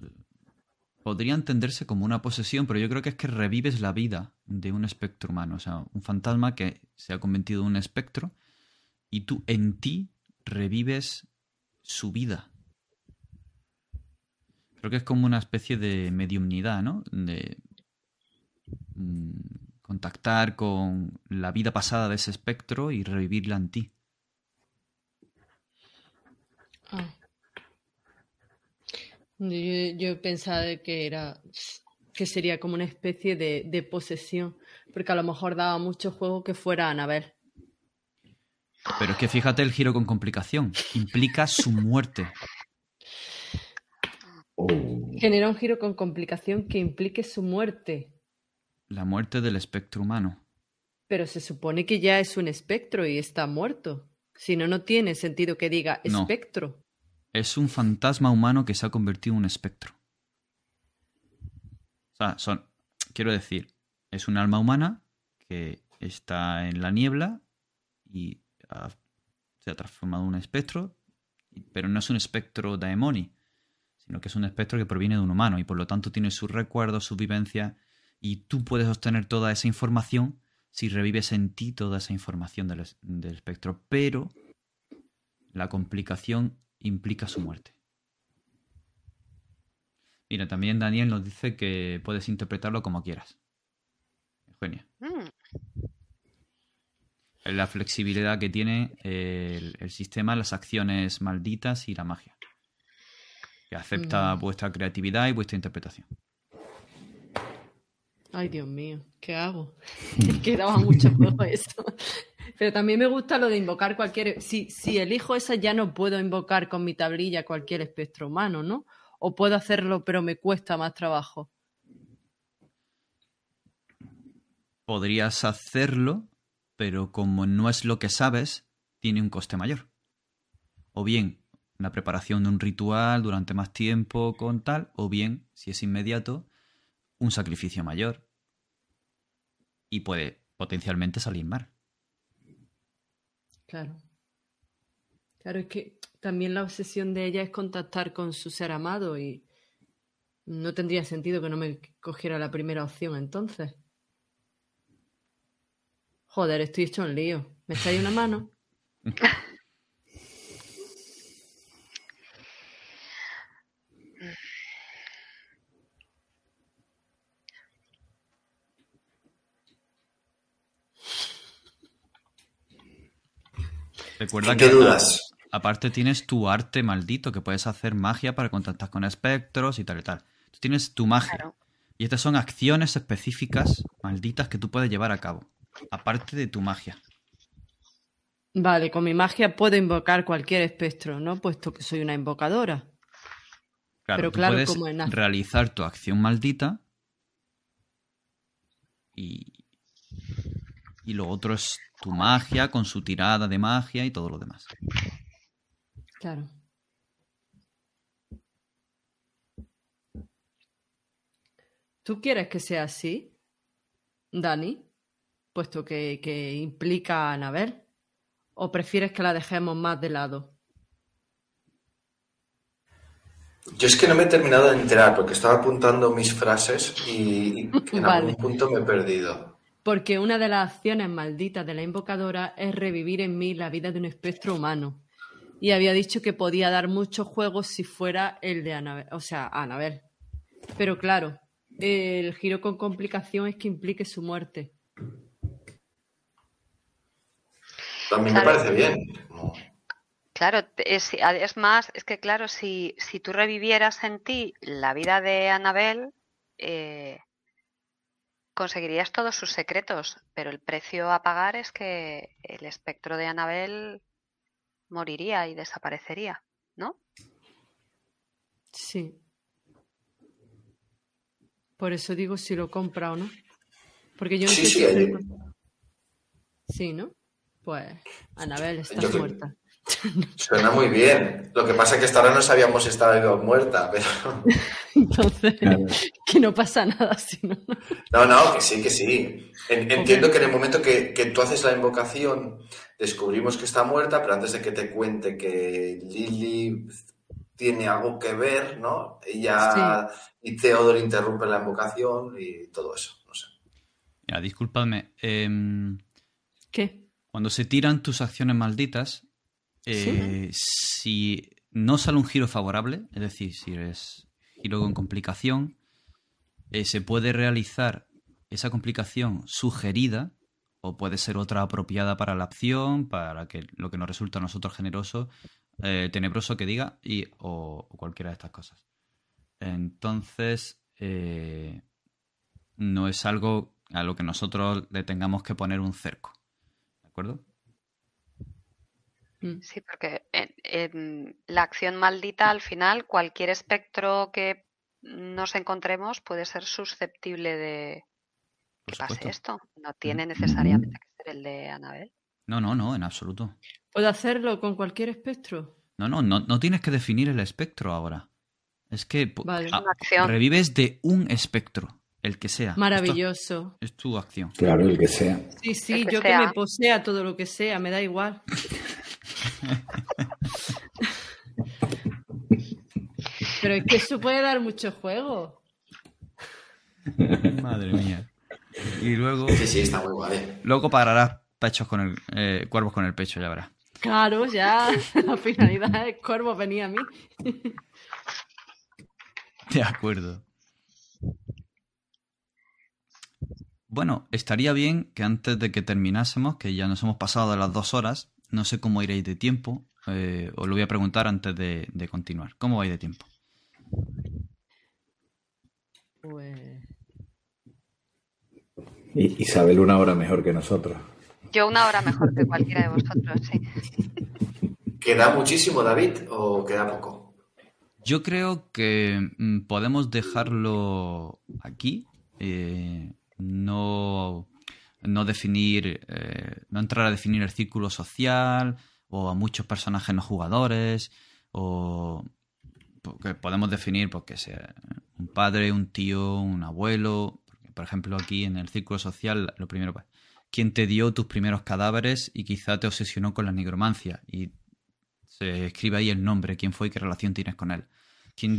podría entenderse como una posesión, pero yo creo que es que revives la vida de un espectro humano. O sea, un fantasma que se ha convertido en un espectro y tú en ti revives su vida. Creo que es como una especie de mediumnidad, ¿no? De mm, contactar con la vida pasada de ese espectro y revivirla en ti. Ah. Yo, yo pensaba que era que sería como una especie de, de posesión, porque a lo mejor daba mucho juego que fuera Anabel. Pero es que fíjate el giro con complicación. Implica su muerte. Oh, Genera un giro con complicación que implique su muerte. La muerte del espectro humano. Pero se supone que ya es un espectro y está muerto. Si no, no tiene sentido que diga No. espectro. Es un fantasma humano que se ha convertido en un espectro. O sea, son. Quiero decir, es un alma humana que está en la niebla y ha- se ha transformado en un espectro, pero no es un espectro daemoni, sino que es un espectro que proviene de un humano y por lo tanto tiene sus recuerdos, sus vivencias, y tú puedes obtener toda esa información si revives en ti toda esa información del, es- del espectro, pero la complicación implica su muerte. Mira, también Daniel nos dice que puedes interpretarlo como quieras. Eugenia. Mm, La flexibilidad que tiene el, el sistema, las acciones malditas y la magia. Que acepta Mm. vuestra creatividad y vuestra interpretación. Ay, Dios mío, ¿qué hago? Es que daba mucho juego eso. Pero también me gusta lo de invocar cualquier... Si, si elijo esa ya no puedo invocar con mi tablilla cualquier espectro humano, ¿no? O puedo hacerlo, pero me cuesta más trabajo. Podrías hacerlo, pero como no es lo que sabes, tiene un coste mayor. O bien la preparación de un ritual durante más tiempo con tal, o bien, si es inmediato, un sacrificio mayor. Y puede potencialmente salir mal. Claro. Claro, es que también la obsesión de ella es contactar con su ser amado y no tendría sentido que no me cogiera la primera opción entonces. Joder, estoy hecho un lío. ¿Me echáis una mano? Recuerda ¿En que qué dudas? aparte tienes tu arte maldito, que puedes hacer magia para contactar con espectros y tal y tal. Tú tienes tu magia. claro. Y estas son acciones específicas malditas que tú puedes llevar a cabo. Aparte de tu magia. Vale, con mi magia puedo invocar cualquier espectro, ¿no? Puesto que soy una invocadora. Claro, Pero tú claro, puedes como en- realizar tu acción maldita y, y lo otro es tu magia con su tirada de magia y todo lo demás. Claro. ¿Tú quieres que sea así, Dani? Puesto que, que implica a Anabel. ¿O prefieres que la dejemos más de lado? Yo es que no me he terminado de enterar porque estaba apuntando mis frases y, y en Vale. algún punto me he perdido. Porque una de las acciones malditas de la invocadora es revivir en mí la vida de un espectro humano. Y había dicho que podía dar muchos juegos si fuera el de Anabel, o sea, Anabel. Pero claro, el giro con complicación es que implique su muerte. También me parece bien. Claro, es, es, más, es que claro, si, si tú revivieras en ti la vida de Anabel, eh, conseguirías todos sus secretos, pero el precio a pagar es que el espectro de Anabel moriría y desaparecería, ¿no? Sí. Por eso digo si lo compra o no. Porque yo no sí, sé sí, sí, ¿no? Pues Anabel está muerta. Suena muy bien. Lo que pasa es que hasta ahora no sabíamos si estaba muerta, pero. Entonces, que no pasa nada si no. No, no, que sí, que sí. Entiendo que en el momento que, tú haces la invocación, descubrimos que está muerta, pero antes de que te cuente que Lily tiene algo que ver, ¿no? Ella y Theodore interrumpe la invocación y todo eso. No sé. Ya, discúlpame. Em, ¿Qué? Cuando se tiran tus acciones malditas, eh, si no sale un giro favorable, es decir, si eres giro con complicación, eh, se puede realizar esa complicación sugerida o puede ser otra apropiada para la acción, para que lo que nos resulta a nosotros generoso, eh, tenebroso que diga, y, o, cualquiera de estas cosas. Entonces, no es algo a lo que nosotros le tengamos que poner un cerco. ¿De acuerdo? Mm. Sí, porque en, la acción maldita, al final, cualquier espectro que nos encontremos puede ser susceptible de que pase esto. No tiene necesariamente que ser el de Anabel. No, no, no, en absoluto. ¿Puedo hacerlo con cualquier espectro? No, no, no, tienes que definir el espectro ahora. Es que ah, revives de un espectro, el que sea. Maravilloso. es tu acción. Claro, el que sea. Sí, sí, yo que me posea todo lo que sea, me da igual. Pero es que eso puede dar mucho juego. Madre mía. Y luego. Sí, sí, está muy guay. Luego pararás pechos con el. Eh, cuervos con el pecho, ya verás. Claro, ya. La finalidad es cuervo venía a mí. De acuerdo. Bueno, estaría bien que antes de que terminásemos, que ya nos hemos pasado de las dos horas, no sé cómo iréis de tiempo. Eh, os lo voy a preguntar antes de, continuar. ¿Cómo vais de tiempo? Pues... Isabel una hora mejor que nosotros. Yo una hora mejor que cualquiera de vosotros, sí. ¿Queda muchísimo, David, o queda poco? Yo creo que mm, podemos dejarlo aquí. Eh, no no definir, eh, no entrar a definir el círculo social o a muchos personajes no jugadores o porque podemos definir porque pues, sea un padre, un tío, un abuelo, por ejemplo aquí en el círculo social lo primero pues, quién te dio tus primeros cadáveres y quizá te obsesionó con la nigromancia y se escribe ahí el nombre, quién fue y qué relación tienes con él. ¿Quién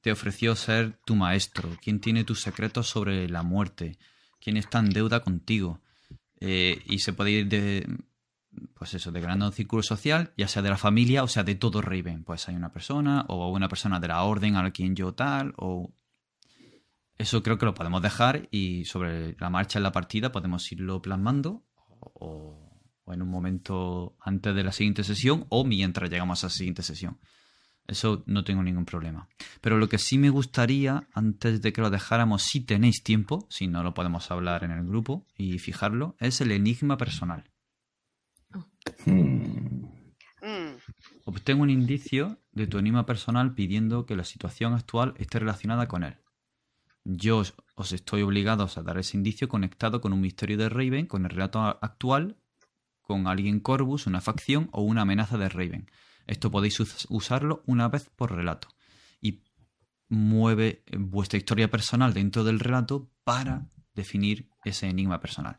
te ofreció ser tu maestro? ¿Quién tiene tus secretos sobre la muerte? Quién está en deuda contigo. Eh, y se puede ir de, pues eso, de un círculo social, ya sea de la familia o sea de todo Raven. Pues hay una persona o una persona de la orden a quien yo tal, o... Eso creo que lo podemos dejar y sobre la marcha en la partida podemos irlo plasmando o en un momento antes de la siguiente sesión o mientras llegamos a la siguiente sesión. Eso no tengo ningún problema. Pero lo que sí me gustaría, antes de que lo dejáramos, si tenéis tiempo, si no lo podemos hablar en el grupo y fijarlo, es el enigma personal. Hmm. Obtengo un indicio de tu enigma personal pidiendo que la situación actual esté relacionada con él. Yo os estoy obligado a dar ese indicio conectado con un misterio de Raven, con el relato actual, con alguien Corvus, una facción o una amenaza de Raven. Esto podéis usarlo una vez por relato. Y mueve vuestra historia personal dentro del relato para definir ese enigma personal.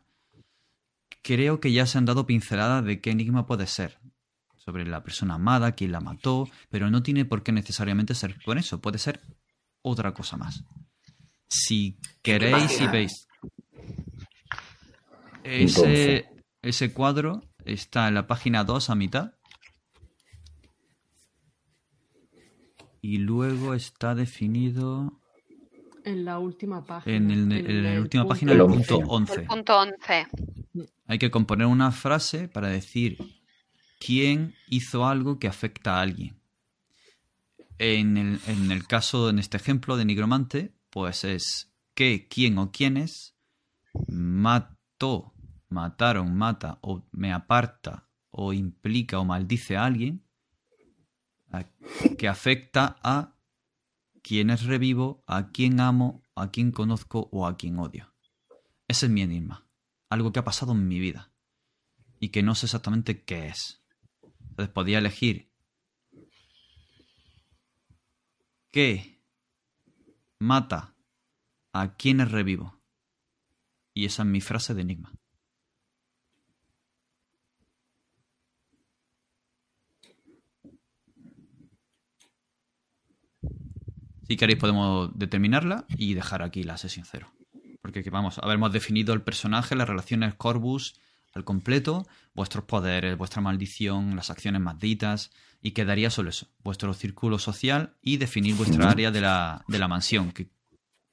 Creo que ya se han dado pinceladas de qué enigma puede ser, sobre la persona amada, quién la mató, pero no tiene por qué necesariamente ser con eso, puede ser otra cosa más. Si queréis y veis. Ese, ese cuadro está en la página 2 a mitad y luego está definido en la última página. En, la última página, el punto 11. El punto 11. Hay que componer una frase para decir quién hizo algo que afecta a alguien. En el, en el caso, en este ejemplo de nigromante, pues es qué, quién o quiénes mató, mataron, mata o me aparta o implica o maldice a alguien que afecta a quienes revivo, a quien amo, a quien conozco o a quien odio. Ese es mi enigma. Algo que ha pasado en mi vida y que no sé exactamente qué es. Entonces podía elegir qué mata a quienes revivo. Y esa es mi frase de enigma. Si queréis podemos determinarla y dejar aquí la sesión cero. Porque vamos, habermos definido el personaje, las relaciones Corvus al completo, vuestros poderes, vuestra maldición, las acciones malditas, y quedaría solo eso, vuestro círculo social y definir vuestra área de la, de la mansión, que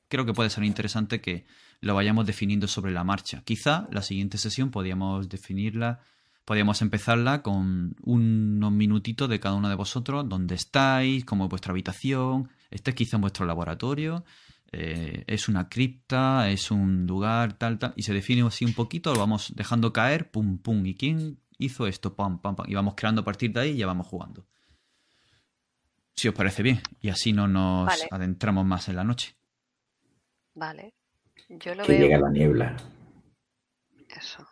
creo que puede ser interesante que lo vayamos definiendo sobre la marcha. Quizá la siguiente sesión podríamos definirla, podríamos empezarla con unos minutitos de cada uno de vosotros, dónde estáis, cómo es vuestra habitación, este es quizá en vuestro laboratorio, eh, es una cripta, es un lugar, tal, tal, y se define así un poquito, lo vamos dejando caer, pum, pum, ¿y quién hizo esto? Pam, pam, pam, y vamos creando a partir de ahí y ya vamos jugando. Si os parece bien, y así no nos adentramos más en la noche. Vale. Yo lo que llega la niebla. Eso.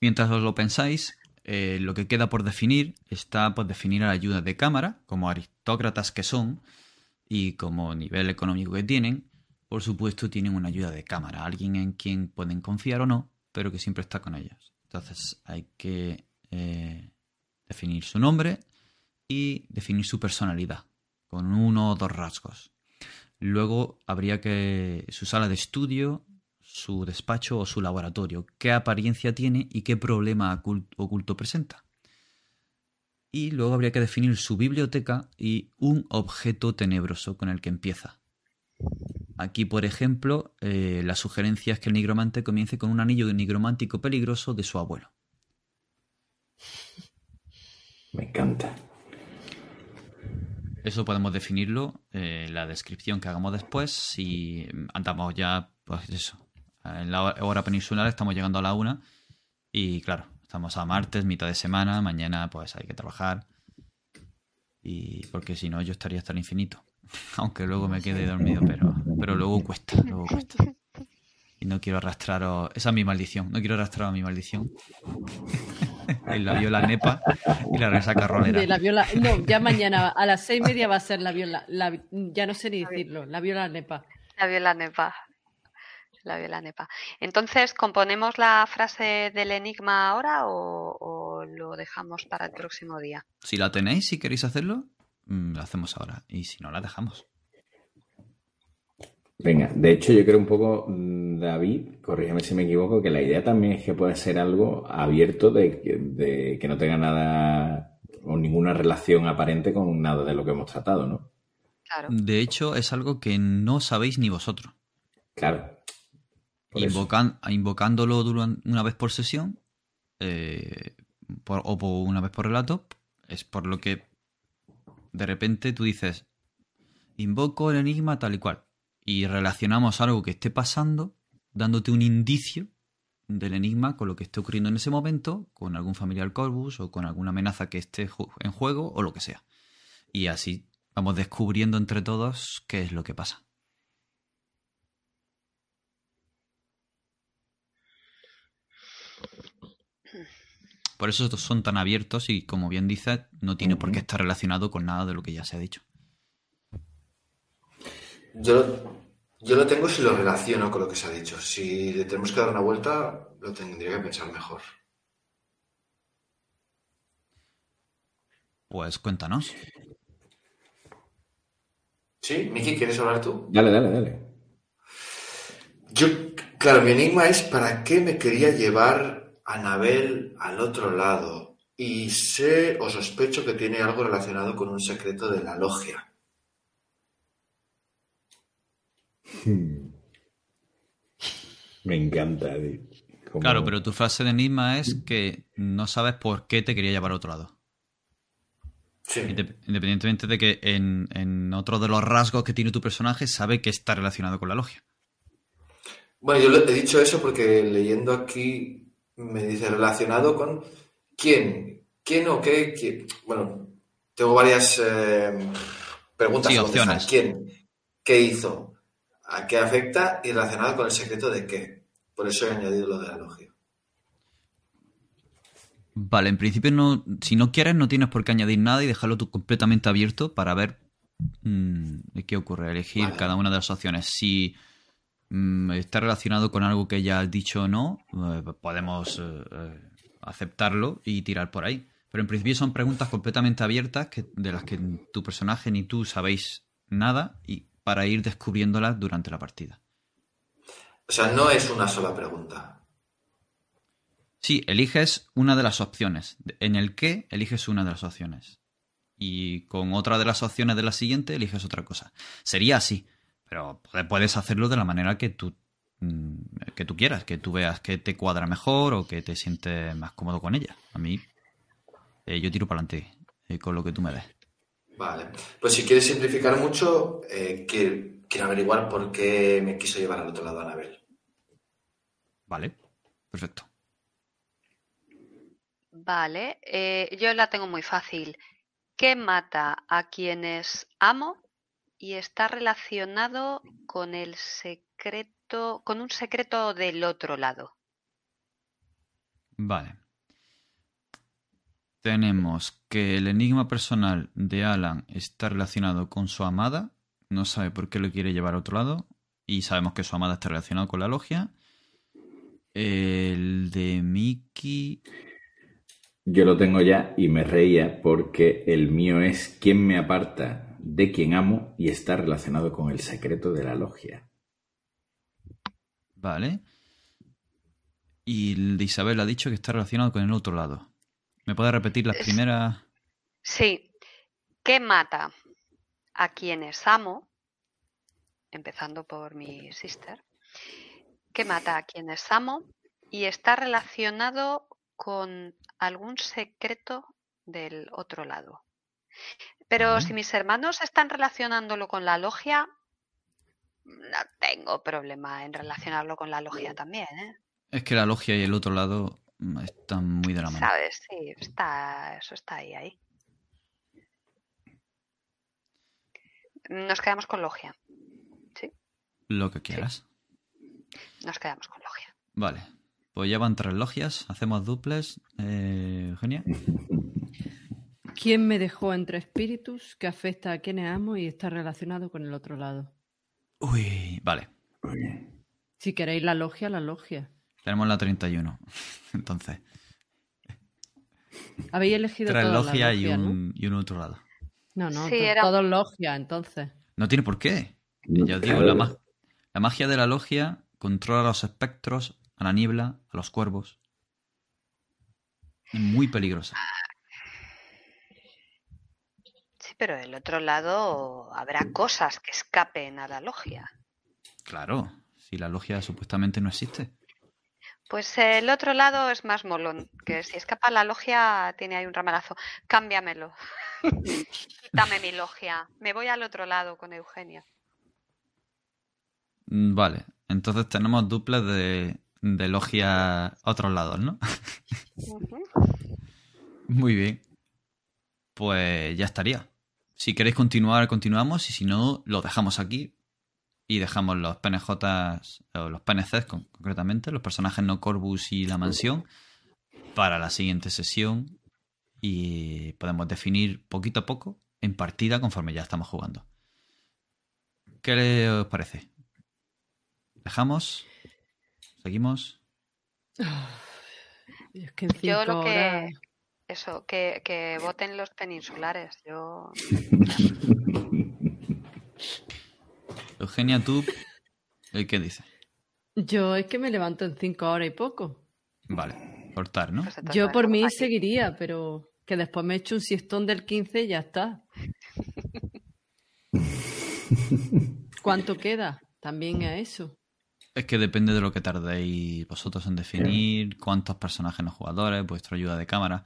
Mientras os lo pensáis, eh, lo que queda por definir está por definir a la ayuda de cámara, como aristócratas que son y como nivel económico que tienen. Por supuesto, tienen una ayuda de cámara, alguien en quien pueden confiar o no, pero que siempre está con ellos. Entonces hay que eh, definir su nombre y definir su personalidad, con uno o dos rasgos. Luego habría que su sala de estudio, su despacho o su laboratorio, qué apariencia tiene y qué problema oculto presenta. Y luego habría que definir su biblioteca y un objeto tenebroso con el que empieza. Aquí, por ejemplo, eh, la sugerencia es que el nigromante comience con un anillo nigromántico peligroso de su abuelo. Me encanta. Eso podemos definirlo en eh, la descripción que hagamos después. Si andamos ya, pues eso, en la hora peninsular estamos llegando a la una y claro, estamos a martes, mitad de semana, mañana pues hay que trabajar y porque si no yo estaría hasta el infinito. Aunque luego me quede dormido, pero, pero luego cuesta, luego cuesta. Y no quiero arrastrar esa es mi maldición, no quiero arrastrar a mi maldición. en la viola nepa y la resaca rolera. la viola, no, ya mañana a las seis y media va a ser la viola, ya no sé ni decirlo, la viola nepa. La viola nepa la viola nepa. Entonces, ¿componemos la frase del enigma ahora o, lo dejamos para el próximo día? Si la tenéis, si queréis hacerlo, mm, la hacemos ahora. Y si no, la dejamos. Venga, de hecho yo creo un poco, mm, David, corrígeme si me equivoco, que la idea también es que puede ser algo abierto de, de que no tenga nada o ninguna relación aparente con nada de lo que hemos tratado, ¿no? Claro. De hecho, es algo que no sabéis ni vosotros. Claro invocándolo una vez por sesión eh, o por una vez por relato, es por lo que de repente tú dices, invoco el enigma tal y cual, y relacionamos algo que esté pasando, dándote un indicio del enigma con lo que esté ocurriendo en ese momento, con algún familiar Corvus o con alguna amenaza que esté en juego o lo que sea. Y así vamos descubriendo entre todos qué es lo que pasa. Por eso estos son tan abiertos y, como bien dices, no tiene por qué estar relacionado con nada de lo que ya se ha dicho. Yo, yo lo tengo si lo relaciono con lo que se ha dicho. Si le tenemos que dar una vuelta, lo tendría que pensar mejor. Pues cuéntanos. Sí, Miki, ¿quieres hablar tú? Dale, dale, dale. Yo Claro, mi enigma es para qué me quería llevar Anabel al otro lado. Y sé o sospecho que tiene algo relacionado con un secreto de la logia. Me encanta. como- Claro, pero tu frase de enigma es que no sabes por qué te quería llevar a otro lado. Sí. Indep- Independientemente de que en, en otro de los rasgos que tiene tu personaje sabe que está relacionado con la logia. Bueno, yo le- he dicho eso porque leyendo aquí me dice relacionado con quién, quién o qué, quién. Bueno, tengo varias eh, preguntas Sí, opciones. ¿Quién? ¿Qué hizo? ¿A qué afecta? Y relacionado con el secreto de qué. Por eso he añadido lo de la logia. Vale, en principio no, si no quieres no tienes por qué añadir nada y dejarlo tú completamente abierto para ver mm, qué ocurre, elegir Vale. cada una de las opciones. Si está relacionado con algo que ya has dicho o no, eh, podemos eh, eh, aceptarlo y tirar por ahí. Pero en principio son preguntas completamente abiertas que, de las que tu personaje ni tú sabéis nada y para ir descubriéndolas durante la partida. O sea, no es una sola pregunta. Sí, eliges una de las opciones. En el que eliges una de las opciones. Y con otra de las opciones de la siguiente eliges otra cosa. Sería así, pero pu- puedes hacerlo de la manera que tú, mm, que tú quieras, que tú veas que te cuadra mejor o que te sientes más cómodo con ella. A mí, eh, yo tiro para adelante con lo que tú me des. Vale. Pues si quieres simplificar mucho, eh, quiero, quiero averiguar por qué me quiso llevar al otro lado a Anabel. Vale, perfecto. Vale, eh, yo la tengo muy fácil. ¿Qué mata a quienes amo y está relacionado con el secreto, con un secreto del otro lado? Vale. Tenemos que el enigma personal de Alan está relacionado con su amada. No sabe por qué lo quiere llevar a otro lado. Y sabemos que su amada está relacionado con la logia. El de Mickey. Yo lo tengo ya y me reía porque el mío es quién me aparta de quien amo y está relacionado con el secreto de la logia. Vale. Y Isabel ha dicho que está relacionado con el otro lado. ¿Me puede repetir las primeras? Sí. ¿Qué mata a quienes amo? Empezando por mi sister. ¿Qué mata a quienes amo? Y está relacionado con algún secreto del otro lado. Pero si mis hermanos están relacionándolo con la logia, no tengo problema en relacionarlo con la logia también, ¿eh? Es que la logia y el otro lado mm, están muy de la mano. ¿Sabes? Sí, está, eso está ahí, ahí. Nos quedamos con logia. Lo que quieras. Nos quedamos con logia. Vale. Pues ya van tres logias. Hacemos duples. Eh, Eugenia. ¿Quién me dejó entre espíritus que afecta a quienes amo y está relacionado con el otro lado? Uy, vale. Si queréis la logia, la logia. Tenemos la 31. Entonces, Habéis elegido tres todas las logias y, un, y un otro lado. No, no, Sí, era- todos logias, entonces. No tiene por qué. Ya os digo, la, la magia de la logia controla a los espectros, a la niebla, a los cuervos. Es muy peligrosa. Pero del otro lado habrá cosas que escapen a la logia. Claro, si la logia supuestamente no existe. Pues el otro lado es más molón, que si escapa la logia tiene ahí un ramalazo. Cámbiamelo. Quítame mi logia. Me voy al otro lado con Eugenia. Mm, Vale, entonces tenemos duples de, de logia a otros lados, ¿no? Muy bien. Pues ya estaría. Si queréis continuar, continuamos. Y si no, lo dejamos aquí. Y dejamos los PNJs, o los PNCs con- concretamente, los personajes no Corvus y la mansión, para la siguiente sesión. Y podemos definir poquito a poco en partida conforme ya estamos jugando. ¿Qué le- os parece? ¿Dejamos? ¿Seguimos? Es que en cinco Yo lo que- horas- Eso, que, que voten los peninsulares. Yo Eugenia, tú, ¿el qué dices? Yo es que me levanto en cinco horas y poco. Vale, cortar, ¿no? Pues Yo por mí aquí. seguiría, pero que después me echo un siestón del 15 y ya está. ¿Cuánto queda? También a eso. Es que depende de lo que tardéis vosotros en definir, cuántos personajes no jugadores, vuestra ayuda de cámara.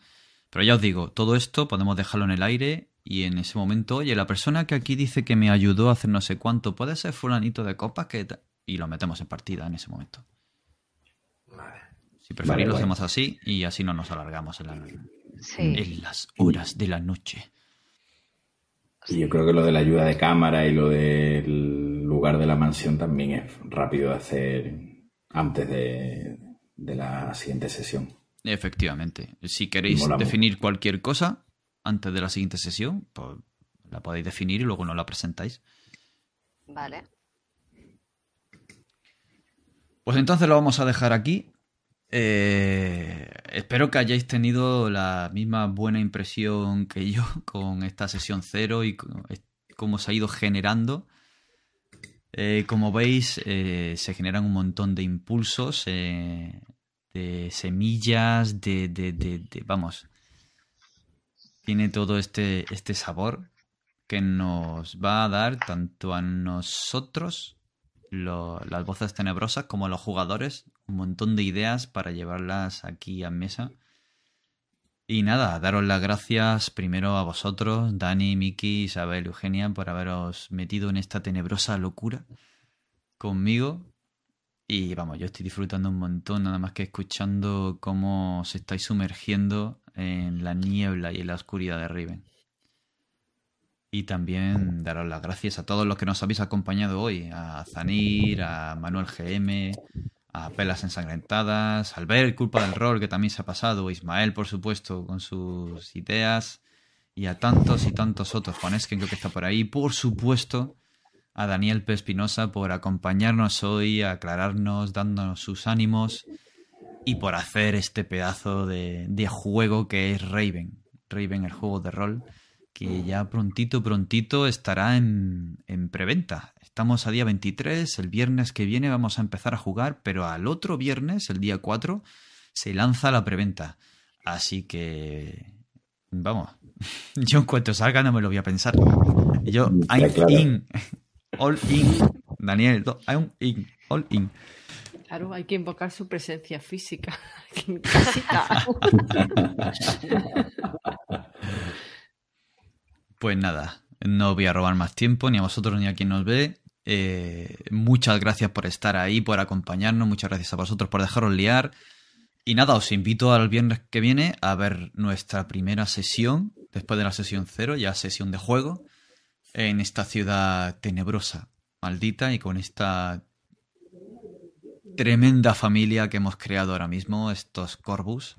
Pero ya os digo, todo esto podemos dejarlo en el aire y en ese momento, oye, la persona que aquí dice que me ayudó a hacer no sé cuánto, puede ser fulanito de copas que... ta-?" Y lo metemos en partida en ese momento. Vale. Si preferís Vale, lo hacemos así y así no nos alargamos en, la- Sí, en las horas de la noche. Y yo creo que lo de la ayuda de cámara y lo del lugar de la mansión también es rápido de hacer antes de, de la siguiente sesión. Efectivamente. Si queréis Mola mucho. definir cualquier cosa antes de la siguiente sesión, pues la podéis definir y luego no la presentáis. vale. Pues entonces lo vamos a dejar aquí. Eh, espero que hayáis tenido la misma buena impresión que yo con esta sesión cero y cómo se ha ido generando. Eh, como veis, eh, se generan un montón de impulsos, eh, de semillas, de, de- de- Vamos. Tiene todo este, este sabor que nos va a dar tanto a nosotros las voces tenebrosas como a los jugadores un montón de ideas para llevarlas aquí a mesa. Y nada, daros las gracias primero a vosotros, Dani, Miki, Isabel, Eugenia, por haberos metido en esta tenebrosa locura conmigo. Y vamos, yo estoy disfrutando un montón, nada más que escuchando cómo se estáis sumergiendo en la niebla y en la oscuridad de Riven. Y también daros las gracias a todos los que nos habéis acompañado hoy, a Zanir, a Manuel GM, a Pelas Ensangrentadas, al ver Culpa del Rol, que también se ha pasado, Ismael, por supuesto, con sus ideas, y a tantos y tantos otros, Juan Esken creo que está por ahí, por supuesto, a Daniel P. Espinosa por acompañarnos hoy, aclararnos, dándonos sus ánimos, y por hacer este pedazo de, de juego que es Raven, Raven el juego de rol, que ya prontito, prontito estará en, en preventa. Estamos a día 23, el viernes que viene vamos a empezar a jugar, pero al otro viernes, el día 4, se lanza la preventa. Así que, vamos, yo en cuanto salga no me lo voy a pensar. Yo, I'm in, all in, Daniel, do- I'm in, all in. Claro, hay que invocar su presencia física. Pues nada, no voy a robar más tiempo, ni a vosotros ni a quien nos ve. Eh, muchas gracias por estar ahí, por acompañarnos, muchas gracias a vosotros por dejaros liar. Y nada, os invito al viernes que viene a ver nuestra primera sesión, después de la sesión cero, ya sesión de juego, en esta ciudad tenebrosa, maldita, y con esta tremenda familia que hemos creado ahora mismo, estos Corvus.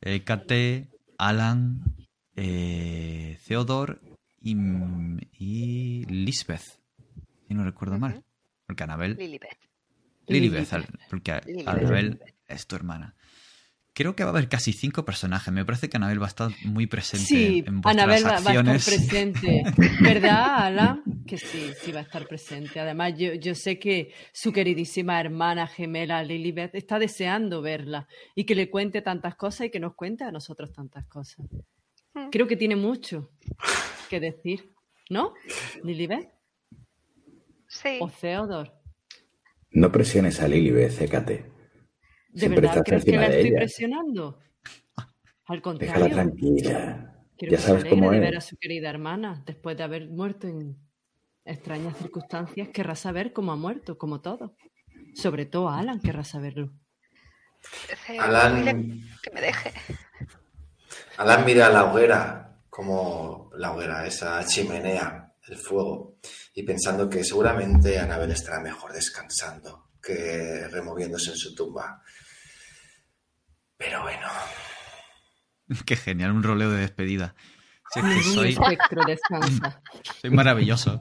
Eh, Kate, Alan, eh, Theodore y, y Lisbeth, si no recuerdo mal. Porque Anabel. Lilibet. Lilibeth, al- porque Lilibeth. Anabel es tu hermana. Creo que va a haber casi cinco personajes. Me parece que Anabel va a estar muy presente Sí, en vuestras Anabel va, va a estar acciones. presente. ¿Verdad, Alan? Que sí, sí va a estar presente. Además, yo, yo sé que su queridísima hermana gemela Lilibet está deseando verla y que le cuente tantas cosas y que nos cuente a nosotros tantas cosas. Mm. Creo que tiene mucho que decir, ¿no? Lilibet Sí, o Theodore. No presiones a Lilibet, cécate. ¿De Siempre verdad crees que la de estoy ella. presionando? Al Déjala contrario, tranquila. quiero Ya que sabes se alegre cómo de es. ver a su querida hermana después de haber muerto en extrañas circunstancias. Querrá saber cómo ha muerto, como todo. Sobre todo Alan querrá saberlo. Alan- que me deje. Alan mira la hoguera, como la hoguera, esa chimenea, el fuego, y pensando que seguramente Anabel estará mejor descansando que removiéndose en su tumba. Pero bueno, Qué genial, un roleo de despedida. Si es que Ningún soy, espectro descansa. soy maravilloso.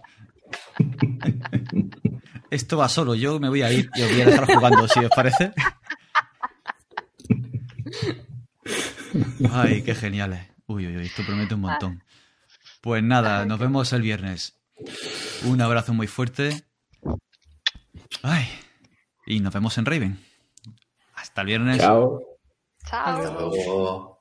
Esto va solo, yo me voy a ir y os voy a dejar jugando, si os parece. Ay, qué geniales. Uy, uy, uy, esto promete un montón. Pues nada, nos vemos el viernes. Un abrazo muy fuerte. Ay, Y nos vemos en Raven. Hasta el viernes. Chao. Chao. Hasta luego.